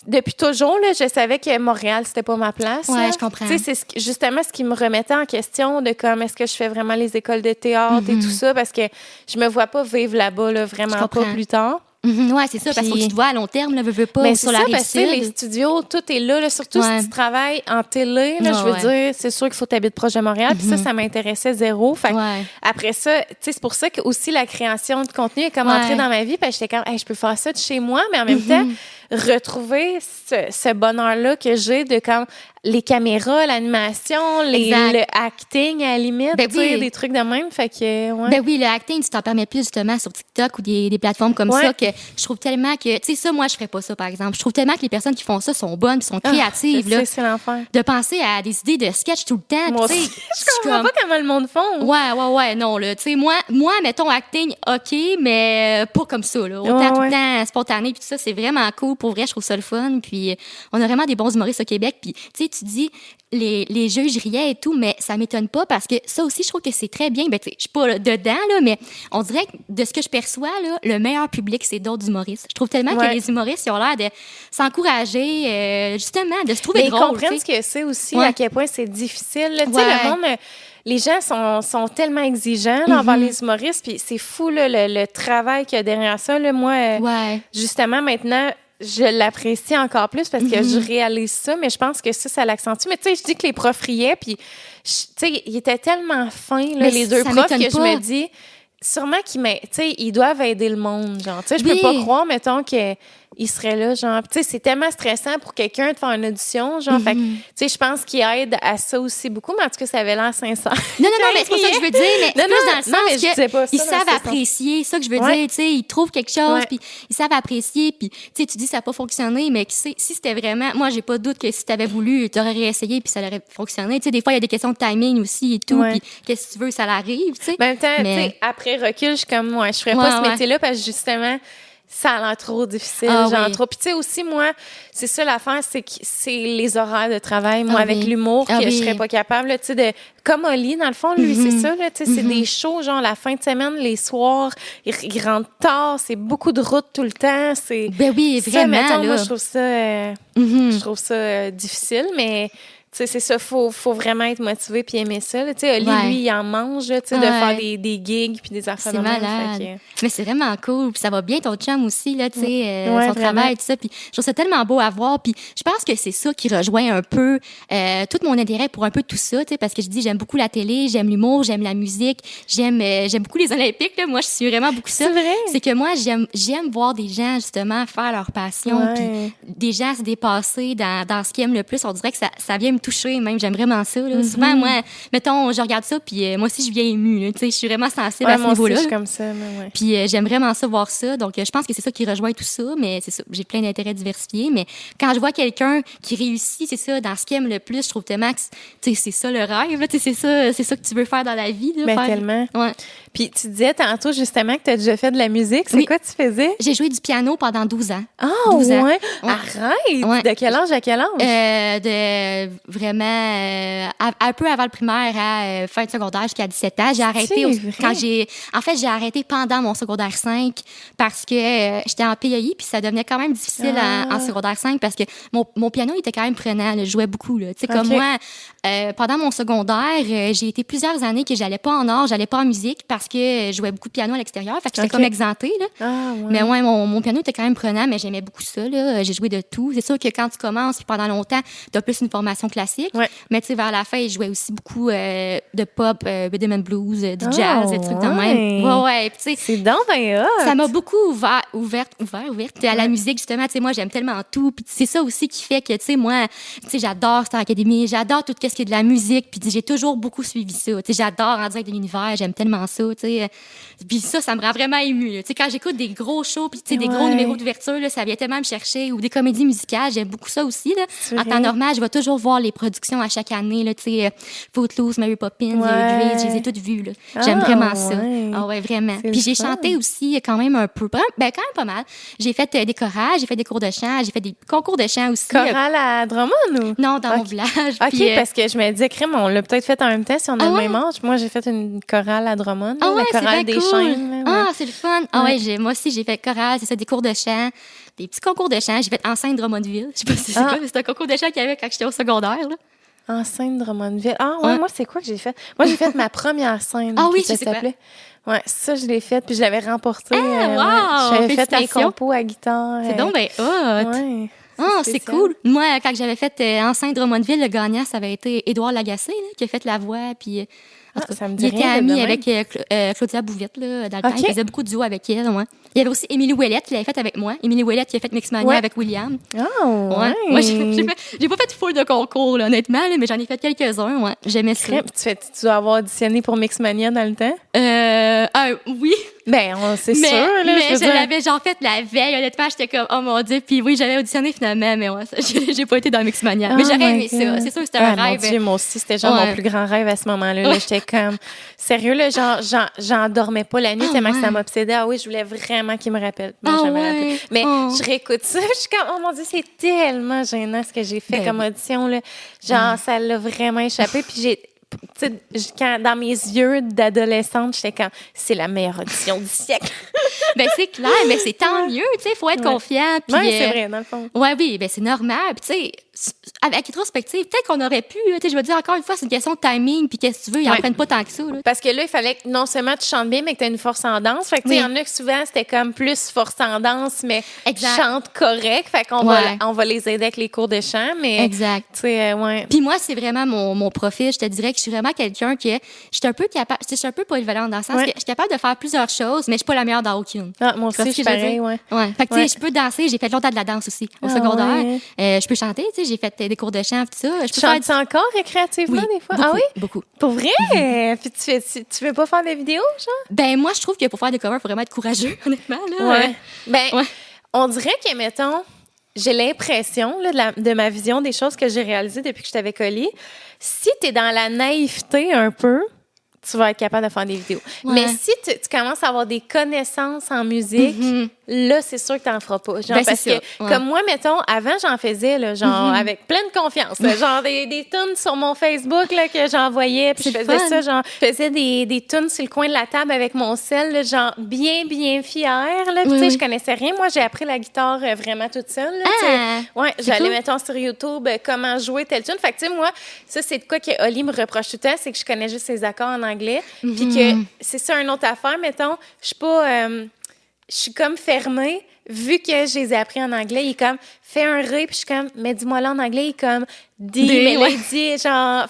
[SPEAKER 1] depuis toujours, là, je savais que Montréal, c'était pas ma place.
[SPEAKER 2] Ouais,
[SPEAKER 1] là.
[SPEAKER 2] je comprends.
[SPEAKER 1] Tu sais, c'est ce qui- justement ce qui me remettait en question de comme, est-ce que je fais vraiment les écoles de théâtre et tout ça, parce que je me vois pas vivre là-bas, là, vraiment pas plus tard.
[SPEAKER 2] Mhm, ouais, c'est ça. Parce que tu te vois à long terme. Là, veux, veux pas,
[SPEAKER 1] Mais
[SPEAKER 2] sur
[SPEAKER 1] c'est
[SPEAKER 2] la
[SPEAKER 1] ça, parce que les studios, tout est là, là surtout
[SPEAKER 2] Ouais.
[SPEAKER 1] si tu travailles en télé, là,
[SPEAKER 2] Ouais,
[SPEAKER 1] je veux
[SPEAKER 2] ouais.
[SPEAKER 1] Dire, c'est sûr qu'il faut t'habiter proche de Montréal, puis ça, ça m'intéressait zéro. Fait après ça, tu sais, c'est pour ça que aussi la création de contenu est comme entrée dans ma vie, parce que j'étais comme, hey, je peux faire ça de chez moi, mais en même
[SPEAKER 2] Mm-hmm.
[SPEAKER 1] temps, retrouver ce, ce bonheur-là que j'ai de comme les caméras, l'animation, les, le acting à la limite,
[SPEAKER 2] Ben oui.
[SPEAKER 1] des trucs de même, fait que, ouais.
[SPEAKER 2] Ben oui, le acting, tu t'en permets plus justement sur TikTok ou des, des plateformes comme
[SPEAKER 1] Ouais.
[SPEAKER 2] ça que je trouve tellement que, tu sais, ça, moi, je ferais pas ça, par exemple. Je trouve tellement que les personnes qui font ça sont bonnes, sont
[SPEAKER 1] Ah,
[SPEAKER 2] créatives,
[SPEAKER 1] c'est l'enfer.
[SPEAKER 2] De penser à des idées de sketch tout le temps.
[SPEAKER 1] Moi aussi, je [LAUGHS] comprends
[SPEAKER 2] comme-
[SPEAKER 1] pas comment le monde font.
[SPEAKER 2] Ouais, ouais, ouais, non, là. Tu sais, moi, moi, mettons acting, OK, mais pas comme ça, là. Autant
[SPEAKER 1] Ouais,
[SPEAKER 2] tout le temps spontané, puis tout ça, c'est vraiment cool. Pour vrai, je trouve ça le fun. Puis on a vraiment des bons humoristes au Québec. Puis, tu sais, tu dis, les, les juges riaient et tout, mais ça m'étonne pas parce que ça aussi, je trouve que c'est très bien. Ben, tu sais, je suis pas là, dedans, là, mais on dirait que de ce que je perçois, là, le meilleur public, c'est d'autres humoristes. Je trouve tellement
[SPEAKER 1] Ouais.
[SPEAKER 2] que les humoristes, ils ont l'air de s'encourager, euh, justement, de se trouver
[SPEAKER 1] Mais ils
[SPEAKER 2] drôle.
[SPEAKER 1] comprennent
[SPEAKER 2] tu
[SPEAKER 1] ce que c'est aussi,
[SPEAKER 2] Ouais.
[SPEAKER 1] à quel point c'est difficile. Tu sais, le monde, euh, les gens sont, sont tellement exigeants là, envers les humoristes, puis c'est fou là, le, le travail qu'il y a derrière ça. Là. Moi, euh,
[SPEAKER 2] Ouais.
[SPEAKER 1] justement, maintenant, je l'apprécie encore plus parce que je réalise ça, mais je pense que ça, ça l'accentue. Mais tu sais, je dis que les profs riaient, puis tu sais, ils étaient tellement fins, là, les deux profs, que je me dis, sûrement qu'ils m'a- tu sais, ils doivent aider le monde, genre. Tu sais, je
[SPEAKER 2] Oui.
[SPEAKER 1] peux pas croire, mettons, que ils seraient là, genre. Tu sais, c'est tellement stressant pour quelqu'un de faire une audition, genre. Fait que,
[SPEAKER 2] Mm-hmm.
[SPEAKER 1] tu sais, je pense qu'ils aident à ça aussi beaucoup, mais en tout cas, ça avait l'air sincère.
[SPEAKER 2] Non, non, non, mais c'est pas ça que je veux dire, mais [LAUGHS]
[SPEAKER 1] Non,
[SPEAKER 2] plus
[SPEAKER 1] non,
[SPEAKER 2] dans le sens
[SPEAKER 1] mais
[SPEAKER 2] que ils savent apprécier, ça que je veux
[SPEAKER 1] Ouais.
[SPEAKER 2] dire, tu sais, ils trouvent quelque chose, puis ils savent apprécier, puis tu sais, tu dis ça n'a pas fonctionné, mais qui sait, si c'était vraiment, moi j'ai pas de doute que si tu avais voulu, tu aurais réessayé puis ça aurait fonctionné. Tu sais, des fois il y a des questions de timing aussi et tout, puis qu'est-ce que tu veux, ça l'arrive, tu sais.
[SPEAKER 1] En même temps,
[SPEAKER 2] Mais-
[SPEAKER 1] tu sais, après recul, je suis comme, moi, je ferais pas ce métier-là parce que justement, ça a l'air trop difficile,
[SPEAKER 2] Ah,
[SPEAKER 1] genre
[SPEAKER 2] oui.
[SPEAKER 1] trop. Puis tu sais aussi, moi, c'est ça l'affaire, c'est que c'est les horaires de travail, moi,
[SPEAKER 2] Ah,
[SPEAKER 1] avec
[SPEAKER 2] oui.
[SPEAKER 1] l'humour,
[SPEAKER 2] Ah,
[SPEAKER 1] que je serais pas capable, tu sais, de... Comme Oli, dans le fond, lui,
[SPEAKER 2] Mm-hmm.
[SPEAKER 1] c'est ça, là, tu sais, c'est des shows, genre, la fin de semaine, les soirs, il, il rentre tard, c'est beaucoup de route tout le temps, c'est...
[SPEAKER 2] Ben oui,
[SPEAKER 1] Ça,
[SPEAKER 2] vraiment,
[SPEAKER 1] moi,
[SPEAKER 2] là.
[SPEAKER 1] je trouve ça, euh,
[SPEAKER 2] Mhm.
[SPEAKER 1] je trouve ça euh, difficile, mais c'est ça, faut, faut vraiment être motivé puis aimer ça. Tu sais, Oli,
[SPEAKER 2] Ouais.
[SPEAKER 1] lui, il en mange, tu sais, de faire des, des gigs puis des affaires
[SPEAKER 2] C'est malade.
[SPEAKER 1] fait que-
[SPEAKER 2] Mais c'est vraiment cool. Puis ça va bien ton chum aussi, là, tu sais, euh,
[SPEAKER 1] Ouais,
[SPEAKER 2] son
[SPEAKER 1] vraiment.
[SPEAKER 2] travail, tout ça. Puis je trouve ça tellement beau à voir. Puis je pense que c'est ça qui rejoint un peu euh, tout mon intérêt pour un peu tout ça, tu sais, parce que je dis j'aime beaucoup la télé, j'aime l'humour, j'aime la musique, j'aime euh, j'aime beaucoup les Olympiques. Là. Moi, je suis vraiment beaucoup ça.
[SPEAKER 1] C'est vrai?
[SPEAKER 2] C'est que moi, j'aime j'aime voir des gens justement faire leur passion, puis des gens se dépasser dans, dans ce qu'ils aiment le plus. On dirait que ça, ça vient me toucher, même. J'aime vraiment ça. Là.
[SPEAKER 1] Mm-hmm.
[SPEAKER 2] Souvent, moi, mettons, je regarde ça, puis euh, moi aussi, je viens émue. je suis vraiment sensible
[SPEAKER 1] Ouais,
[SPEAKER 2] à ce niveau-là.
[SPEAKER 1] comme ça, ouais.
[SPEAKER 2] Puis euh, j'aime vraiment ça voir ça. Donc euh, je pense que c'est ça qui rejoint tout ça, mais c'est ça, j'ai plein d'intérêts diversifiés, mais quand je vois quelqu'un qui réussit, c'est ça dans ce qu'il aime le plus, je trouve que sais c'est ça le rêve c'est ça ça que tu veux faire dans la vie là,
[SPEAKER 1] Ben,
[SPEAKER 2] faire-
[SPEAKER 1] tellement.
[SPEAKER 2] Ouais.
[SPEAKER 1] Puis tu disais tantôt justement que tu as déjà fait de la musique. C'est
[SPEAKER 2] Oui.
[SPEAKER 1] quoi tu faisais?
[SPEAKER 2] J'ai joué du piano pendant 12 ans.
[SPEAKER 1] Ah,
[SPEAKER 2] 12
[SPEAKER 1] ouais?
[SPEAKER 2] Ouais.
[SPEAKER 1] Arrête! De quel âge à quel âge?
[SPEAKER 2] De vraiment euh, à- un peu avant le primaire à euh, fin de secondaire jusqu'à 17 ans. J'ai arrêté au- quand j'ai en fait j'ai arrêté pendant mon secondaire 5 parce que euh, j'étais en PAI puis ça devenait quand même difficile en-
[SPEAKER 1] Ah.
[SPEAKER 2] en, secondaire 5 parce que mon, mon piano il était quand même prenant, là. je jouais beaucoup là. Tu sais comme moi pendant mon secondaire, j'ai été plusieurs années que j'allais pas en art, j'allais pas en musique parce que je jouais beaucoup de piano à l'extérieur, fait que j'étais comme exemptée là.
[SPEAKER 1] Ah, ouais.
[SPEAKER 2] Mais ouais, mon, mon piano était quand même prenant, mais j'aimais beaucoup ça. Là. J'ai joué de tout. C'est sûr que quand tu commences, puis pendant longtemps, tu as plus une formation classique.
[SPEAKER 1] Ouais.
[SPEAKER 2] Mais tu sais, vers la fin, je jouais aussi beaucoup euh, de pop, euh, rhythm and blues, euh, du
[SPEAKER 1] Ah,
[SPEAKER 2] jazz, des trucs de même.
[SPEAKER 1] ouais.
[SPEAKER 2] Ouais, ouais.
[SPEAKER 1] C'est donc ben
[SPEAKER 2] ça m'a beaucoup ouvert, ouverte, ouvert, ouverte à la musique, justement. Tu sais, moi, j'aime tellement tout. Puis c'est ça aussi qui fait que, tu sais, moi, tu sais, j'adore Star Academy, j'adore tout ce qui est de la musique. Puis j'ai toujours beaucoup suivi ça. Tu sais, j'adore En direct de l'univers, j'aime tellement ça, tu sais. Puis ça, ça me rend vraiment émue. Tu sais, quand j'écoute des gros shows, puis tu sais, des gros
[SPEAKER 1] Ouais.
[SPEAKER 2] numéros d'ouverture, là, ça vient tellement me chercher. Ou des comédies musicales, j'aime beaucoup ça aussi, là. En
[SPEAKER 1] vrai?
[SPEAKER 2] temps normal, je vais toujours voir les productions à chaque année, là, tu sais, euh, Footloose, Mary Poppins,
[SPEAKER 1] Ouais.
[SPEAKER 2] euh, Grease, je les ai toutes vues, là. J'aime
[SPEAKER 1] Ah,
[SPEAKER 2] vraiment ça.
[SPEAKER 1] ouais.
[SPEAKER 2] Ah ouais, vraiment. Puis j'ai chanté aussi quand même un peu. Ben, quand même pas mal. J'ai fait euh, des chorages, j'ai fait des cours de chant, j'ai fait des concours de chant aussi.
[SPEAKER 1] Chorale à Drummond ou?
[SPEAKER 2] Non, dans mon village.
[SPEAKER 1] OK,
[SPEAKER 2] Puis, euh,
[SPEAKER 1] parce que je me dis, crème, on l'a peut-être fait en même temps si on a
[SPEAKER 2] Ah
[SPEAKER 1] le
[SPEAKER 2] ouais?
[SPEAKER 1] même âge. Moi, j'ai fait une chorale à Drummond,
[SPEAKER 2] Ah ouais,
[SPEAKER 1] la chorale des. Chaînes.
[SPEAKER 2] Ah, c'est le fun. Ah
[SPEAKER 1] Ouais.
[SPEAKER 2] j'ai, moi aussi, j'ai fait chorale, c'est ça, des cours de chant, des petits concours de chant. J'ai fait enceinte Drummondville. Je sais pas si c'est
[SPEAKER 1] Ah.
[SPEAKER 2] quoi, mais c'est un concours de chant qu'il y avait quand j'étais au secondaire, là.
[SPEAKER 1] En scène Drummondville. Ah, ouais,
[SPEAKER 2] Ouais.
[SPEAKER 1] moi, c'est quoi que j'ai fait? Moi, j'ai fait ma [LAUGHS] première scène.
[SPEAKER 2] Ah oui,
[SPEAKER 1] ça s'appelait. Ouais, ça, je l'ai fait, puis je l'avais remporté.
[SPEAKER 2] Ah, wow!
[SPEAKER 1] J'avais fait
[SPEAKER 2] Félicitations.
[SPEAKER 1] compos à guitare.
[SPEAKER 2] C'est donc ben hot.
[SPEAKER 1] Ouais.
[SPEAKER 2] Ah, c'est cool. Moi, quand j'avais fait euh, enceinte Drummondville, le gagnant, ça avait été Édouard Lagacé, là, qui a fait la voix, puis... euh,
[SPEAKER 1] ça me dit
[SPEAKER 2] il était ami avec euh, euh, Claudia Bouvette, là, dans le temps. Il faisait beaucoup de duos avec elle, ouais. Il y avait aussi Émilie Ouellette qui l'avait fait avec moi. Émilie Ouellette qui a fait Mixmania
[SPEAKER 1] Ouais.
[SPEAKER 2] avec William.
[SPEAKER 1] Ah,
[SPEAKER 2] Ouais. Moi, j'ai pas fait full de concours, là, honnêtement, là, mais j'en ai fait quelques-uns, ouais. J'aimais ça.
[SPEAKER 1] Tu, fais, tu dois avoir auditionné pour Mixmania dans le temps?
[SPEAKER 2] Euh, ah, oui.
[SPEAKER 1] Ben, on- c'est
[SPEAKER 2] mais
[SPEAKER 1] sûr, là.
[SPEAKER 2] mais
[SPEAKER 1] je
[SPEAKER 2] l'avais genre fait la veille, honnêtement, j'étais comme, oh mon dieu. Puis oui, j'avais auditionné finalement, mais ouais, [LAUGHS] ça, j'ai pas été dans Mixmania. mais
[SPEAKER 1] Oh
[SPEAKER 2] j'aurais
[SPEAKER 1] my
[SPEAKER 2] aimé ça.
[SPEAKER 1] God.
[SPEAKER 2] C'est sûr que c'était
[SPEAKER 1] Ah,
[SPEAKER 2] un
[SPEAKER 1] mon
[SPEAKER 2] rêve.
[SPEAKER 1] Dieu, moi aussi, c'était genre
[SPEAKER 2] Ouais.
[SPEAKER 1] mon plus grand rêve à ce moment-là. là. J'étais comme, sérieux, là, genre, j'en, j'en dormais pas la nuit
[SPEAKER 2] Ah,
[SPEAKER 1] tellement que ça
[SPEAKER 2] ouais.
[SPEAKER 1] m'obsédait. Ah oui, je voulais vraiment qu'il me rappelle.
[SPEAKER 2] Ah,
[SPEAKER 1] Non,
[SPEAKER 2] ouais.
[SPEAKER 1] rappelle. Mais
[SPEAKER 2] Oh.
[SPEAKER 1] je réécoute ça, [LAUGHS] je suis comme, oh mon Dieu, c'est tellement gênant ce que j'ai fait
[SPEAKER 2] Ben
[SPEAKER 1] comme audition, là. Genre, ça l'a vraiment échappé. Puis j'ai, quand, dans mes yeux d'adolescente, j'étais comme, c'est la meilleure audition du siècle. [LAUGHS]
[SPEAKER 2] ben c'est clair, mais c'est tant mieux, tu sais, faut être
[SPEAKER 1] Ouais.
[SPEAKER 2] confiant.
[SPEAKER 1] Ouais, c'est
[SPEAKER 2] euh,
[SPEAKER 1] vrai, dans le fond.
[SPEAKER 2] Ouais, oui, ben c'est normal. Puis tu sais, avec rétrospective, peut-être qu'on aurait pu, là, tu sais, je veux dire encore une fois, c'est une question de timing, puis qu'est-ce que tu veux, ils
[SPEAKER 1] Ouais.
[SPEAKER 2] en prennent pas tant que ça. Là.
[SPEAKER 1] Parce que là, il fallait que non seulement tu chantes bien, mais que tu as une force en danse. Fait que, tu sais, il
[SPEAKER 2] Oui.
[SPEAKER 1] y en a que souvent, c'était comme plus force en danse, mais
[SPEAKER 2] Exact.
[SPEAKER 1] chante correct. Fait qu'on
[SPEAKER 2] Ouais.
[SPEAKER 1] va, on va les aider avec les cours de chant, mais.
[SPEAKER 2] Exact.
[SPEAKER 1] Tu sais, euh, ouais.
[SPEAKER 2] Puis moi, c'est vraiment mon, mon profil. Je te dirais que je suis vraiment quelqu'un qui est, je suis un peu capable, je suis un peu polyvalente dans le sens
[SPEAKER 1] Ouais.
[SPEAKER 2] que je suis capable de faire plusieurs choses, mais je suis pas la meilleure dans aucune.
[SPEAKER 1] Ah, moi aussi, je suis pareil, ouais.
[SPEAKER 2] Ouais. Fait que, tu
[SPEAKER 1] Ouais.
[SPEAKER 2] sais, je peux danser. J'ai fait longtemps de la danse aussi, au
[SPEAKER 1] Ah
[SPEAKER 2] secondaire. Euh, je peux chanter, tu sais, j'ai fait des cours de chant, tout ça. Je peux faire
[SPEAKER 1] chantes encore récréativement
[SPEAKER 2] Oui,
[SPEAKER 1] des fois?
[SPEAKER 2] beaucoup,
[SPEAKER 1] Ah oui?
[SPEAKER 2] Beaucoup.
[SPEAKER 1] Pour vrai? Puis tu, fais, tu, tu veux pas faire des vidéos, genre?
[SPEAKER 2] Ben, moi, je trouve que pour faire des covers, il faut vraiment être courageux, [LAUGHS] honnêtement, là.
[SPEAKER 1] Ben, on dirait que, mettons, j'ai l'impression là, de, la- de ma vision des choses que j'ai réalisées depuis que je t'avais collé. Si tu es dans la naïveté un peu, tu vas être capable de faire des vidéos.
[SPEAKER 2] Ouais.
[SPEAKER 1] Mais si tu, tu commences à avoir des connaissances en musique,
[SPEAKER 2] Mhm.
[SPEAKER 1] Là, c'est sûr que tu n'en feras pas. Genre,
[SPEAKER 2] Ben,
[SPEAKER 1] parce que,
[SPEAKER 2] ouais.
[SPEAKER 1] comme moi, mettons, avant, j'en faisais, là, genre,
[SPEAKER 2] Mhm.
[SPEAKER 1] avec pleine confiance. là, genre, des, des tunes sur mon Facebook là, que j'envoyais, puis je faisais
[SPEAKER 2] fun.
[SPEAKER 1] ça, genre, je faisais des, des tunes sur le coin de la table avec mon sel, là, genre, bien, bien fière. Là, Puis,
[SPEAKER 2] Oui,
[SPEAKER 1] tu sais,
[SPEAKER 2] oui.
[SPEAKER 1] je connaissais rien. Moi, j'ai appris la guitare euh, vraiment toute seule. Là.
[SPEAKER 2] Ah,
[SPEAKER 1] Ouais, j'allais,
[SPEAKER 2] cool.
[SPEAKER 1] mettons, sur YouTube, euh, comment jouer telle tune. Fait que, tu sais, moi, ça, c'est de quoi que Oli me reproche tout le temps, c'est que je connais juste ses accords en anglais. Puis que
[SPEAKER 2] Mhm.
[SPEAKER 1] c'est ça, une autre affaire, mettons, je suis pas. euh, je suis comme fermée, vu que je les ai appris en anglais. Il est comme, fais un ré, puis je suis comme, mais dis-moi là en anglais. Il est comme, dis,
[SPEAKER 2] Dis,
[SPEAKER 1] mais
[SPEAKER 2] ouais.
[SPEAKER 1] dit, genre,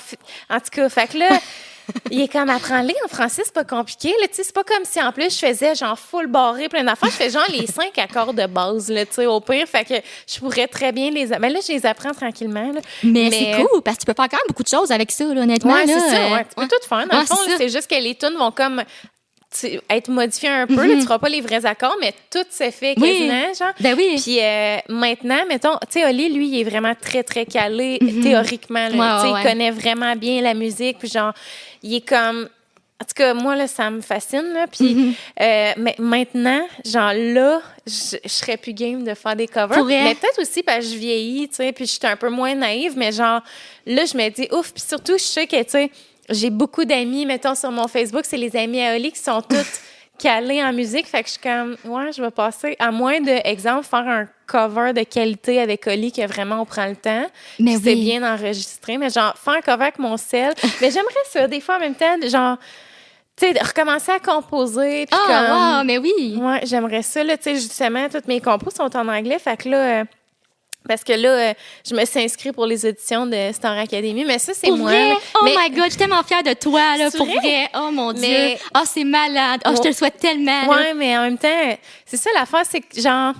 [SPEAKER 1] en tout cas, fait que là, [LAUGHS] il est comme, apprends-les en français, c'est pas compliqué, là, tu sais, c'est pas comme si en plus je faisais genre full barré, plein d'affaires. Je fais genre les [LAUGHS] cinq accords de base, là, tu sais, au pire. Fait que je pourrais très bien les. Mais là, je les apprends tranquillement, là.
[SPEAKER 2] Mais, c'est cool, parce que tu peux faire quand même beaucoup de choses avec ça, là, honnêtement.
[SPEAKER 1] Ouais, c'est ça, ouais. Tu peux
[SPEAKER 2] ouais.
[SPEAKER 1] tout faire. Dans
[SPEAKER 2] Ouais,
[SPEAKER 1] le fond,
[SPEAKER 2] c'est
[SPEAKER 1] juste que les tunes vont comme tu- être modifiées un peu. là, tu feras pas les vrais accords, mais tout se fait.
[SPEAKER 2] Oui.
[SPEAKER 1] quasiment, genre.
[SPEAKER 2] Ben oui.
[SPEAKER 1] Puis euh, maintenant, mettons, tu sais, Oli, lui, il est vraiment très, très calé théoriquement. là.
[SPEAKER 2] Ouais, ouais,
[SPEAKER 1] Il connaît vraiment bien la musique. Puis genre, il est comme... en tout cas, moi, là, ça me fascine, là. Puis,
[SPEAKER 2] Mhm.
[SPEAKER 1] euh, mais maintenant, genre là, je, je serais plus game de faire des covers. Mais peut-être aussi parce que je vieillis, tu sais, puis je suis un peu moins naïve, mais genre, là, je me dis, ouf, puis surtout, je sais que, tu sais, j'ai beaucoup d'amis, mettons, sur mon Facebook, c'est les amis à Oli qui sont [LAUGHS] toutes calés en musique, fait que je suis comme, ouais, je vais passer, à moins de, exemple, faire un cover de qualité avec Oli que vraiment on prend le temps.
[SPEAKER 2] Mais
[SPEAKER 1] c'est bien enregistré, mais genre, faire un cover avec mon sel. [LAUGHS] mais j'aimerais ça, des fois, en même temps, genre, tu sais, recommencer à composer. Comme,
[SPEAKER 2] Ah, wow, mais oui.
[SPEAKER 1] Ouais, j'aimerais ça. Là, tu sais, justement, toutes mes compos sont en anglais. Fait que là, euh, parce que là, euh, je me suis inscrite pour les auditions de Star Academy. Mais ça, c'est moi.
[SPEAKER 2] vrai? Oh
[SPEAKER 1] mais,
[SPEAKER 2] my God, je suis tellement fière de toi, là, pour
[SPEAKER 1] vrai?
[SPEAKER 2] vrai. Oh mon Dieu.
[SPEAKER 1] Mais-
[SPEAKER 2] Oh, c'est malade. Oh, je te le souhaite tellement. là.
[SPEAKER 1] Ouais, mais en même temps, c'est ça l'affaire, c'est que genre.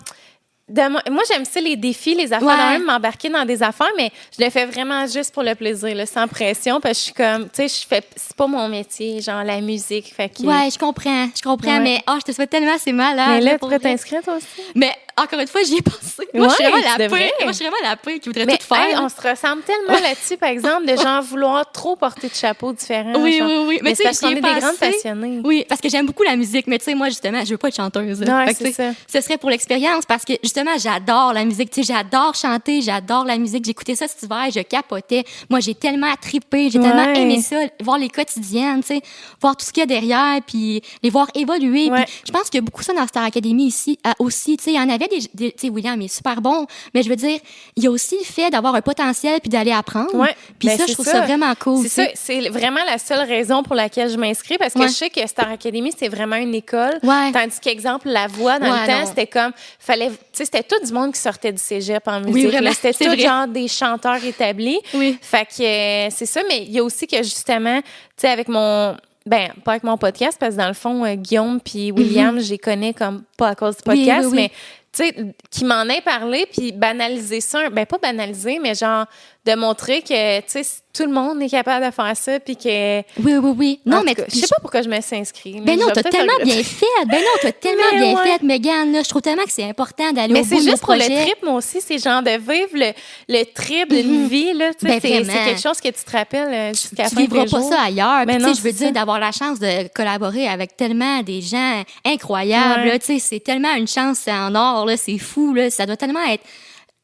[SPEAKER 1] de moi, j'aime ça, les défis, les affaires,
[SPEAKER 2] Ouais.
[SPEAKER 1] même m'embarquer dans des affaires, mais je le fais vraiment juste pour le plaisir, là, sans pression, parce que je suis comme, tu sais, je fais, c'est pas mon métier, genre la musique, fait que.
[SPEAKER 2] Ouais, je comprends, je comprends,
[SPEAKER 1] Ouais.
[SPEAKER 2] mais oh, je te souhaite tellement, c'est malade.
[SPEAKER 1] mais là, tu
[SPEAKER 2] pour
[SPEAKER 1] pourrais t'inscrire, toi aussi?
[SPEAKER 2] Mais encore une fois, j'y ai pensé. Moi, je suis vraiment la pire. Moi, je suis vraiment la qui voudrait
[SPEAKER 1] Mais
[SPEAKER 2] tout faire.
[SPEAKER 1] hey, on se ressemble tellement là-dessus, par exemple, de [LAUGHS] genre vouloir trop porter de chapeaux différents.
[SPEAKER 2] Oui,
[SPEAKER 1] genre.
[SPEAKER 2] oui, oui.
[SPEAKER 1] Mais,
[SPEAKER 2] Mais
[SPEAKER 1] c'est
[SPEAKER 2] tu
[SPEAKER 1] parce
[SPEAKER 2] sais,
[SPEAKER 1] qu'on est des grandes passionnées.
[SPEAKER 2] Oui, parce que j'aime beaucoup la musique, mais tu sais, moi, justement, je veux pas être chanteuse.
[SPEAKER 1] Ouais, c'est ça.
[SPEAKER 2] Ce serait pour l'expérience parce que, justement, j'adore la musique. Tu sais, j'adore chanter, j'adore la musique. J'écoutais ça cet hiver, je capotais. Moi, j'ai tellement trippé, j'ai tellement aimé ça, voir les quotidiennes, tu sais, voir tout ce qu'il y a derrière, puis les voir évoluer. Puis je pense qu'il y a beaucoup ça dans Star Academy ici euh, aussi. Tu sais, il y en avait des, des- tu sais, William est super bon, mais je veux dire, il y a aussi le fait d'avoir un potentiel puis d'aller apprendre.
[SPEAKER 1] Ouais.
[SPEAKER 2] Puis
[SPEAKER 1] Ben,
[SPEAKER 2] ça, je trouve ça. vraiment cool.
[SPEAKER 1] C'est ça, c'est vraiment la seule raison pour laquelle je m'inscris parce que
[SPEAKER 2] Ouais.
[SPEAKER 1] je sais que Star Academy c'est vraiment une école.
[SPEAKER 2] Ouais.
[SPEAKER 1] Tandis qu'exemple la voix dans le temps c'était comme fallait tu sais c'était tout du monde qui sortait du cégep en musique.
[SPEAKER 2] Oui,
[SPEAKER 1] C'était tout
[SPEAKER 2] vrai.
[SPEAKER 1] genre des chanteurs établis.
[SPEAKER 2] Oui.
[SPEAKER 1] Fait que euh, c'est ça mais il y a aussi que justement tu sais avec mon ben pas avec mon podcast parce que dans le fond euh, Guillaume puis William, je les connais comme pas à cause du.
[SPEAKER 2] Oui,
[SPEAKER 1] podcast
[SPEAKER 2] oui, oui.
[SPEAKER 1] mais sais, qui m'en ait parlé, puis banaliser ça, ben pas banaliser, mais genre de montrer que, tu sais, tout le monde est capable de faire ça, puis que...
[SPEAKER 2] Oui, oui, oui. Non, mais
[SPEAKER 1] cas, je sais pas pourquoi je me suis inscrite. mais
[SPEAKER 2] Ben non, t'as tellement bien fait. Ben non, t'as tellement [LAUGHS]
[SPEAKER 1] Mais
[SPEAKER 2] bien
[SPEAKER 1] ouais.
[SPEAKER 2] fait, Megan. Là, je trouve tellement que c'est important d'aller
[SPEAKER 1] Mais
[SPEAKER 2] au
[SPEAKER 1] c'est
[SPEAKER 2] bout de nos
[SPEAKER 1] juste pour le trip, moi aussi, c'est genre de vivre le, le trip d'une vie, là, tu sais,
[SPEAKER 2] Ben
[SPEAKER 1] c'est c'est quelque chose que tu te rappelles euh, jusqu'à la
[SPEAKER 2] tu
[SPEAKER 1] fin de
[SPEAKER 2] vivras pas
[SPEAKER 1] jours.
[SPEAKER 2] ça ailleurs.
[SPEAKER 1] Ben
[SPEAKER 2] tu sais, je veux
[SPEAKER 1] c'est
[SPEAKER 2] dire, d'avoir la chance de collaborer avec tellement des gens incroyables.
[SPEAKER 1] Ouais.
[SPEAKER 2] Tu sais, c'est tellement une chance en or. Là, c'est fou. Là, ça doit tellement être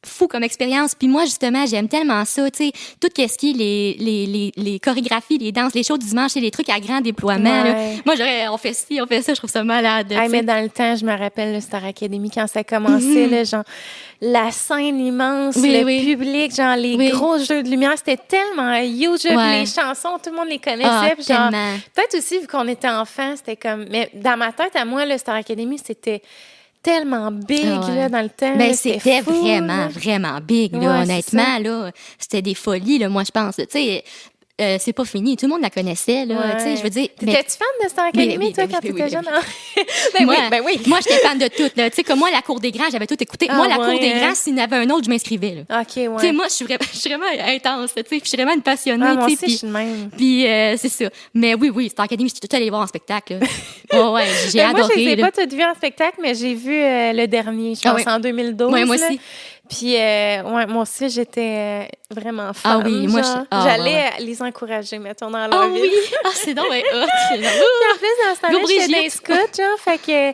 [SPEAKER 2] fou comme expérience. Puis moi, justement, j'aime tellement ça, tu sais, tout ce qui est les, les, les, les chorégraphies, les danses, les shows du dimanche les trucs à grand déploiement. là. Moi, j'aurais, on fait ci, on fait ça, je trouve ça malade.
[SPEAKER 1] Hey, mais dans le temps, je me rappelle le Star Academy quand ça commençait, là, genre la scène immense.
[SPEAKER 2] Oui,
[SPEAKER 1] le
[SPEAKER 2] oui.
[SPEAKER 1] public, genre les
[SPEAKER 2] Oui.
[SPEAKER 1] gros jeux de lumière, c'était tellement huge.
[SPEAKER 2] Ouais.
[SPEAKER 1] Les chansons, tout le monde les connaissait.
[SPEAKER 2] Ah,
[SPEAKER 1] genre, peut-être aussi vu qu'on était enfants, c'était comme. Mais dans ma tête, à moi, le Star Academy, c'était tellement big
[SPEAKER 2] Ah ouais.
[SPEAKER 1] là, dans le temps.
[SPEAKER 2] Ben,
[SPEAKER 1] là,
[SPEAKER 2] c'était vraiment,
[SPEAKER 1] là.
[SPEAKER 2] vraiment big, là,
[SPEAKER 1] Ouais,
[SPEAKER 2] honnêtement, là. C'était des folies, là, moi, je pense. Tu sais, euh, c'est pas fini. Tout le monde la connaissait, là.
[SPEAKER 1] Ouais.
[SPEAKER 2] Tu sais, je veux dire. mais-
[SPEAKER 1] T'étais-tu fan de Star Academy,
[SPEAKER 2] Oui, oui,
[SPEAKER 1] toi,
[SPEAKER 2] ben
[SPEAKER 1] quand
[SPEAKER 2] oui,
[SPEAKER 1] t'étais
[SPEAKER 2] oui,
[SPEAKER 1] jeune? [LAUGHS]
[SPEAKER 2] ben moi,
[SPEAKER 1] oui, ben oui.
[SPEAKER 2] Moi, j'étais fan de tout, là. Tu sais, comme moi, la cour des grands, j'avais tout écouté.
[SPEAKER 1] Ah
[SPEAKER 2] moi, la
[SPEAKER 1] ouais,
[SPEAKER 2] cour des
[SPEAKER 1] hein?
[SPEAKER 2] grands, s'il y en avait un autre, je m'inscrivais, là.
[SPEAKER 1] OK, ouais.
[SPEAKER 2] Tu sais, moi, je suis vraiment, [LAUGHS] intense, tu sais, je suis vraiment une passionnée,
[SPEAKER 1] ah, moi
[SPEAKER 2] tu
[SPEAKER 1] aussi,
[SPEAKER 2] sais,
[SPEAKER 1] je
[SPEAKER 2] puis-
[SPEAKER 1] suis de même.
[SPEAKER 2] puis euh, c'est ça. Mais oui, oui, Star Academy, je suis tout allée voir en spectacle. là. [LAUGHS] ouais, j'ai
[SPEAKER 1] Ben, moi, je les
[SPEAKER 2] adoré.
[SPEAKER 1] ai
[SPEAKER 2] là.
[SPEAKER 1] pas toutes vues en spectacle, mais j'ai vu euh, le dernier, je
[SPEAKER 2] Ah
[SPEAKER 1] pense,
[SPEAKER 2] oui.
[SPEAKER 1] en 2012.
[SPEAKER 2] Ouais, moi aussi.
[SPEAKER 1] Puis, euh, ouais, moi aussi, j'étais euh, vraiment
[SPEAKER 2] Ah
[SPEAKER 1] fan.
[SPEAKER 2] oui, moi, je- ah,
[SPEAKER 1] J'allais
[SPEAKER 2] ouais,
[SPEAKER 1] les encourager, mettons, dans leur
[SPEAKER 2] Ah
[SPEAKER 1] vie.
[SPEAKER 2] oui! Ah, c'est donc, ouais, hot. [LAUGHS]
[SPEAKER 1] Puis en plus, dans ce temps-là, j'étais dans les scouts, genre, fait que...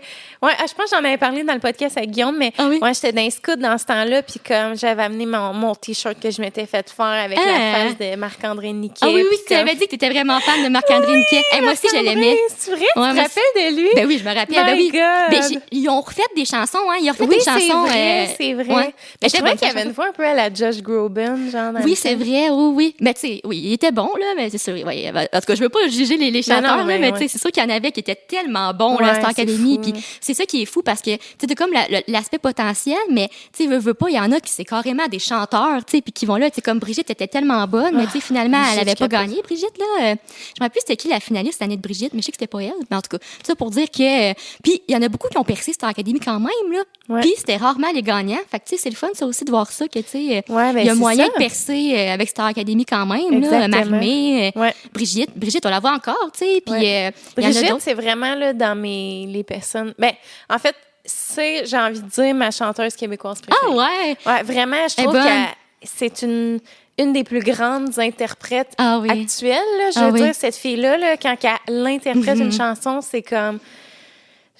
[SPEAKER 1] Ouais, ah, je pense que j'en avais parlé dans le podcast avec Guillaume, mais
[SPEAKER 2] Ah oui?
[SPEAKER 1] ouais, j'étais dans les scouts dans ce temps-là, puis comme j'avais amené mon, mon T-shirt que je m'étais fait faire avec la
[SPEAKER 2] Ah.
[SPEAKER 1] face de Marc-André Niquet.
[SPEAKER 2] Ah oui, oui, tu avais dit que tu étais vraiment fan de Marc-André Niquet. Hey, moi aussi, je l'aimais.
[SPEAKER 1] C'est vrai? Tu te rappelles de lui?
[SPEAKER 2] Ben oui, je me rappelle.
[SPEAKER 1] My
[SPEAKER 2] Ben oui. Ben, ils ont refait des chansons, hein. Ils ont refait
[SPEAKER 1] oui,
[SPEAKER 2] des
[SPEAKER 1] c'est
[SPEAKER 2] chansons.
[SPEAKER 1] vrai,
[SPEAKER 2] euh,
[SPEAKER 1] c'est vrai. Mais je trouvais qu'il y avait une voix un peu à la Josh Groban, genre.
[SPEAKER 2] Oui, c'est vrai, oui, oui. Mais tu sais, oui, il était bon, là, mais c'est sûr. Ouais, en tout cas, je veux pas juger les, les
[SPEAKER 1] Non, non,
[SPEAKER 2] chanteurs,
[SPEAKER 1] mais
[SPEAKER 2] mais,
[SPEAKER 1] ouais.
[SPEAKER 2] tu sais, c'est sûr qu'il y en avait qui étaient tellement bons, là, à Academy.
[SPEAKER 1] fou.
[SPEAKER 2] Puis c'est ça qui est fou parce que, tu sais, comme la- l'aspect potentiel, mais, tu sais, veux, veux pas, il y en a qui c'est carrément des chanteurs, tu sais, puis qui vont là, tu sais, comme Brigitte était tellement bonne, mais tu sais, finalement, elle avait pas gagné, Brigitte, là. Euh, je me rappelle plus c'était qui la finaliste l'année de Brigitte, mais je sais que c'était pas elle. Mais en tout cas, ça pour dire que, euh, puis il y en a beaucoup qui ont percé Star Academy quand même, là. Puis c'était rarement les gagnants. Fait que, tu sais, c'est le fun, ça aussi, de voir ça, que, tu sais, euh,
[SPEAKER 1] Ouais, ben,
[SPEAKER 2] il y a moyen
[SPEAKER 1] ça.
[SPEAKER 2] de percer euh, avec Star Academy quand même, là.
[SPEAKER 1] Exactement.
[SPEAKER 2] Marimé, euh,
[SPEAKER 1] Ouais.
[SPEAKER 2] Brigitte, Brigitte, on la voit encore, tu sais, puis
[SPEAKER 1] Ouais.
[SPEAKER 2] euh,
[SPEAKER 1] Brigitte, c'est vraiment là, dans mes les personnes. Ben, en fait, c'est, j'ai envie de dire, ma chanteuse québécoise préférée.
[SPEAKER 2] Ah ouais!
[SPEAKER 1] Ouais, vraiment, je trouve qu'elle c'est une une des plus grandes interprètes
[SPEAKER 2] Ah oui.
[SPEAKER 1] actuelles. là. je
[SPEAKER 2] Ah
[SPEAKER 1] veux
[SPEAKER 2] oui.
[SPEAKER 1] dire, cette fille-là, là, quand elle interprète
[SPEAKER 2] Mhm.
[SPEAKER 1] une chanson, c'est comme...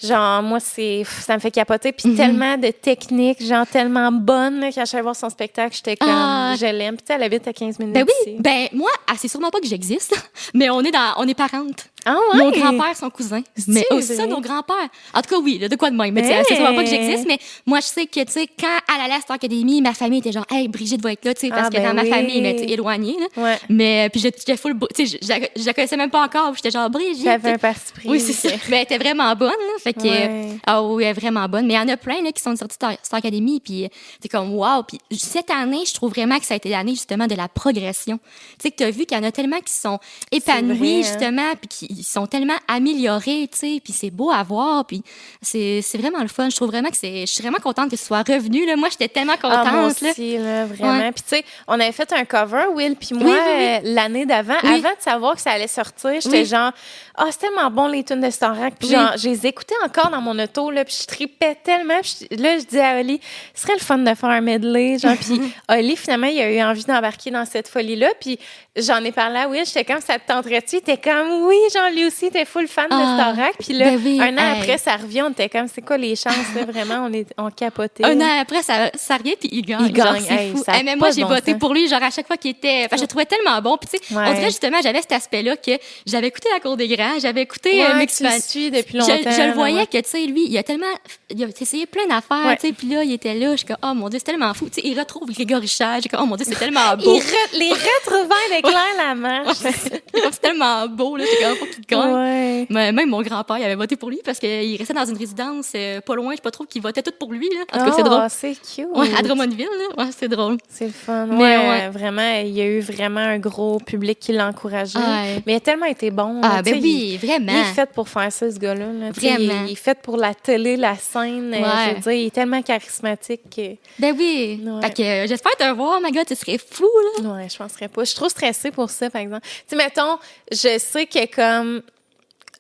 [SPEAKER 1] Genre, moi, c'est ça me fait capoter. Puis
[SPEAKER 2] Mhm.
[SPEAKER 1] tellement de techniques, genre tellement bonne. là, quand je suis allée voir son spectacle, j'étais comme,
[SPEAKER 2] Ah.
[SPEAKER 1] je l'aime. Puis elle habite à 15 minutes
[SPEAKER 2] Ben oui,
[SPEAKER 1] ici.
[SPEAKER 2] ben moi, ah, c'est sûrement pas que j'existe, [LAUGHS] mais on est dans, on est parentes.
[SPEAKER 1] Ah ouais?
[SPEAKER 2] Mon grand-père, son cousin. Mais
[SPEAKER 1] C'est
[SPEAKER 2] aussi ça, nos grands-pères. En tout cas, oui, là, de quoi de même. Mais tu sais, c'est sûrement pas que j'existe, mais moi, je sais que, tu sais, quand elle allait à Star Academy, ma famille était genre, hey, Brigitte va être là, tu sais, parce
[SPEAKER 1] Ah,
[SPEAKER 2] que
[SPEAKER 1] ben
[SPEAKER 2] dans ma
[SPEAKER 1] oui.
[SPEAKER 2] famille, mais éloignée, là.
[SPEAKER 1] Ouais.
[SPEAKER 2] Mais, puis j'étais full, tu sais, je, je la- je la connaissais même pas encore, j'étais genre, Brigitte.
[SPEAKER 1] J'avais un parti pris.
[SPEAKER 2] Oui, c'est ça. Mais [LAUGHS] elle était vraiment bonne, là. Fait que,
[SPEAKER 1] Ouais.
[SPEAKER 2] ah oui, elle est vraiment bonne. Mais il y en a plein, là, qui sont sortis de Star, Star Academy, puis euh, c'est comme, wow. Puis cette année, je trouve vraiment que ça a été l'année, justement, de la progression. Tu sais, que t'as vu qu'il y en a tellement qui sont épanouis,
[SPEAKER 1] vrai, hein?
[SPEAKER 2] justement, puis qui sont tellement améliorés, tu sais, puis c'est beau à voir, puis c'est c'est vraiment le fun. Je trouve vraiment que c'est, je suis vraiment contente que ce soit revenu, là. Moi, j'étais tellement contente,
[SPEAKER 1] Ah, moi
[SPEAKER 2] là.
[SPEAKER 1] aussi, là, vraiment.
[SPEAKER 2] Ouais.
[SPEAKER 1] Puis, tu sais, on avait fait un cover, Will, puis moi,
[SPEAKER 2] Oui, oui, oui.
[SPEAKER 1] euh, l'année d'avant, avant de savoir que ça allait sortir, j'étais genre, ah, c'est tellement bon, les tunes de Starac. Puis, genre, je les écoutais encore dans mon auto, là, puis je tripais tellement. Puis, là, je disais à Oli, ce serait le fun de faire un medley, genre, puis [LAUGHS] Oli, finalement, il a eu envie d'embarquer dans cette folie-là. Puis, j'en ai parlé à Will, j'étais comme, ça te tenterait-tu? Il était comme, oui, genre, lui aussi, était full fan de
[SPEAKER 2] Ah,
[SPEAKER 1] Starac. Puis là,
[SPEAKER 2] ben oui,
[SPEAKER 1] un an
[SPEAKER 2] hey.
[SPEAKER 1] après, ça revient, on était comme, c'est quoi les chances, là, vraiment? On, est, on capotait.
[SPEAKER 2] Un an après, ça, ça revient, puis il gagne.
[SPEAKER 1] Il gagne,
[SPEAKER 2] c'est
[SPEAKER 1] hey,
[SPEAKER 2] fou.
[SPEAKER 1] a
[SPEAKER 2] Eh, moi, j'ai
[SPEAKER 1] bon
[SPEAKER 2] voté
[SPEAKER 1] sens.
[SPEAKER 2] pour lui, genre, à chaque fois qu'il était. Enfin, je le trouvais tellement bon. Puis, tu sais,
[SPEAKER 1] Ouais.
[SPEAKER 2] on dirait justement, j'avais cet aspect-là que j'avais écouté La Cour des Grands, j'avais écouté
[SPEAKER 1] Ouais,
[SPEAKER 2] euh,
[SPEAKER 1] tu le suis depuis
[SPEAKER 2] Je,
[SPEAKER 1] longtemps.
[SPEAKER 2] je le voyais
[SPEAKER 1] ouais.
[SPEAKER 2] que, tu sais, lui, il a tellement. Il a essayé plein d'affaires,
[SPEAKER 1] Ouais.
[SPEAKER 2] tu sais, puis là, il était là. Je suis comme, oh mon Dieu, c'est tellement fou. Tu sais, il retrouve Grégory Charles. J'ai comme, oh mon Dieu, c'est tellement [LAUGHS] beau.
[SPEAKER 1] re- les retrouvailles avec Claire Lamarche.
[SPEAKER 2] c'est tellement beau, là. J'ai comme, faut qu'il gagne.
[SPEAKER 1] ouais.
[SPEAKER 2] Mais même mon grand-père, il avait voté pour lui parce qu'il restait dans une résidence euh, pas loin, je sais pas trop, qui votait tout pour lui, là. En tout cas, c'est
[SPEAKER 1] Oh,
[SPEAKER 2] drôle.
[SPEAKER 1] c'est cute.
[SPEAKER 2] Ouais, à Drummondville, là. Ouais, c'est drôle.
[SPEAKER 1] C'est le fun.
[SPEAKER 2] Mais
[SPEAKER 1] ouais,
[SPEAKER 2] ouais.
[SPEAKER 1] vraiment, il y a eu vraiment un gros public qui l'a encouragé.
[SPEAKER 2] Ouais.
[SPEAKER 1] Mais il a tellement été bon.
[SPEAKER 2] Ah, ben oui,
[SPEAKER 1] il-
[SPEAKER 2] vraiment.
[SPEAKER 1] Il, est fait pour faire ça, ce gars-là. là.
[SPEAKER 2] Vraiment.
[SPEAKER 1] Il, il est fait pour la télé, la scène. Euh,
[SPEAKER 2] Ouais.
[SPEAKER 1] Je veux dire, il est tellement charismatique que...
[SPEAKER 2] Ben oui.
[SPEAKER 1] Ouais.
[SPEAKER 2] Fait que euh, j'espère te voir, ma gars, tu serais fou, là.
[SPEAKER 1] Ouais, je penserais pas. Je suis trop stressée pour ça, par exemple. Tu sais, mettons, je sais que comme...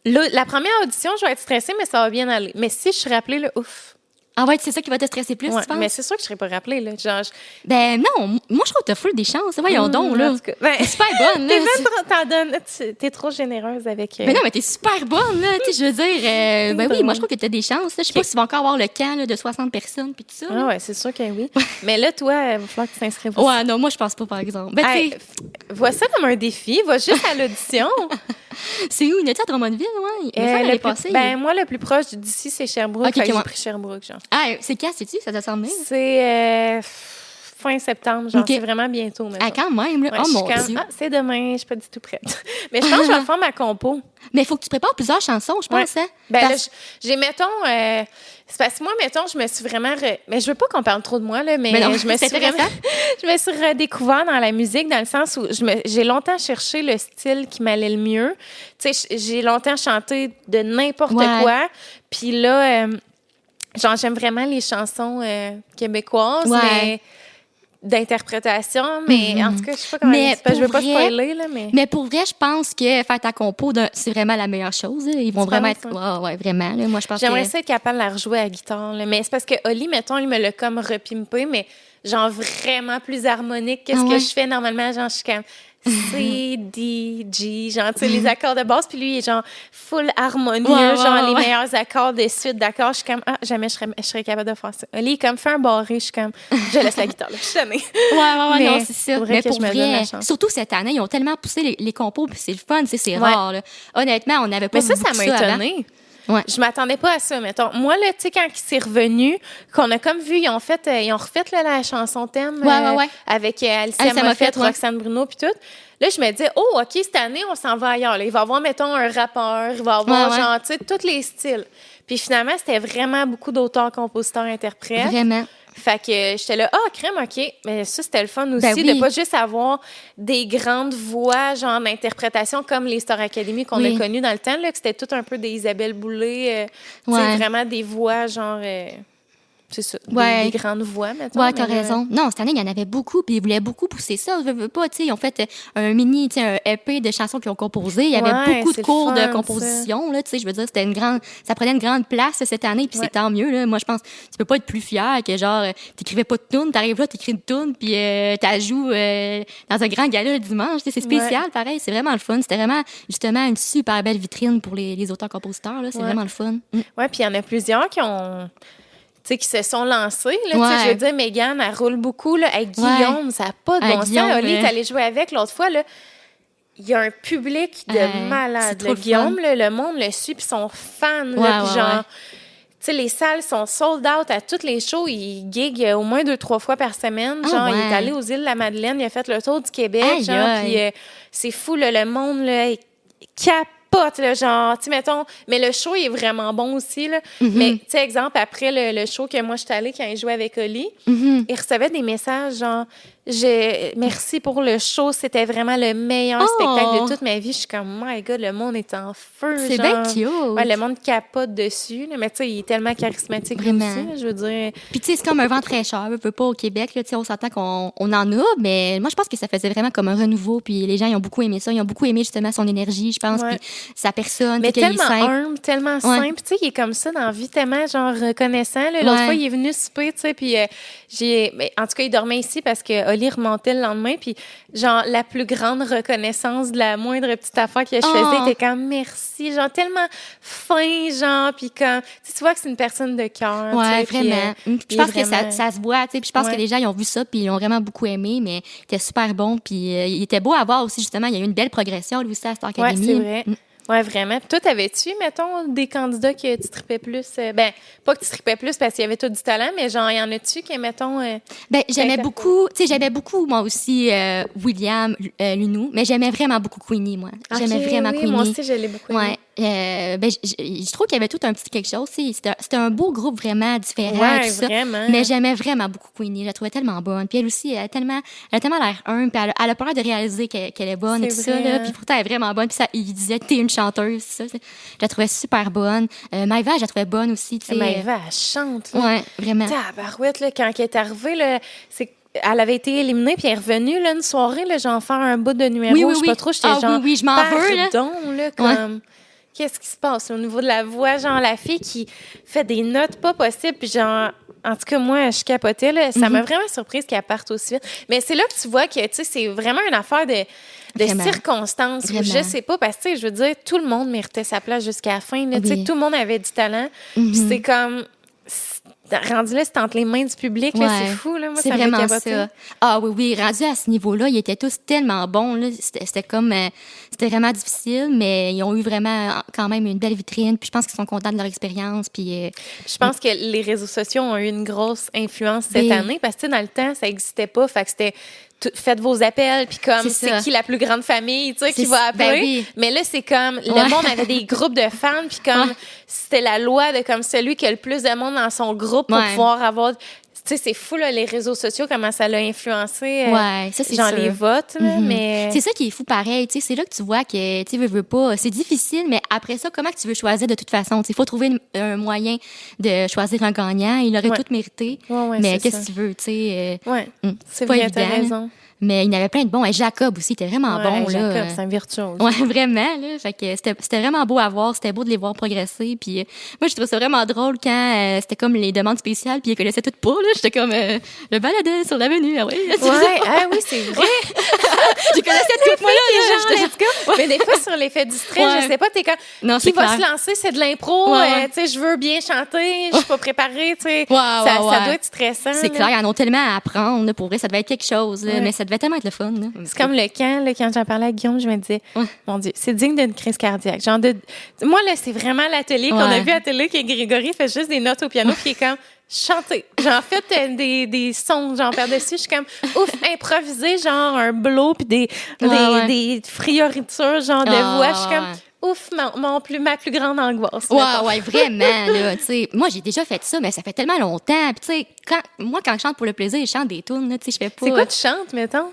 [SPEAKER 1] là, la première audition, je vais être stressée, mais ça va bien aller. Mais si je suis rappelée, là, ouf.
[SPEAKER 2] En fait, c'est ça qui va te stresser plus,
[SPEAKER 1] Ouais,
[SPEAKER 2] tu penses?
[SPEAKER 1] mais c'est sûr que je serais pas rappelée, là. Genre, je-
[SPEAKER 2] Ben non, moi, je trouve que t'as full des chances. Voyons donc,
[SPEAKER 1] Mmh,
[SPEAKER 2] là.
[SPEAKER 1] tout cas, ben,
[SPEAKER 2] T'es super bonne, [LAUGHS] là.
[SPEAKER 1] T'es T'es trop généreuse avec. euh,
[SPEAKER 2] Mais non, mais t'es super bonne, là. Je veux dire, euh, [LAUGHS] ben oui, moi, je trouve que t'as des chances, là. Je sais pas si tu vas encore avoir le camp, là, de 60 personnes, puis tout ça. là.
[SPEAKER 1] Ah ouais, c'est sûr que oui. Mais là, toi, il va falloir que tu t'inscrives.
[SPEAKER 2] Ouais, non, moi, je pense pas, par exemple. Ben,
[SPEAKER 1] Hey, vois ça comme un défi. Va juste à l'audition. [LAUGHS] [LAUGHS]
[SPEAKER 2] c'est où? Il était à Drummondville, ouais?
[SPEAKER 1] Euh, le
[SPEAKER 2] l'année
[SPEAKER 1] plus-
[SPEAKER 2] passée.
[SPEAKER 1] ben, moi, le plus proche d'ici, c'est Sherbrooke.
[SPEAKER 2] Ok,
[SPEAKER 1] Fait que
[SPEAKER 2] ok,
[SPEAKER 1] j'ai
[SPEAKER 2] ouais.
[SPEAKER 1] pris Sherbrooke, genre.
[SPEAKER 2] Ah, c'est quand, sais-tu? Ça doit s'en.
[SPEAKER 1] C'est euh, fin septembre, genre.
[SPEAKER 2] Ok.
[SPEAKER 1] C'est vraiment bientôt.
[SPEAKER 2] Ah, quand même, là.
[SPEAKER 1] Ouais,
[SPEAKER 2] oh mon Dieu.
[SPEAKER 1] Ah, c'est demain, je suis pas du tout prête. [LAUGHS] Mais je pense que je vais [LAUGHS] faire ma compo.
[SPEAKER 2] Mais il faut que tu prépares plusieurs chansons, je
[SPEAKER 1] Ouais.
[SPEAKER 2] pense, hein?
[SPEAKER 1] Ben
[SPEAKER 2] Parce-
[SPEAKER 1] j'ai, mettons, euh, c'est parce que moi, mettons, je me suis vraiment, re- mais je veux pas qu'on parle trop de moi, là, mais,
[SPEAKER 2] Mais non,
[SPEAKER 1] je me [LAUGHS] suis vraiment, [LAUGHS] je me suis redécouvert dans la musique dans le sens où me, j'ai longtemps cherché le style qui m'allait le mieux. Tu sais, j'ai longtemps chanté de n'importe
[SPEAKER 2] Ouais.
[SPEAKER 1] quoi. Puis là, euh, genre, j'aime vraiment les chansons euh, québécoises,
[SPEAKER 2] Ouais.
[SPEAKER 1] mais d'interprétation, mais
[SPEAKER 2] Mhm.
[SPEAKER 1] en tout cas, je sais pas comment
[SPEAKER 2] Mais
[SPEAKER 1] je veux
[SPEAKER 2] pour
[SPEAKER 1] pas
[SPEAKER 2] vrai-
[SPEAKER 1] spoiler, là, mais...
[SPEAKER 2] Mais pour vrai, je pense que faire ta compo, c'est vraiment la meilleure chose. là. Ils vont
[SPEAKER 1] Tu
[SPEAKER 2] vraiment être. Ouais, ouais, vraiment. là. Moi, je pense
[SPEAKER 1] J'aimerais
[SPEAKER 2] que.
[SPEAKER 1] ça être capable de la rejouer à la guitare. là. Mais c'est parce que Oli, mettons, il me l'a comme repimpé, mais genre vraiment plus harmonique que ce
[SPEAKER 2] Ah
[SPEAKER 1] que je fais normalement. Genre, je suis comme C, D, G, genre, tu sais, les accords de basse. Puis lui, il est genre full harmonieux,
[SPEAKER 2] Ouais,
[SPEAKER 1] genre
[SPEAKER 2] ouais,
[SPEAKER 1] les
[SPEAKER 2] ouais.
[SPEAKER 1] meilleurs accords de suite d'accord? Je suis comme, ah, jamais je serais, je serais capable de faire ça. Oli, est comme, fait un barré. Je suis comme, je laisse la guitare, là. Je suis tannée.
[SPEAKER 2] Ouais, ouais, ouais, non, c'est ça. Mais
[SPEAKER 1] que
[SPEAKER 2] pour vrai,
[SPEAKER 1] chance.
[SPEAKER 2] surtout cette année, ils ont tellement poussé les, les compos, puis c'est le fun, c'est rare. Là. Honnêtement, on n'avait pas
[SPEAKER 1] Mais ça, ça m'a étonnée.
[SPEAKER 2] Ouais.
[SPEAKER 1] Je m'attendais pas à ça, mettons. Moi, là, tu sais, quand il s'est revenu, qu'on a comme vu, ils ont fait, euh, ils ont refait là, la chanson thème
[SPEAKER 2] Ouais, ouais, ouais.
[SPEAKER 1] avec euh, Alicia, Moffett. Roxane Bruno, puis tout. Là, je me dis, oh, OK, cette année, on s'en va ailleurs. là. Il va y avoir, mettons, un rappeur, il va y avoir, genre, tu sais, tous les styles. Puis finalement, c'était vraiment beaucoup d'auteurs, compositeurs, interprètes.
[SPEAKER 2] Vraiment.
[SPEAKER 1] Fait que j'étais là, ah, crème, OK. Mais ça, c'était le fun aussi,
[SPEAKER 2] Ben oui.
[SPEAKER 1] de pas juste avoir des grandes voix, genre d'interprétation comme les Star Academy qu'on
[SPEAKER 2] Oui.
[SPEAKER 1] a connues dans le temps, là, que c'était tout un peu des Isabelle Boulay, euh,
[SPEAKER 2] Ouais.
[SPEAKER 1] vraiment des voix, genre, euh, c'est ça,
[SPEAKER 2] Ouais.
[SPEAKER 1] des, des grandes voix, maintenant.
[SPEAKER 2] Ouais, t'as raison. Non, cette année, il y en avait beaucoup, puis ils voulaient beaucoup pousser ça. Je veux pas, tu sais, ils ont fait euh, un mini, tu sais, un EP de chansons qu'ils ont composées. Il y avait
[SPEAKER 1] Ouais,
[SPEAKER 2] beaucoup de cours
[SPEAKER 1] fun,
[SPEAKER 2] de
[SPEAKER 1] ça.
[SPEAKER 2] composition, là, tu sais, je veux dire, c'était une grande, ça prenait une grande place cette année, puis
[SPEAKER 1] Ouais.
[SPEAKER 2] c'est tant mieux, là. Moi, je pense, tu peux pas être plus fier que genre, euh, t'écrivais pas de tune, t'arrives là, t'écris une tune, puis euh, t'as joué euh, dans un grand gala le dimanche, c'est spécial, pareil, c'est vraiment le fun. C'était vraiment, justement, une super belle vitrine pour les, les auteurs-compositeurs, là. C'est vraiment le fun. Mm.
[SPEAKER 1] Ouais, puis il y en a plusieurs qui ont. Sais, qui se sont lancés. Là,
[SPEAKER 2] Ouais.
[SPEAKER 1] Je veux dire, Megan, elle roule beaucoup. Là, avec Guillaume, ça n'a pas de bon sens. Oli,
[SPEAKER 2] ouais.
[SPEAKER 1] t'es allé jouer avec l'autre fois. Là, il y a un public de
[SPEAKER 2] Ouais,
[SPEAKER 1] malades.
[SPEAKER 2] le
[SPEAKER 1] Guillaume, le monde le suit, puis sont fans. là,
[SPEAKER 2] Ouais,
[SPEAKER 1] genre,
[SPEAKER 2] ouais.
[SPEAKER 1] tu sais, les salles sont sold out à toutes les shows. Il gig euh, au moins deux, trois fois par semaine.
[SPEAKER 2] Ah,
[SPEAKER 1] Genre, il est allé aux îles de la Madeleine, il a fait le tour du Québec. Genre, puis euh, c'est fou, là, le monde, là, il capote, là, genre, tu mettons, mais le show, il est vraiment bon aussi, là.
[SPEAKER 2] Mm-hmm.
[SPEAKER 1] Mais, tu sais, exemple, après le, le show que moi, je suis allée quand il jouait avec Oli,
[SPEAKER 2] Mm-hmm.
[SPEAKER 1] il recevait des messages genre, je, merci pour le show, c'était vraiment le meilleur
[SPEAKER 2] Oh!
[SPEAKER 1] spectacle de toute ma vie. Je suis comme, my God, le monde est en feu.
[SPEAKER 2] C'est bien cute.
[SPEAKER 1] Ouais, le monde capote dessus, là, mais tu sais, il est tellement charismatique
[SPEAKER 2] Vraiment.
[SPEAKER 1] aussi, je veux dire.
[SPEAKER 2] Puis tu sais, c'est comme un vent très cher, veut pas au Québec, là, tu sais, on s'entend qu'on on en a, mais moi je pense que ça faisait vraiment comme un renouveau, puis les gens ils ont beaucoup aimé ça, ils ont beaucoup aimé justement son énergie, je pense,
[SPEAKER 1] Ouais.
[SPEAKER 2] puis sa personne,
[SPEAKER 1] Mais tellement humble, tellement simple. Tu sais, il est comme ça dans la vie, tellement genre reconnaissant. L'autre fois, il est venu souper, tu sais, puis euh, j'ai... en tout cas, il dormait ici parce que Oli remontait le lendemain, puis genre, la plus grande reconnaissance de la moindre petite affaire que je
[SPEAKER 2] Oh.
[SPEAKER 1] faisais, il était comme merci, genre tellement fin, genre, puis comme... Tu vois que c'est une personne de cœur, tu
[SPEAKER 2] Ouais,
[SPEAKER 1] sais,
[SPEAKER 2] vraiment.
[SPEAKER 1] euh,
[SPEAKER 2] Puis je pense que ça, ça se voit, tu sais. Puis je pense
[SPEAKER 1] Ouais.
[SPEAKER 2] que les gens, ils ont vu ça, puis ils ont vraiment beaucoup aimé, mais il était super bon. Puis euh, il était beau à voir aussi, justement. Il y a eu une belle progression, lui aussi, à Star
[SPEAKER 1] Ouais,
[SPEAKER 2] Academy.
[SPEAKER 1] c'est vrai.
[SPEAKER 2] Mm.
[SPEAKER 1] Ouais, vraiment. Puis toi, t'avais-tu, mettons, des candidats que tu tripais plus? euh, ben, pas que tu tripais plus parce qu'il y avait tout du talent, mais genre, y en a-tu qui, mettons... euh,
[SPEAKER 2] Ben, j'aimais beaucoup, tu sais, j'aimais beaucoup, moi aussi, euh, William euh, Lunou, mais j'aimais vraiment beaucoup Queenie, moi. J'aimais vraiment
[SPEAKER 1] oui,
[SPEAKER 2] Queenie.
[SPEAKER 1] Moi aussi, je l'ai beaucoup.
[SPEAKER 2] Ouais. Euh, ben, trouve qu'il y avait tout un petit quelque chose. C'était un beau groupe vraiment différent.
[SPEAKER 1] Ouais,
[SPEAKER 2] tout ça.
[SPEAKER 1] vraiment.
[SPEAKER 2] Mais j'aimais vraiment beaucoup Queenie. Je la trouvais tellement bonne. Puis elle aussi, elle a tellement, elle a tellement l'air humble. Puis elle, a- elle a peur de réaliser qu'elle est bonne et tout ça. Là. Puis pourtant, elle est vraiment bonne. Puis ça, il disait, t'es une chanteuse. Ça, je la trouvais super bonne. Euh, Maïva, je la trouvais bonne aussi.
[SPEAKER 1] Eva, elle chante, là.
[SPEAKER 2] Ouais, vraiment.
[SPEAKER 1] Tabarouette, là, quand elle est arrivée, c'est elle avait été éliminée, puis elle est revenue, là, une soirée, là, genre, faire un bout de numéro,
[SPEAKER 2] Oui, oui,
[SPEAKER 1] je sais
[SPEAKER 2] oui.
[SPEAKER 1] pas trop, j'étais
[SPEAKER 2] Ah,
[SPEAKER 1] genre,
[SPEAKER 2] oui, oui, je m'en veux, là.
[SPEAKER 1] pardon, là, comme... Qu'est-ce qui se passe au niveau de la voix? Genre, la fille qui fait des notes pas possibles, puis genre, en tout cas, moi, je capotais, là. Ça
[SPEAKER 2] Mhm.
[SPEAKER 1] m'a vraiment surprise qu'elle parte aussi vite. Mais c'est là que tu vois que, tu sais, c'est vraiment une affaire de, de
[SPEAKER 2] Vraiment.
[SPEAKER 1] circonstances.
[SPEAKER 2] Vraiment.
[SPEAKER 1] Je sais pas, parce que, je veux dire, tout le monde méritait sa place jusqu'à la fin, là. Tu sais,
[SPEAKER 2] Oui.
[SPEAKER 1] tout le monde avait du talent. Puis
[SPEAKER 2] Mhm.
[SPEAKER 1] c'est comme... Rendu là, c'est entre les mains du public,
[SPEAKER 2] Ouais.
[SPEAKER 1] c'est fou, là. Moi,
[SPEAKER 2] C'est vraiment ça. Ah oui, oui, rendu à ce niveau-là, ils étaient tous tellement bons. là. C'était c'était comme, euh, c'était vraiment difficile, mais ils ont eu vraiment euh, quand même une belle vitrine. Puis je pense qu'ils sont contents de leur expérience. Puis euh,
[SPEAKER 1] Je pense que les réseaux sociaux ont eu une grosse influence cette année parce que dans le temps, ça n'existait pas. Fait que c'était faites vos appels, puis comme
[SPEAKER 2] C'est
[SPEAKER 1] qui la plus grande famille, tu sais, qui va appeler.
[SPEAKER 2] ben oui.
[SPEAKER 1] Mais là, c'est comme le
[SPEAKER 2] Ouais.
[SPEAKER 1] monde avait des [LAUGHS] groupes de fans, puis comme
[SPEAKER 2] Ouais.
[SPEAKER 1] c'était la loi de comme celui qui a le plus de monde dans son groupe pour
[SPEAKER 2] Ouais.
[SPEAKER 1] pouvoir avoir. Tu sais, c'est fou là, les réseaux sociaux comment ça l'a influencé. euh,
[SPEAKER 2] ouais, ça c'est
[SPEAKER 1] genre
[SPEAKER 2] sûr.
[SPEAKER 1] les votes,
[SPEAKER 2] Mhm.
[SPEAKER 1] mais
[SPEAKER 2] C'est ça qui est fou pareil, tu sais, c'est là que tu vois que tu veux, veux pas, c'est difficile, mais après ça, comment que tu veux choisir de toute façon? Il faut trouver une- un moyen de choisir un gagnant. Il aurait
[SPEAKER 1] Ouais.
[SPEAKER 2] tout mérité.
[SPEAKER 1] Ouais, ouais,
[SPEAKER 2] mais qu'est-ce que tu veux, tu sais? euh,
[SPEAKER 1] ouais,
[SPEAKER 2] hum,
[SPEAKER 1] c'est
[SPEAKER 2] pas
[SPEAKER 1] vrai,
[SPEAKER 2] évident.
[SPEAKER 1] raison.
[SPEAKER 2] Mais il y en avait plein de bons. Et Jacob aussi, était vraiment
[SPEAKER 1] Ouais,
[SPEAKER 2] bon.
[SPEAKER 1] Jacob,
[SPEAKER 2] là.
[SPEAKER 1] c'est un virtuose.
[SPEAKER 2] Ouais, [LAUGHS] vraiment, là. Fait que c'était, c'était vraiment beau à voir. C'était beau de les voir progresser. Puis euh, moi, je trouvais ça vraiment drôle quand euh, c'était comme les demandes spéciales, puis ils connaissaient toutes pas, là. J'étais comme euh, le baladin sur l'avenue. Ah ouais.
[SPEAKER 1] Ouais, [LAUGHS] ah oui, c'est vrai. [LAUGHS]
[SPEAKER 2] je connaissais toutes, moi, là.
[SPEAKER 1] go. Mais des fois, sur l'effet distrait,
[SPEAKER 2] Ouais.
[SPEAKER 1] je sais pas, t'es comme,
[SPEAKER 2] Non,
[SPEAKER 1] qui va
[SPEAKER 2] clair.
[SPEAKER 1] se lancer, c'est de l'impro,
[SPEAKER 2] Ouais, ouais.
[SPEAKER 1] tu sais, je veux bien chanter, je suis pas préparée, tu sais.
[SPEAKER 2] Ouais,
[SPEAKER 1] ça,
[SPEAKER 2] ouais,
[SPEAKER 1] ça
[SPEAKER 2] ouais.
[SPEAKER 1] doit être stressant.
[SPEAKER 2] C'est clair, ils en ont tellement à apprendre. Pour vrai, ça devait être quelque chose. là.
[SPEAKER 1] Ouais.
[SPEAKER 2] Mais ça devait tellement être le fun. là.
[SPEAKER 1] C'est comme le camp, là, quand j'en parlais à Guillaume, je me disais,
[SPEAKER 2] Ouais.
[SPEAKER 1] mon Dieu, c'est digne d'une crise cardiaque. Genre de, moi, là, c'est vraiment l'atelier qu'on a vu à télé que Grégory fait juste des notes au piano, puis il est comme, chanter. J'en fait euh, des, des sons, genre par-dessus, je suis comme, ouf, improviser, genre un blow, puis des, des,
[SPEAKER 2] Ouais,
[SPEAKER 1] des frioritures, genre de
[SPEAKER 2] Ah,
[SPEAKER 1] voix. Je suis comme, ouf, mon, mon plus, ma plus grande angoisse.
[SPEAKER 2] Ouais,
[SPEAKER 1] mettons.
[SPEAKER 2] ouais, vraiment, là, tu sais. Moi, j'ai déjà fait ça, mais ça fait tellement longtemps. Puis, tu sais, quand, moi, quand je chante pour le plaisir, je chante des tunes, là, tu sais, je fais pas...
[SPEAKER 1] C'est quoi tu chantes, mettons?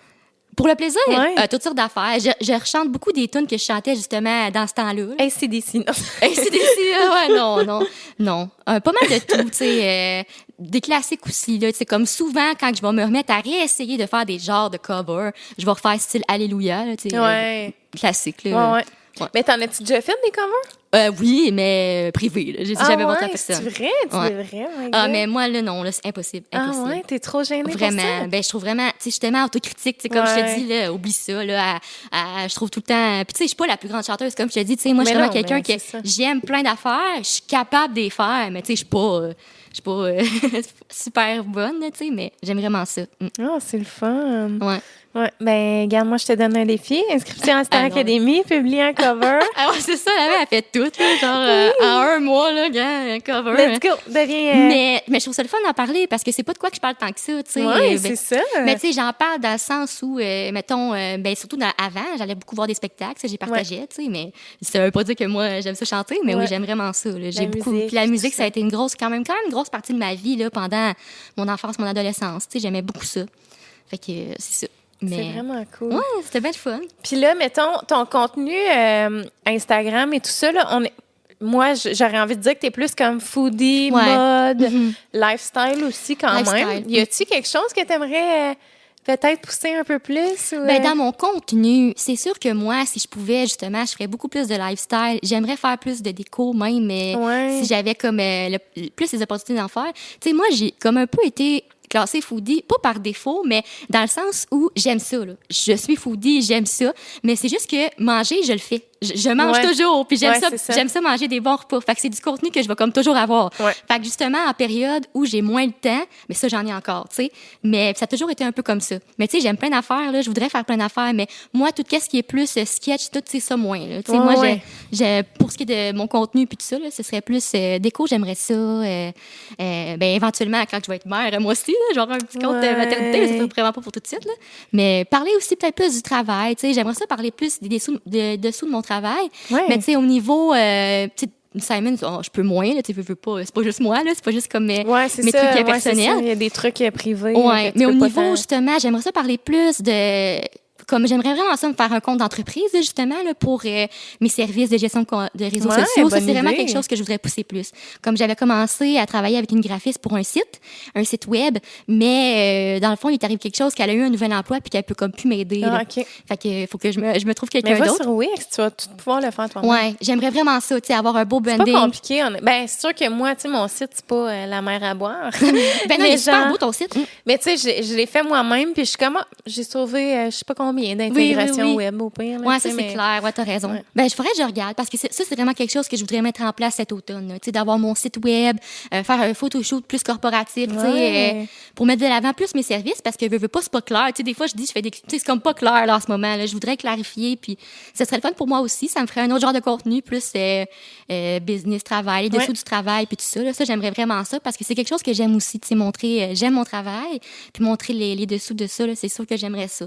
[SPEAKER 2] Pour le plaisir,
[SPEAKER 1] Ouais.
[SPEAKER 2] euh, toutes sortes d'affaires. Je, je rechante beaucoup des tunes que je chantais justement dans ce temps-là. [LAUGHS] là.
[SPEAKER 1] ACDC, non.
[SPEAKER 2] ACDC, ouais, non, non, non. Euh, pas mal de tout, tu sais. euh, des classiques aussi, là. Tu sais, comme souvent, quand je vais me remettre à réessayer de faire des genres de covers, je vais refaire style Alléluia, là, tu sais.
[SPEAKER 1] Ouais.
[SPEAKER 2] euh, classique,
[SPEAKER 1] Ouais,
[SPEAKER 2] là.
[SPEAKER 1] ouais.
[SPEAKER 2] Ouais.
[SPEAKER 1] Mais t'en as-tu déjà fait des covers?
[SPEAKER 2] Euh, oui, mais euh, privé, là. J'ai
[SPEAKER 1] Ah
[SPEAKER 2] jamais montré
[SPEAKER 1] ouais,
[SPEAKER 2] à personne.
[SPEAKER 1] C'est vrai? Tu
[SPEAKER 2] Ouais.
[SPEAKER 1] devrais, my
[SPEAKER 2] Ah, mais moi, là, non, là, c'est impossible.
[SPEAKER 1] Ah
[SPEAKER 2] Impossible.
[SPEAKER 1] ouais, t'es trop gênée pour
[SPEAKER 2] Vraiment.
[SPEAKER 1] ça?
[SPEAKER 2] Ben, je trouve vraiment, tu sais, je suis tellement autocritique, tu sais, comme je te dis, là, oublie ça, là, à- à- je trouve tout le temps, puis tu sais, je suis pas la plus grande chanteuse, comme je te dis, tu sais, moi, je suis vraiment quelqu'un qui, j'aime plein d'affaires, je suis capable de les faire, mais tu sais, je suis pas, euh, je suis pas euh, [LAUGHS] super bonne, tu sais, mais j'aime vraiment ça. Mm.
[SPEAKER 1] Ah, c'est le fun.
[SPEAKER 2] Ouais.
[SPEAKER 1] Ouais. Ben, regarde, moi, je te donne un défi. Inscription à Star
[SPEAKER 2] Ah.
[SPEAKER 1] Academy, publie un cover. [LAUGHS]
[SPEAKER 2] Alors, c'est ça, la elle fait tout, là, genre, euh, en un mois, là, gars, un cover.
[SPEAKER 1] Let's go. Deviens. euh,
[SPEAKER 2] Mais, mais je trouve ça le fun d'en parler parce que c'est pas de quoi que je parle tant que ça, tu sais.
[SPEAKER 1] ouais,
[SPEAKER 2] Euh,
[SPEAKER 1] c'est
[SPEAKER 2] ben,
[SPEAKER 1] ça.
[SPEAKER 2] Mais tu sais, j'en parle dans le sens où, euh, mettons, ben surtout dans, avant, j'allais beaucoup voir des spectacles, ça, j'ai partagé, tu sais, mais ça veut pas dire que moi j'aime ça chanter, mais
[SPEAKER 1] Ouais.
[SPEAKER 2] oui, j'aime vraiment ça. là. J'ai
[SPEAKER 1] La
[SPEAKER 2] beaucoup.
[SPEAKER 1] musique,
[SPEAKER 2] Puis la musique,
[SPEAKER 1] ça.
[SPEAKER 2] ça a été une grosse, quand même, quand même une grosse partie de ma vie là pendant mon enfance, mon adolescence. Tu sais, j'aimais beaucoup ça. Fait que c'est ça.
[SPEAKER 1] C'est vraiment cool.
[SPEAKER 2] ouais, c'était bien le fun.
[SPEAKER 1] Puis là, mettons, ton contenu euh, Instagram et tout ça, là, on est... moi, j'aurais envie de dire que tu es plus comme foodie,
[SPEAKER 2] Ouais.
[SPEAKER 1] mode,
[SPEAKER 2] Mhm.
[SPEAKER 1] lifestyle aussi quand
[SPEAKER 2] Lifestyle.
[SPEAKER 1] même. Y a-tu quelque chose que tu aimerais peut-être pousser un peu plus? Ou,
[SPEAKER 2] Ben,
[SPEAKER 1] euh,
[SPEAKER 2] dans mon contenu, c'est sûr que moi, si je pouvais, justement, je ferais beaucoup plus de lifestyle. J'aimerais faire plus de déco, même, mais
[SPEAKER 1] Ouais.
[SPEAKER 2] si j'avais comme euh, le- plus les opportunités d'en faire. Tu sais, moi, j'ai comme un peu été classée foodie, pas par défaut, mais dans le sens où j'aime ça. Là. Je suis foodie, j'aime ça, mais c'est juste que manger, je le fais. Je, je mange
[SPEAKER 1] Ouais.
[SPEAKER 2] toujours, puis j'aime
[SPEAKER 1] Ouais,
[SPEAKER 2] ça, j'aime ça manger des bons repas. Fait que c'est du contenu que je vais comme toujours avoir.
[SPEAKER 1] Ouais.
[SPEAKER 2] Fait que justement, en période où j'ai moins de temps, mais ça, j'en ai encore, tu sais. Mais ça a toujours été un peu comme ça. Mais tu sais, j'aime plein d'affaires, là. Je voudrais faire plein d'affaires, mais moi, tout ce qui est plus euh, sketch, tout, c'est ça moins, là. Tu sais, moi, j'ai, pour ce qui est de mon contenu puis tout ça, là, ce serait plus euh, déco, j'aimerais ça. euh, euh, ben, éventuellement, quand je vais être mère, moi aussi, là, genre un petit compte de maternité, mais ça vraiment pas pour tout de suite, là. Mais parler aussi peut-être plus du travail, tu sais. J'aimerais ça parler plus des dessous de, dessous de mon travail.
[SPEAKER 1] Ouais.
[SPEAKER 2] Mais tu sais, au niveau, euh, Simon, oh, je peux moins, là, tu veux, pas, c'est pas juste moi, là, c'est pas juste comme mes,
[SPEAKER 1] Ouais, c'est
[SPEAKER 2] mes
[SPEAKER 1] ça.
[SPEAKER 2] trucs
[SPEAKER 1] ouais,
[SPEAKER 2] personnels.
[SPEAKER 1] ça. Il y a des trucs privés.
[SPEAKER 2] Ouais, mais au niveau, justement, j'aimerais ça parler plus de. Comme j'aimerais vraiment ça me faire un compte d'entreprise, justement, là, pour euh, mes services de gestion de, réseaux
[SPEAKER 1] Ouais,
[SPEAKER 2] sociaux. Ça, c'est vraiment quelque chose que je voudrais pousser plus. Comme j'avais commencé à travailler avec une graphiste pour un site, un site web, mais euh, dans le fond, il est arrivé quelque chose qu'elle a eu un nouvel emploi puis qu'elle peut comme plus m'aider.
[SPEAKER 1] Ah,
[SPEAKER 2] là.
[SPEAKER 1] OK.
[SPEAKER 2] Fait que faut que je me, je me trouve quelqu'un
[SPEAKER 1] va
[SPEAKER 2] d'autre.
[SPEAKER 1] sur Wix, tu vas tout pouvoir le faire toi-même.
[SPEAKER 2] Ouais, j'aimerais vraiment ça, tu sais, avoir un beau
[SPEAKER 1] C'est pas
[SPEAKER 2] branding.
[SPEAKER 1] compliqué. est- Ben, c'est sûr que moi, tu sais, mon site, c'est pas euh, la mer à boire. [LAUGHS]
[SPEAKER 2] Ben non,
[SPEAKER 1] Mais
[SPEAKER 2] il est super beau ton site.
[SPEAKER 1] Mais tu sais, je, je l'ai fait moi-même, puis je suis comme, ah, j'ai sauvé, euh, je sais pas combien d'intégrations
[SPEAKER 2] Oui, oui, oui.
[SPEAKER 1] web au pire. là,
[SPEAKER 2] Ouais,
[SPEAKER 1] tu
[SPEAKER 2] ça c'est
[SPEAKER 1] mais-
[SPEAKER 2] clair. Ouais, t'as raison.
[SPEAKER 1] Ouais.
[SPEAKER 2] Ben, je ferais que je regarde parce que ça c'est vraiment quelque chose que je voudrais mettre en place cet automne. Tu sais, d'avoir mon site web, euh, faire un photoshoot plus corporatif, tu sais,
[SPEAKER 1] Ouais.
[SPEAKER 2] euh, pour mettre de l'avant plus mes services parce que veux, veux pas c'est pas clair. Tu sais, des fois je dis je fais des, tu sais, c'est comme pas clair là en ce moment. Là. Je voudrais clarifier puis ce serait le fun pour moi aussi. Ça me ferait un autre genre de contenu plus euh, business, travail, les dessous du travail puis tout ça. Là. Ça j'aimerais vraiment ça parce que c'est quelque chose que j'aime aussi. Tu sais, montrer, j'aime mon travail puis montrer les, les dessous de ça. là, C'est sûr que j'aimerais ça.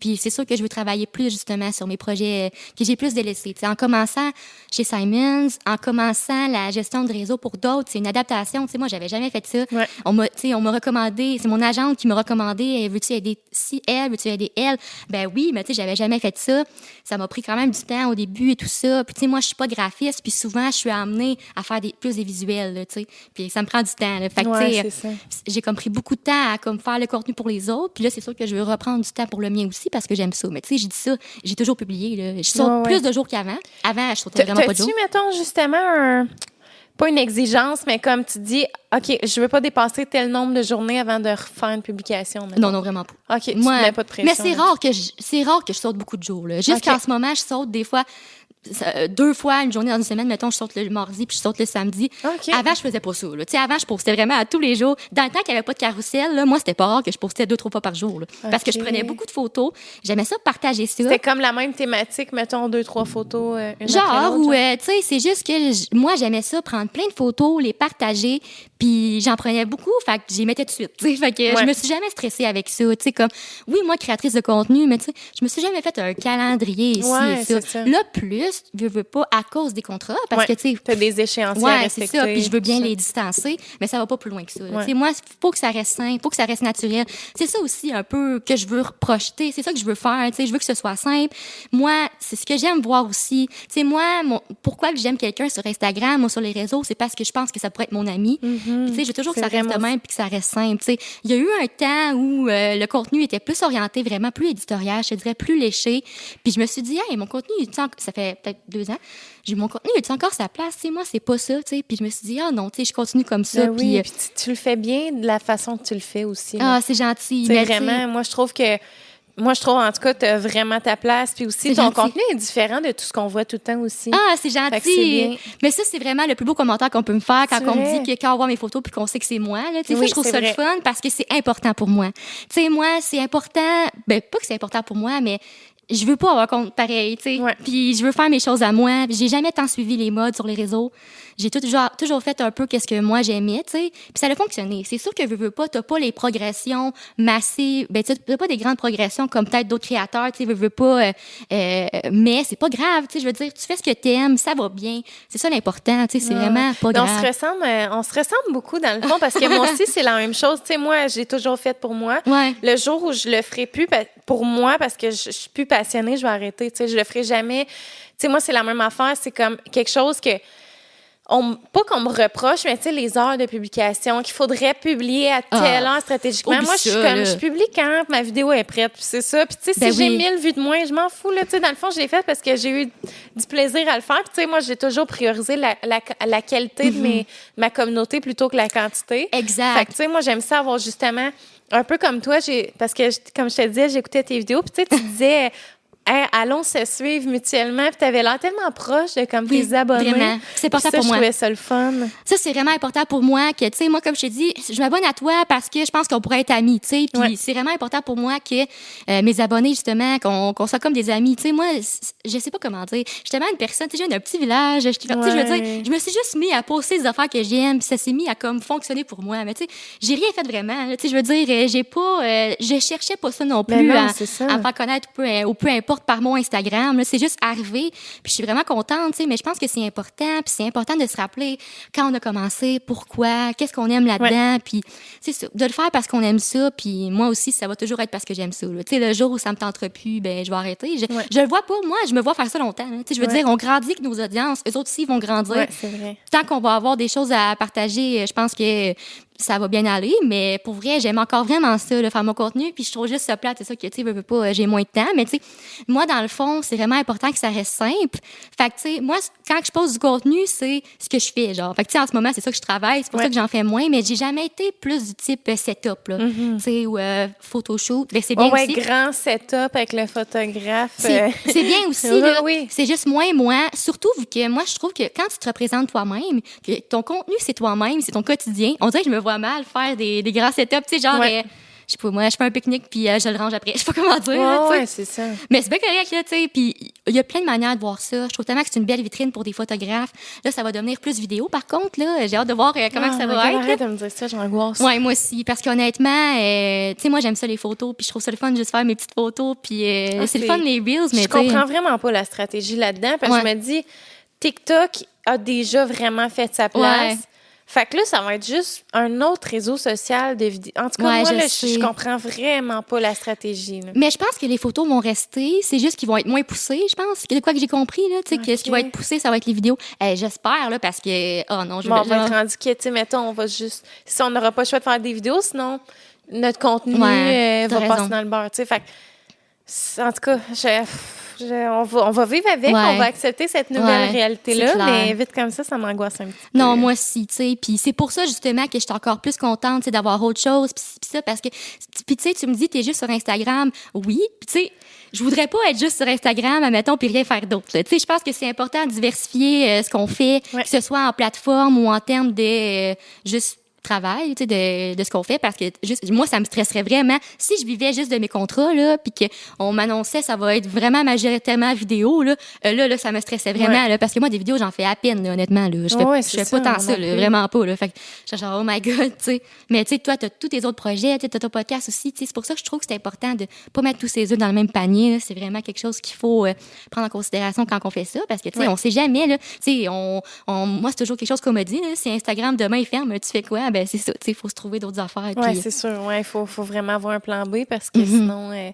[SPEAKER 2] Puis c'est sûr que je veux travailler plus justement sur mes projets euh, que j'ai plus délaissés. Tu sais, en commençant chez Simons, en commençant la gestion de réseau pour d'autres, c'est une adaptation. Tu sais, moi, j'avais jamais fait ça.
[SPEAKER 1] Ouais.
[SPEAKER 2] On m'a, on recommandé, c'est mon agente qui m'a recommandé, eh, veux-tu aider si elle, veux-tu aider elle? Ben oui, mais tu sais, j'avais jamais fait ça. Ça m'a pris quand même du temps au début et tout ça. Puis tu sais, moi, je suis pas graphiste, puis souvent, je suis amenée à faire des, plus des visuels, tu sais. Puis ça me prend du temps, là. Fait que,
[SPEAKER 1] Ouais,
[SPEAKER 2] j'ai comme pris beaucoup de temps à comme faire le contenu pour les autres. Puis là, c'est sûr que je veux reprendre du temps pour le mien aussi parce que j'aime ça. Mais tu sais, j'ai dit ça, j'ai toujours publié. Là. Je saute
[SPEAKER 1] Ouais,
[SPEAKER 2] plus de jours qu'avant. Avant, je sautais vraiment pas de jours.
[SPEAKER 1] mettons, justement, un- pas une exigence, mais comme tu dis, OK, je veux pas dépasser tel nombre de journées avant de refaire une publication. mettons.
[SPEAKER 2] Non, non, vraiment pas.
[SPEAKER 1] OK, tu
[SPEAKER 2] Moi,
[SPEAKER 1] te mets pas de pression.
[SPEAKER 2] mais c'est rare que je, c'est rare que je saute beaucoup de jours. Jusqu'en
[SPEAKER 1] Ok.
[SPEAKER 2] ce moment, je saute des fois ça, euh, deux fois une journée dans une semaine. Mettons, je saute le mardi puis je saute le samedi. Avant, je faisais pas ça. Là. Avant, je postais vraiment à tous les jours. Dans le temps qu'il n'y avait pas de carrousel, là, moi, c'était pas rare que je postais deux, trois fois par jour. là. Parce que je prenais beaucoup de photos. J'aimais ça partager ça.
[SPEAKER 1] C'était comme la même thématique, mettons, deux, trois photos, euh, une
[SPEAKER 2] Genre, ou, euh, tu sais, c'est juste que moi, j'aimais ça, prendre plein de photos, les partager, puis j'en prenais beaucoup, fait que j'y mettais tout de suite, tu sais. Fait que
[SPEAKER 1] Ouais.
[SPEAKER 2] je me suis jamais stressée avec ça, tu sais, comme, oui, moi, créatrice de contenu, mais tu sais, je me suis jamais fait un calendrier ici
[SPEAKER 1] Ouais,
[SPEAKER 2] et ça.
[SPEAKER 1] c'est ça.
[SPEAKER 2] Là, plus, juste, je veux pas, à cause des contrats, parce
[SPEAKER 1] Ouais.
[SPEAKER 2] que, tu sais,
[SPEAKER 1] T'as des échéanciers à
[SPEAKER 2] Ouais, c'est
[SPEAKER 1] respecter.
[SPEAKER 2] ça. Puis je veux bien les distancer, mais ça va pas plus loin que ça.
[SPEAKER 1] Ouais.
[SPEAKER 2] Tu sais, moi, faut que ça reste sain, faut que ça reste naturel. C'est ça aussi un peu que je veux projeter. C'est ça que je veux faire. Tu sais, je veux que ce soit simple. Moi, c'est ce que j'aime voir aussi. Tu sais, moi, mon, pourquoi que j'aime quelqu'un sur Instagram ou sur les réseaux, c'est parce que je pense que ça pourrait être mon ami. Puis, Tu sais, je veux toujours que
[SPEAKER 1] Mm-hmm. C'est
[SPEAKER 2] ça reste de même puis que ça reste simple. Tu sais, il y a eu un temps où euh, le contenu était plus orienté, vraiment plus éditorial, je dirais plus léché. Puis je me suis dit, hey, mon contenu, ça fait peut-être deux ans. J'ai mon contenu, il est encore sa place? Tu moi, c'est pas ça. Tu sais, puis je me suis dit, ah non, tu sais, je continue comme ça.
[SPEAKER 1] Ben
[SPEAKER 2] puis,
[SPEAKER 1] oui,
[SPEAKER 2] euh,
[SPEAKER 1] puis tu, tu le fais bien de la façon que tu le fais aussi.
[SPEAKER 2] ah, c'est gentil.
[SPEAKER 1] C'est vraiment, moi, je trouve que. Moi, je trouve, en tout cas, tu as vraiment ta place. Puis aussi, ton
[SPEAKER 2] gentil.
[SPEAKER 1] contenu est différent de tout ce qu'on voit tout le temps aussi.
[SPEAKER 2] Ah, c'est gentil. Mais ça, c'est vraiment le plus beau commentaire qu'on peut me faire quand on me dit que quand on voit mes photos puis qu'on sait que c'est moi. Là, tu sais, ça,
[SPEAKER 1] Oui,
[SPEAKER 2] je trouve ça le fun parce que c'est important pour moi. Tu sais, moi, c'est important. Ben, pas que c'est important pour moi, mais je veux pas avoir compte pareil, tu sais.
[SPEAKER 1] Ouais.
[SPEAKER 2] Puis je veux faire mes choses à moi. J'ai jamais tant suivi les modes sur les réseaux. J'ai toujours, toujours fait un peu qu'est-ce que moi j'aimais, tu sais. Puis ça a fonctionné. C'est sûr que veux, veux pas, t'as pas les progressions massives. Ben, tu t'as pas des grandes progressions comme peut-être d'autres créateurs, tu sais, veux, veux pas. euh, euh, mais c'est pas grave, tu sais. Je veux dire, tu fais ce que t'aimes, ça va bien. C'est ça l'important, tu sais. C'est
[SPEAKER 1] Ouais.
[SPEAKER 2] vraiment pas
[SPEAKER 1] Mais On
[SPEAKER 2] grave.
[SPEAKER 1] se ressemble, euh, on se ressemble beaucoup dans le fond parce que moi aussi c'est la même chose. Tu sais, moi j'ai toujours fait pour moi.
[SPEAKER 2] Ouais.
[SPEAKER 1] Le jour où je le ferai plus pa- pour moi parce que je, je suis plus passionnée, je vais arrêter. Tu sais, je le ferai jamais. Tu sais, moi c'est la même affaire. C'est comme quelque chose que on, pas qu'on me reproche, mais tu sais, les heures de publication, qu'il faudrait publier à telle
[SPEAKER 2] Ah.
[SPEAKER 1] heure stratégiquement. Moi, je suis comme,
[SPEAKER 2] là.
[SPEAKER 1] je publie quand? Ma vidéo est prête, puis c'est ça. Puis tu sais, si
[SPEAKER 2] Ben
[SPEAKER 1] j'ai
[SPEAKER 2] oui.
[SPEAKER 1] 1000 vues de moins, je m'en fous, là. Tu sais, dans le fond, je l'ai fait parce que j'ai eu du plaisir à le faire. Puis tu sais, moi, j'ai toujours priorisé la, la, la qualité de mes, ma communauté plutôt que la quantité.
[SPEAKER 2] Exact.
[SPEAKER 1] Fait que, tu sais, moi, j'aime ça avoir justement, un peu comme toi, j'ai, parce que, comme je te disais, j'écoutais tes vidéos, puis tu sais, tu disais, Hey, allons se suivre mutuellement, puis t'avais l'air tellement proche de comme
[SPEAKER 2] Oui,
[SPEAKER 1] tes abonnés.
[SPEAKER 2] vraiment. C'est important
[SPEAKER 1] ça,
[SPEAKER 2] pour moi.
[SPEAKER 1] Je trouvais ça le fun.
[SPEAKER 2] Ça, c'est vraiment important pour moi que, tu sais, moi, comme je te dis, je m'abonne à toi parce que je pense qu'on pourrait être amis, tu sais. Puis
[SPEAKER 1] Ouais.
[SPEAKER 2] c'est vraiment important pour moi que euh, mes abonnés, justement, qu'on qu'on soit comme des amis. Tu sais, moi, je sais pas comment dire. Je tellement une personne, tu sais, je viens d'un petit village. Je, tu sais, je veux dire, je me suis juste mis à poster des affaires que j'aime, puis ça s'est mis à comme fonctionner pour moi. Mais tu sais, j'ai rien fait vraiment. Tu sais, je veux dire, euh, j'ai pas, euh, je cherchais pas ça non plus
[SPEAKER 1] non,
[SPEAKER 2] à, faire connaître ou peu, ou peu importe par mon Instagram. C'est juste arrivé. Puis je suis vraiment contente, tu sais, mais je pense que c'est important. Puis c'est important de se rappeler quand on a commencé, pourquoi, qu'est-ce qu'on aime là-dedans. Puis c'est de le faire parce qu'on aime ça. Puis moi aussi, ça va toujours être parce que j'aime ça. Tu sais, le jour où ça me tentera plus, ben je vais arrêter. Je,
[SPEAKER 1] Ouais.
[SPEAKER 2] je le vois pas, moi, je me vois faire ça longtemps. là. Tu sais, je veux
[SPEAKER 1] Ouais.
[SPEAKER 2] dire, on grandit avec nos audiences. Eux autres aussi vont grandir
[SPEAKER 1] vrai.
[SPEAKER 2] tant qu'on va avoir des choses à partager, je pense que ça va bien aller. Mais pour vrai, j'aime encore vraiment ça, là, faire mon contenu. Puis je trouve juste ça plate, c'est ça que, tu sais, veux, veux pas, j'ai moins de temps. Mais tu sais, moi, dans le fond, c'est vraiment important que ça reste simple. Fait que, tu sais, moi, quand je pose du contenu, c'est ce que je fais, genre. Fait que, tu sais, en ce moment, c'est ça que je travaille. C'est pour
[SPEAKER 1] Ouais.
[SPEAKER 2] ça que j'en fais moins. Mais j'ai jamais été plus du type euh, setup, là. Tu sais, ou euh, photoshoot. Ben, c'est bien
[SPEAKER 1] Ouais, ouais,
[SPEAKER 2] aussi.
[SPEAKER 1] grand setup avec le photographe.
[SPEAKER 2] C'est
[SPEAKER 1] euh,
[SPEAKER 2] c'est bien [LAUGHS] aussi, là.
[SPEAKER 1] oui.
[SPEAKER 2] C'est juste moins moi. Surtout vu que moi, je trouve que quand tu te représentes toi-même, que ton contenu, c'est toi-même, c'est ton quotidien, on dirait que je me mal faire des, des grands setups, tu sais, genre,
[SPEAKER 1] Ouais.
[SPEAKER 2] euh, je sais pas, moi, je fais un pique-nique puis euh, je le range après. [LAUGHS] Je sais pas comment dire,
[SPEAKER 1] Ouais, ouais, c'est ça.
[SPEAKER 2] Mais c'est bien correct, là, tu sais. Puis il y a plein de manières de voir ça. Je trouve tellement que c'est une belle vitrine pour des photographes. Là, ça va devenir plus vidéo, par contre, là. J'ai hâte de voir euh, comment que ça
[SPEAKER 1] Ah,
[SPEAKER 2] va être.
[SPEAKER 1] Arrête de me dire ça, j'angoisse.
[SPEAKER 2] Ouais, moi aussi. Parce qu'honnêtement, euh, tu sais, moi, j'aime ça les photos, puis je trouve ça le fun de juste faire mes petites photos, puis
[SPEAKER 1] Ah,
[SPEAKER 2] c'est le fun les reels, mais
[SPEAKER 1] je comprends vraiment pas la stratégie là-dedans parce que
[SPEAKER 2] Ouais.
[SPEAKER 1] je me dis TikTok a déjà vraiment fait sa place.
[SPEAKER 2] Ouais.
[SPEAKER 1] Fait que là, ça va être juste un autre réseau social de vidéos. En tout cas,
[SPEAKER 2] Ouais,
[SPEAKER 1] moi,
[SPEAKER 2] je
[SPEAKER 1] là, je, comprends vraiment pas la stratégie. là.
[SPEAKER 2] Mais je pense que les photos vont rester. C'est juste qu'ils vont être moins poussés, je pense. C'est quoi que j'ai compris, là. Tu sais, que ce qui va être poussé, ça va être les vidéos. Euh, J'espère, là, parce que, oh non, je
[SPEAKER 1] Bon, on
[SPEAKER 2] vais.
[SPEAKER 1] va être rendu que, tu sais, mettons, on va juste. Si on n'aura pas le choix de faire des vidéos, sinon, notre contenu
[SPEAKER 2] Ouais,
[SPEAKER 1] euh, va
[SPEAKER 2] raison.
[SPEAKER 1] passer dans le beurre, tu sais. Fait que, en tout cas, je- je- on, va, on va vivre avec,
[SPEAKER 2] Ouais.
[SPEAKER 1] on va accepter cette nouvelle
[SPEAKER 2] Ouais,
[SPEAKER 1] réalité-là, mais vite comme ça, ça m'angoisse un petit peu.
[SPEAKER 2] Non, moi aussi, tu sais. Puis c'est pour ça, justement, que je suis encore plus contente, tu sais, d'avoir autre chose. Puis ça, parce que, puis tu sais, tu me dis, t'es juste sur Instagram. Oui. Puis tu sais, je voudrais pas être juste sur Instagram, admettons, puis rien faire d'autre. Tu sais, je pense que c'est important de diversifier euh, ce qu'on fait,
[SPEAKER 1] Ouais.
[SPEAKER 2] que ce soit en plateforme ou en termes de euh, juste travail, tu sais, de, de ce qu'on fait, parce que juste, moi, ça me stresserait vraiment. Si je vivais juste de mes contrats, là, puis qu'on m'annonçait ça va être vraiment majoritairement vidéo, là, euh, là, là, ça me stressait vraiment, là, parce que moi, des vidéos, j'en fais à peine, là, honnêtement, là. Je fais,
[SPEAKER 1] Ouais,
[SPEAKER 2] je
[SPEAKER 1] c'est
[SPEAKER 2] fais
[SPEAKER 1] ça,
[SPEAKER 2] pas tant ça, là, vraiment pas, là. Fait que je suis genre, oh my god, tu sais. Mais tu sais, toi, t'as tous tes autres projets, tu as ton podcast aussi, tu sais. C'est pour ça que je trouve que c'est important de pas mettre tous ses œufs dans le même panier. C'est vraiment quelque chose qu'il faut euh, prendre en considération quand on fait ça, parce que, tu sais,
[SPEAKER 1] Ouais.
[SPEAKER 2] on sait jamais, là. Tu sais, on, on, moi, c'est toujours quelque chose qu'on me dit, là. Si Instagram demain il ferme, tu fais quoi? Ben, c'est ça, il faut se trouver d'autres affaires.
[SPEAKER 1] Oui, c'est sûr. Ouais, il faut, faut vraiment avoir un plan B parce que
[SPEAKER 2] Mhm.
[SPEAKER 1] sinon, euh,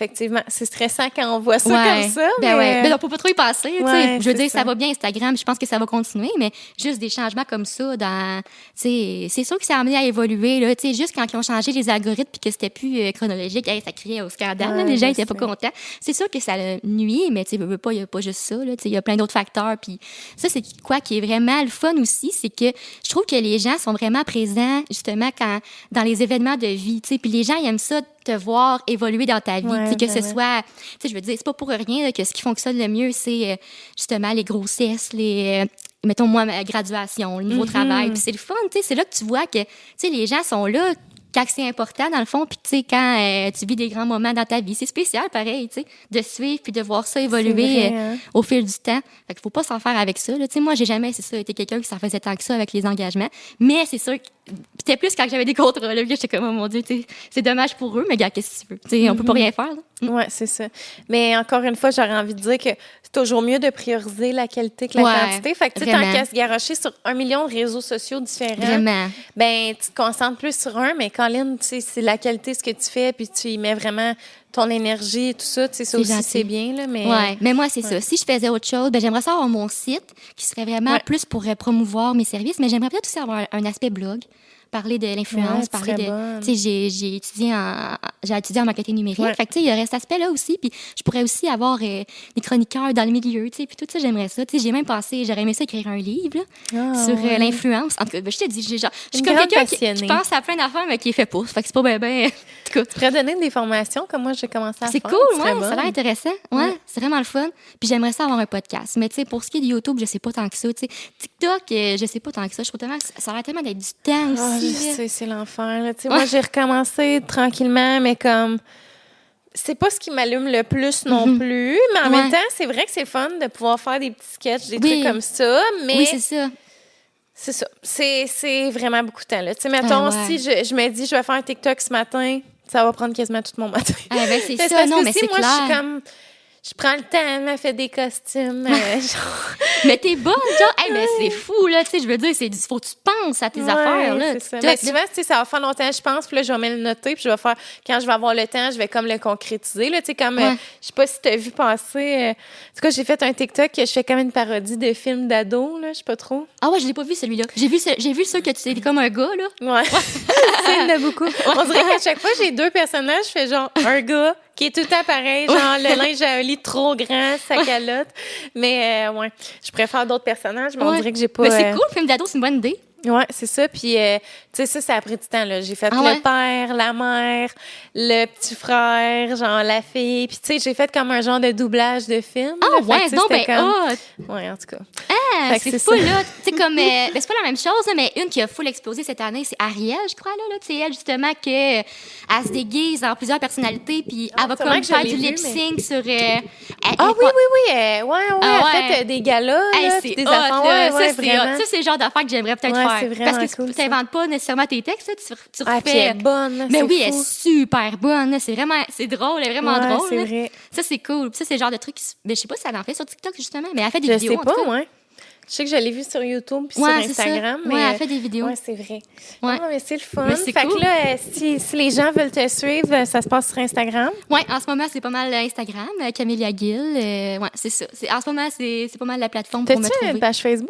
[SPEAKER 1] effectivement, c'est stressant quand on voit ça
[SPEAKER 2] Ouais.
[SPEAKER 1] comme ça.
[SPEAKER 2] Ben
[SPEAKER 1] mais,
[SPEAKER 2] ouais. Ben, on peut pas trop y passer, tu sais.
[SPEAKER 1] Ouais,
[SPEAKER 2] Je veux dire, ça.
[SPEAKER 1] ça.
[SPEAKER 2] va bien Instagram, je pense que ça va continuer, mais juste des changements comme ça dans, tu sais, c'est sûr que ça a amené à évoluer, là, tu sais, juste quand ils ont changé les algorithmes puis que c'était plus euh, chronologique, hey, ça criait au scandale, là, les gens
[SPEAKER 1] je
[SPEAKER 2] étaient pas contents. C'est sûr que ça nuit, mais tu sais, veux, pas, il y a pas juste ça, là, tu sais, il y a plein d'autres facteurs puis ça, c'est quoi qui est vraiment le fun aussi, c'est que je trouve que les gens sont vraiment présents, justement, quand, dans les événements de vie, tu sais, puis les gens, ils aiment ça te voir évoluer dans ta vie,
[SPEAKER 1] Ouais,
[SPEAKER 2] que ce
[SPEAKER 1] vraiment.
[SPEAKER 2] soit, tu sais, je veux dire, c'est pas pour rien là, que ce qui fonctionne le mieux, c'est euh, justement les grossesses, les, euh, mettons moi ma graduation, le nouveau
[SPEAKER 1] Mhm.
[SPEAKER 2] travail, puis c'est le fun, tu sais, c'est là que tu vois que, tu sais, les gens sont là quand c'est important dans le fond, puis tu sais quand euh, tu vis des grands moments dans ta vie, c'est spécial pareil, tu sais, de suivre puis de voir ça évoluer
[SPEAKER 1] vrai,
[SPEAKER 2] euh,
[SPEAKER 1] hein.
[SPEAKER 2] au fil du temps. Fait qu'il faut pas s'en faire avec ça. Là. Tu sais, moi, j'ai jamais, c'est ça, été quelqu'un qui s'en faisait tant que ça avec les engagements. Mais c'est sûr que c'était plus quand j'avais des contrats. Là, j'étais comme, oh mon Dieu, tu sais, c'est dommage pour eux, mais gars, qu'est-ce que tu veux? Tu sais, on peut pas rien faire. Là.
[SPEAKER 1] Oui, c'est ça. Mais encore une fois, j'aurais envie de dire que c'est toujours mieux de prioriser la qualité que la
[SPEAKER 2] Ouais,
[SPEAKER 1] quantité. Fait que tu se garocher sur un million de réseaux sociaux différents,
[SPEAKER 2] Vraiment.
[SPEAKER 1] ben tu te concentres plus sur un, mais Colin, tu sais, c'est la qualité ce que tu fais, puis tu y mets vraiment ton énergie et tout ça, tu sais, ça aussi, c'est bien, là, mais...
[SPEAKER 2] Ouais, mais moi, c'est ça. Si je faisais autre chose, ben, j'aimerais ça avoir mon site qui serait vraiment
[SPEAKER 1] Ouais.
[SPEAKER 2] plus pour euh, promouvoir mes services, mais j'aimerais peut-être aussi avoir un aspect blog, parler de l'influence, parler de. Tu sais, j'ai, étudié en, j'ai étudié en marketing numérique.
[SPEAKER 1] Ouais.
[SPEAKER 2] Fait que, tu sais, il y aurait cet aspect-là aussi. Puis, je pourrais aussi avoir euh, des chroniqueurs dans le milieu, tu sais. Puis, tout ça, j'aimerais ça. Tu sais, j'ai même pensé, j'aurais aimé ça écrire un livre, là,
[SPEAKER 1] Ah,
[SPEAKER 2] sur euh,
[SPEAKER 1] ouais.
[SPEAKER 2] l'influence. En tout cas, ben, je te dis, j'ai genre, je suis comme quelqu'un qui, pense à plein d'affaires, mais qui est fait pour. Fait que c'est pas ben, ben. [LAUGHS] En tout cas.
[SPEAKER 1] Tu pourrais donner des formations comme moi, j'ai commencé à
[SPEAKER 2] C'est
[SPEAKER 1] faire.
[SPEAKER 2] cool,
[SPEAKER 1] tu
[SPEAKER 2] ouais, ça a l'air intéressant. Ouais,
[SPEAKER 1] Ouais.
[SPEAKER 2] c'est vraiment le fun. Puis j'aimerais ça avoir un podcast. Mais tu sais, pour ce qui est de YouTube, je sais pas tant que ça. Tu sais, TikTok, euh, je sais pas tant que ça. Je trouve tellement ça a l'air tellement d'être du temps
[SPEAKER 1] Ah,
[SPEAKER 2] aussi.
[SPEAKER 1] Je
[SPEAKER 2] là.
[SPEAKER 1] sais, c'est l'enfer.
[SPEAKER 2] Ouais.
[SPEAKER 1] Moi, j'ai recommencé tranquillement, mais comme. C'est pas ce qui m'allume le plus non
[SPEAKER 2] Mhm.
[SPEAKER 1] plus, mais en
[SPEAKER 2] Ouais.
[SPEAKER 1] même temps, c'est vrai que c'est fun de pouvoir faire des petits sketchs, des
[SPEAKER 2] Oui.
[SPEAKER 1] trucs comme ça, mais
[SPEAKER 2] Oui, c'est ça.
[SPEAKER 1] c'est ça. C'est vraiment beaucoup de temps. Là. Tu sais, mettons,
[SPEAKER 2] Ah, ouais.
[SPEAKER 1] si je, je me dis, je vais faire un TikTok ce matin, ça va prendre quasiment tout mon matin.
[SPEAKER 2] Ah, ben, c'est [LAUGHS] ça.
[SPEAKER 1] parce
[SPEAKER 2] Non,
[SPEAKER 1] que
[SPEAKER 2] mais
[SPEAKER 1] si
[SPEAKER 2] c'est
[SPEAKER 1] moi, je suis
[SPEAKER 2] clair.
[SPEAKER 1] comme. Je prends le temps, elle m'a fait des costumes. euh, [LAUGHS] genre-
[SPEAKER 2] Mais t'es bonne, genre. Hey, mais c'est fou, là. Tu sais, je veux dire, c'est faut que tu penses à tes
[SPEAKER 1] Ouais,
[SPEAKER 2] affaires, là.
[SPEAKER 1] c'est ça. Mais souvent, tu sais, ça va faire longtemps, je pense, puis là, je vais me le noter, puis je vais faire, quand je vais avoir le temps, je vais comme le concrétiser, là, tu sais, comme, euh,
[SPEAKER 2] Ouais.
[SPEAKER 1] je sais pas si tu as vu passer, euh, en tout cas, j'ai fait un TikTok, je fais comme une parodie de films d'ado, là, je sais pas trop.
[SPEAKER 2] Ah ouais, je l'ai pas vu, celui-là. J'ai vu, ce- j'ai vu ça que tu étais comme un gars, là.
[SPEAKER 1] Ouais. [LAUGHS] [LAUGHS] c'est en a beaucoup. On dirait qu'à chaque fois, j'ai deux personnages, je fais genre un gars qui est tout le temps pareil, genre le linge à un lit trop grand, sa calotte. Mais, euh, ouais, je préfère d'autres personnages, mais on dirait que j'ai pas.
[SPEAKER 2] Mais c'est
[SPEAKER 1] euh,
[SPEAKER 2] cool, le film d'ado, c'est une bonne idée.
[SPEAKER 1] Ouais, c'est ça. Puis, euh, tu sais, ça, ça a pris du temps, là. J'ai fait
[SPEAKER 2] Ah
[SPEAKER 1] le père, la mère, le petit frère, genre la fille. Puis, tu sais, j'ai fait comme un genre de doublage de film.
[SPEAKER 2] Ah
[SPEAKER 1] là.
[SPEAKER 2] Ouais, donc ben,
[SPEAKER 1] comme-
[SPEAKER 2] hot.
[SPEAKER 1] Ouais, en tout cas.
[SPEAKER 2] Ah, c'est fou, là. [LAUGHS] Tu sais, comme, euh, ben, c'est pas la même chose, là, mais une qui a full explosé cette année, c'est Ariel, je crois, là, là. Tu sais, elle, justement, que, euh, elle se déguise en plusieurs personnalités, puis
[SPEAKER 1] Ah,
[SPEAKER 2] elle va comme faire du
[SPEAKER 1] vu,
[SPEAKER 2] lip sync sur, euh, elle-
[SPEAKER 1] Ah oui, oui, oui. ouais, ouais,
[SPEAKER 2] Ah
[SPEAKER 1] elle fait des galas,
[SPEAKER 2] Hey,
[SPEAKER 1] là,
[SPEAKER 2] c'est
[SPEAKER 1] puis des affaires. Ouais, ouais,
[SPEAKER 2] ça, c'est le genre d'affaires que j'aimerais peut-être.
[SPEAKER 1] C'est vraiment
[SPEAKER 2] Parce que
[SPEAKER 1] cool,
[SPEAKER 2] tu t'inventes pas nécessairement tes textes, là, tu, tu
[SPEAKER 1] Ah, puis elle est
[SPEAKER 2] refais.
[SPEAKER 1] bonne,
[SPEAKER 2] mais oui, elle est super bonne. C'est vraiment, c'est drôle, elle est vraiment
[SPEAKER 1] Ouais,
[SPEAKER 2] drôle.
[SPEAKER 1] c'est vrai.
[SPEAKER 2] Ça, c'est cool. Puis ça, c'est le genre de truc qui mais je sais pas si elle en fait sur TikTok, justement, mais elle fait des
[SPEAKER 1] Je
[SPEAKER 2] vidéos.
[SPEAKER 1] sais
[SPEAKER 2] en
[SPEAKER 1] pas,
[SPEAKER 2] tout cas.
[SPEAKER 1] ouais. Je sais que je l'ai vu sur YouTube puis
[SPEAKER 2] Ouais,
[SPEAKER 1] sur. Instagram. Mais,
[SPEAKER 2] elle fait des vidéos.
[SPEAKER 1] Ouais, c'est vrai.
[SPEAKER 2] Ouais.
[SPEAKER 1] Mais c'est le fun.
[SPEAKER 2] Mais c'est
[SPEAKER 1] fait
[SPEAKER 2] cool.
[SPEAKER 1] que là, euh, si, si les gens veulent te suivre, euh, ça se passe sur Instagram.
[SPEAKER 2] Ouais, en ce moment, c'est pas mal Instagram, euh, Camélia Gill. euh, ouais, c'est ça. En ce moment, c'est pas mal la plateforme pour me
[SPEAKER 1] T'as-tu
[SPEAKER 2] trouver.
[SPEAKER 1] une page Facebook?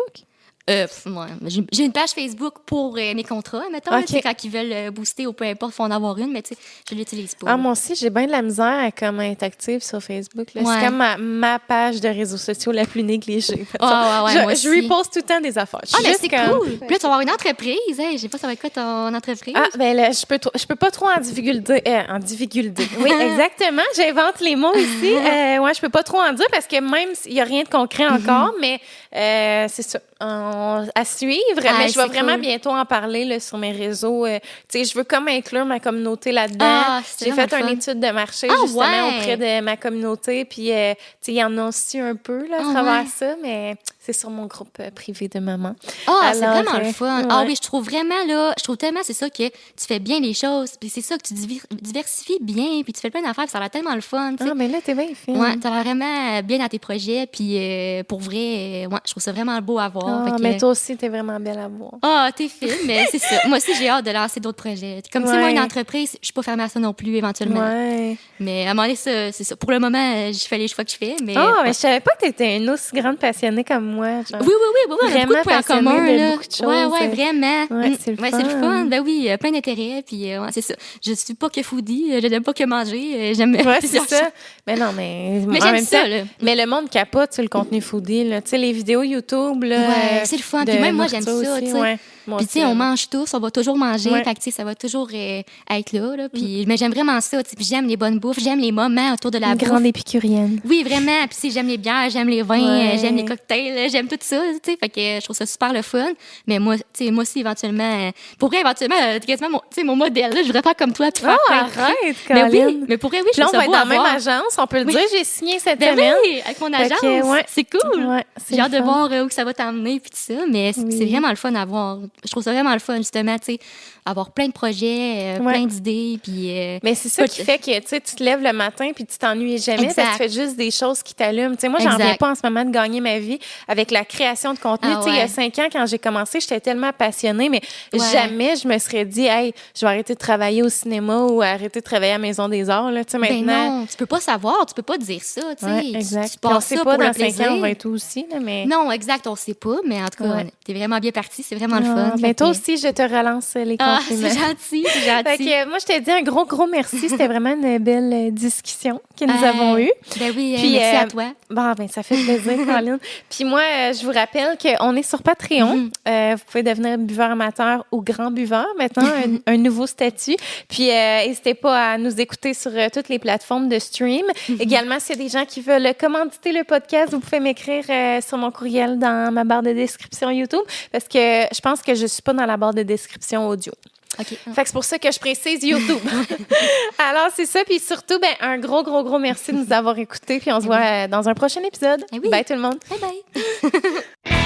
[SPEAKER 2] Euh, ouais, j'ai une page Facebook pour euh, mes contrats, mettons, là, quand ils veulent euh, booster ou peu importe, faut en avoir une, mais tu sais, je l'utilise pas.
[SPEAKER 1] Ah, moi aussi, j'ai bien de la misère à comme, être active sur Facebook.
[SPEAKER 2] Ouais.
[SPEAKER 1] C'est comme ma, ma page de réseaux sociaux la plus négligée.
[SPEAKER 2] Ah, ouais, ouais,
[SPEAKER 1] je,
[SPEAKER 2] moi
[SPEAKER 1] je
[SPEAKER 2] aussi.
[SPEAKER 1] reposte tout le temps des affaires.
[SPEAKER 2] Ah, mais c'est
[SPEAKER 1] comme-
[SPEAKER 2] cool. Puis là, tu vas avoir une entreprise. Hey, je sais pas, ça va être quoi ton entreprise?
[SPEAKER 1] Ah, ben là, je peux, je peux pas trop en difficulté. euh, en difficulté. Oui, [LAUGHS] exactement. J'invente les mots ici. [LAUGHS] Ouais, je peux pas trop en dire parce que même s'il y a rien de concret
[SPEAKER 2] Mm-hmm.
[SPEAKER 1] encore, mais Euh, c'est ça. On- à suivre,
[SPEAKER 2] Ah,
[SPEAKER 1] mais je vais vraiment
[SPEAKER 2] cool.
[SPEAKER 1] bientôt en parler là, sur mes réseaux. Euh, tu sais, je veux comme inclure ma communauté là-dedans.
[SPEAKER 2] Ah,
[SPEAKER 1] J'ai fait une
[SPEAKER 2] fun.
[SPEAKER 1] étude de marché
[SPEAKER 2] Ah,
[SPEAKER 1] justement
[SPEAKER 2] ouais.
[SPEAKER 1] auprès de ma communauté. Puis, euh, tu sais, il y en a aussi un peu là, à
[SPEAKER 2] Ah,
[SPEAKER 1] travers
[SPEAKER 2] ouais.
[SPEAKER 1] ça, mais c'est sur mon groupe euh, privé de maman.
[SPEAKER 2] Ah, c'est vraiment le fun. Ah
[SPEAKER 1] ouais.
[SPEAKER 2] oui, je trouve vraiment, là, je trouve tellement, c'est ça que tu fais bien les choses, puis c'est ça que tu diversifies bien, puis tu fais plein d'affaires, ça a l'air tellement le fun, tu sais.
[SPEAKER 1] Ah, mais là, t'es bien fine.
[SPEAKER 2] Ouais, t'as vraiment bien dans tes projets, puis euh, pour vrai, euh, ouais, je trouve ça vraiment beau à voir.
[SPEAKER 1] Ah,
[SPEAKER 2] que-
[SPEAKER 1] mais toi aussi, t'es vraiment belle à voir.
[SPEAKER 2] Ah, t'es fine, mais c'est ça. Moi aussi, j'ai hâte de lancer d'autres projets. Comme c'est moi
[SPEAKER 1] Ouais.
[SPEAKER 2] une entreprise, je suis pas fermée à ça non plus, éventuellement.
[SPEAKER 1] Ouais.
[SPEAKER 2] Mais à un moment donné, c'est ça. Pour le moment, je fais les choix que je fais, mais... Ouais.
[SPEAKER 1] mais je savais pas que t'étais une aussi grande passionnée comme moi. genre.
[SPEAKER 2] Oui, oui, oui, oui, oui,
[SPEAKER 1] Vraiment
[SPEAKER 2] beaucoup de points en
[SPEAKER 1] passionnée
[SPEAKER 2] commun,
[SPEAKER 1] de
[SPEAKER 2] là.
[SPEAKER 1] beaucoup de choses,
[SPEAKER 2] ouais, ouais, vraiment.
[SPEAKER 1] Ouais,
[SPEAKER 2] Mm.
[SPEAKER 1] c'est le
[SPEAKER 2] Ouais, le
[SPEAKER 1] fun.
[SPEAKER 2] Ben oui, euh, plein d'intérêts, puis euh, ouais, c'est ça. Je suis pas que foodie, euh, je n'aime pas que manger, euh, j'aime
[SPEAKER 1] Ouais, [LAUGHS] c'est ça. Mais non, mais,
[SPEAKER 2] Mais j'aime ça,
[SPEAKER 1] temps,
[SPEAKER 2] là.
[SPEAKER 1] Mais le monde capote sur le contenu foodie, là. Tu sais, les vidéos YouTube, là.
[SPEAKER 2] Ouais,
[SPEAKER 1] euh,
[SPEAKER 2] c'est le fun. Puis même moi, j'aime ça,
[SPEAKER 1] aussi, ouais. Moi
[SPEAKER 2] Puis, tu sais, on
[SPEAKER 1] ouais.
[SPEAKER 2] mange tous, on va toujours manger.
[SPEAKER 1] Ouais.
[SPEAKER 2] Fait que, tu sais, ça va toujours euh, être là, là. Puis, mais j'aime vraiment ça, tu sais. Puis, j'aime les bonnes bouffes, j'aime les moments autour de la
[SPEAKER 1] Une
[SPEAKER 2] bouffe.
[SPEAKER 1] grande épicurienne.
[SPEAKER 2] Oui, vraiment. Puis, sais, j'aime les bières, j'aime les vins,
[SPEAKER 1] Ouais.
[SPEAKER 2] euh, j'aime les cocktails, j'aime tout ça, tu sais. Fait que je trouve ça super le fun. Mais moi, tu sais, moi aussi, éventuellement, euh, pour vrai, éventuellement, euh, quasiment mon, tu sais, mon modèle, là. Je voudrais faire comme toi, puis faire
[SPEAKER 1] Ah,
[SPEAKER 2] trucs.
[SPEAKER 1] arrête,
[SPEAKER 2] Mais oui, mais pour vrai, oui, je
[SPEAKER 1] là, on
[SPEAKER 2] trouve
[SPEAKER 1] va
[SPEAKER 2] ça
[SPEAKER 1] être
[SPEAKER 2] beau
[SPEAKER 1] dans la même agence. On peut le
[SPEAKER 2] Oui.
[SPEAKER 1] dire, j'ai signé cette
[SPEAKER 2] Ben
[SPEAKER 1] semaine.
[SPEAKER 2] oui, avec mon agence.
[SPEAKER 1] que, ouais.
[SPEAKER 2] C'est cool.
[SPEAKER 1] Ouais,
[SPEAKER 2] J'ai hâte de voir où que ça va t'emmener puis tout ça, mais c'est
[SPEAKER 1] Oui.
[SPEAKER 2] c'est vraiment le fun à voir. Je trouve ça vraiment le fun justement, tu sais, avoir plein de projets, euh,
[SPEAKER 1] Ouais.
[SPEAKER 2] plein d'idées puis euh,
[SPEAKER 1] Mais c'est ça qui fait que tu tu te lèves le matin puis tu t'ennuies jamais
[SPEAKER 2] Exact.
[SPEAKER 1] parce que tu fais juste des choses qui t'allument. Tu moi, j'en reviens pas en ce moment de gagner ma vie avec la création de contenu.
[SPEAKER 2] Ah
[SPEAKER 1] tu il y a cinq ans, quand j'ai commencé, j'étais tellement passionnée, mais
[SPEAKER 2] Ouais.
[SPEAKER 1] jamais je me serais dit, hey, je vais arrêter de travailler au cinéma ou arrêter de travailler à la Maison des Arts. Là, tu
[SPEAKER 2] ben
[SPEAKER 1] maintenant.
[SPEAKER 2] non, tu peux pas savoir, tu peux pas dire ça, tu Tu-
[SPEAKER 1] exact.
[SPEAKER 2] Tu,
[SPEAKER 1] on sait
[SPEAKER 2] ça
[SPEAKER 1] pas dans cinq ans, on va être où aussi, là, mais.
[SPEAKER 2] Non, exact, on sait pas, mais en tout cas,
[SPEAKER 1] Ouais.
[SPEAKER 2] t'es vraiment bien parti, c'est vraiment le
[SPEAKER 1] Ah,
[SPEAKER 2] fun. Fait
[SPEAKER 1] toi aussi, je te relance les
[SPEAKER 2] Ah, c'est gentil, c'est [LAUGHS]
[SPEAKER 1] Fait
[SPEAKER 2] gentil.
[SPEAKER 1] que, euh, moi, je te dis un gros, gros merci. C'était [LAUGHS] vraiment une belle euh, discussion que nous
[SPEAKER 2] Euh,
[SPEAKER 1] avons eue.
[SPEAKER 2] Ben oui,
[SPEAKER 1] Puis,
[SPEAKER 2] merci
[SPEAKER 1] euh,
[SPEAKER 2] à toi.
[SPEAKER 1] Bon, ben, ça fait plaisir, [LAUGHS] Caroline. Puis moi, euh, je vous rappelle qu'on est sur Patreon.
[SPEAKER 2] Mhm.
[SPEAKER 1] Euh, vous pouvez devenir buveur amateur ou grand buveur maintenant, un, un nouveau statut. Puis euh, n'hésitez pas à nous écouter sur euh, toutes les plateformes de stream.
[SPEAKER 2] Mhm.
[SPEAKER 1] Également, s'il y a des gens qui veulent commanditer le podcast, vous pouvez m'écrire euh, sur mon courriel dans ma barre de description YouTube parce que je pense que je suis pas dans la barre de description audio.
[SPEAKER 2] OK.
[SPEAKER 1] Fait que c'est pour ça que je précise YouTube. [LAUGHS] Alors, c'est ça. Puis surtout, ben, un gros, gros, gros merci de nous avoir écoutés. Puis on se voit euh, dans un prochain épisode.
[SPEAKER 2] Eh oui.
[SPEAKER 1] Bye tout le monde.
[SPEAKER 2] Bye bye. [LAUGHS]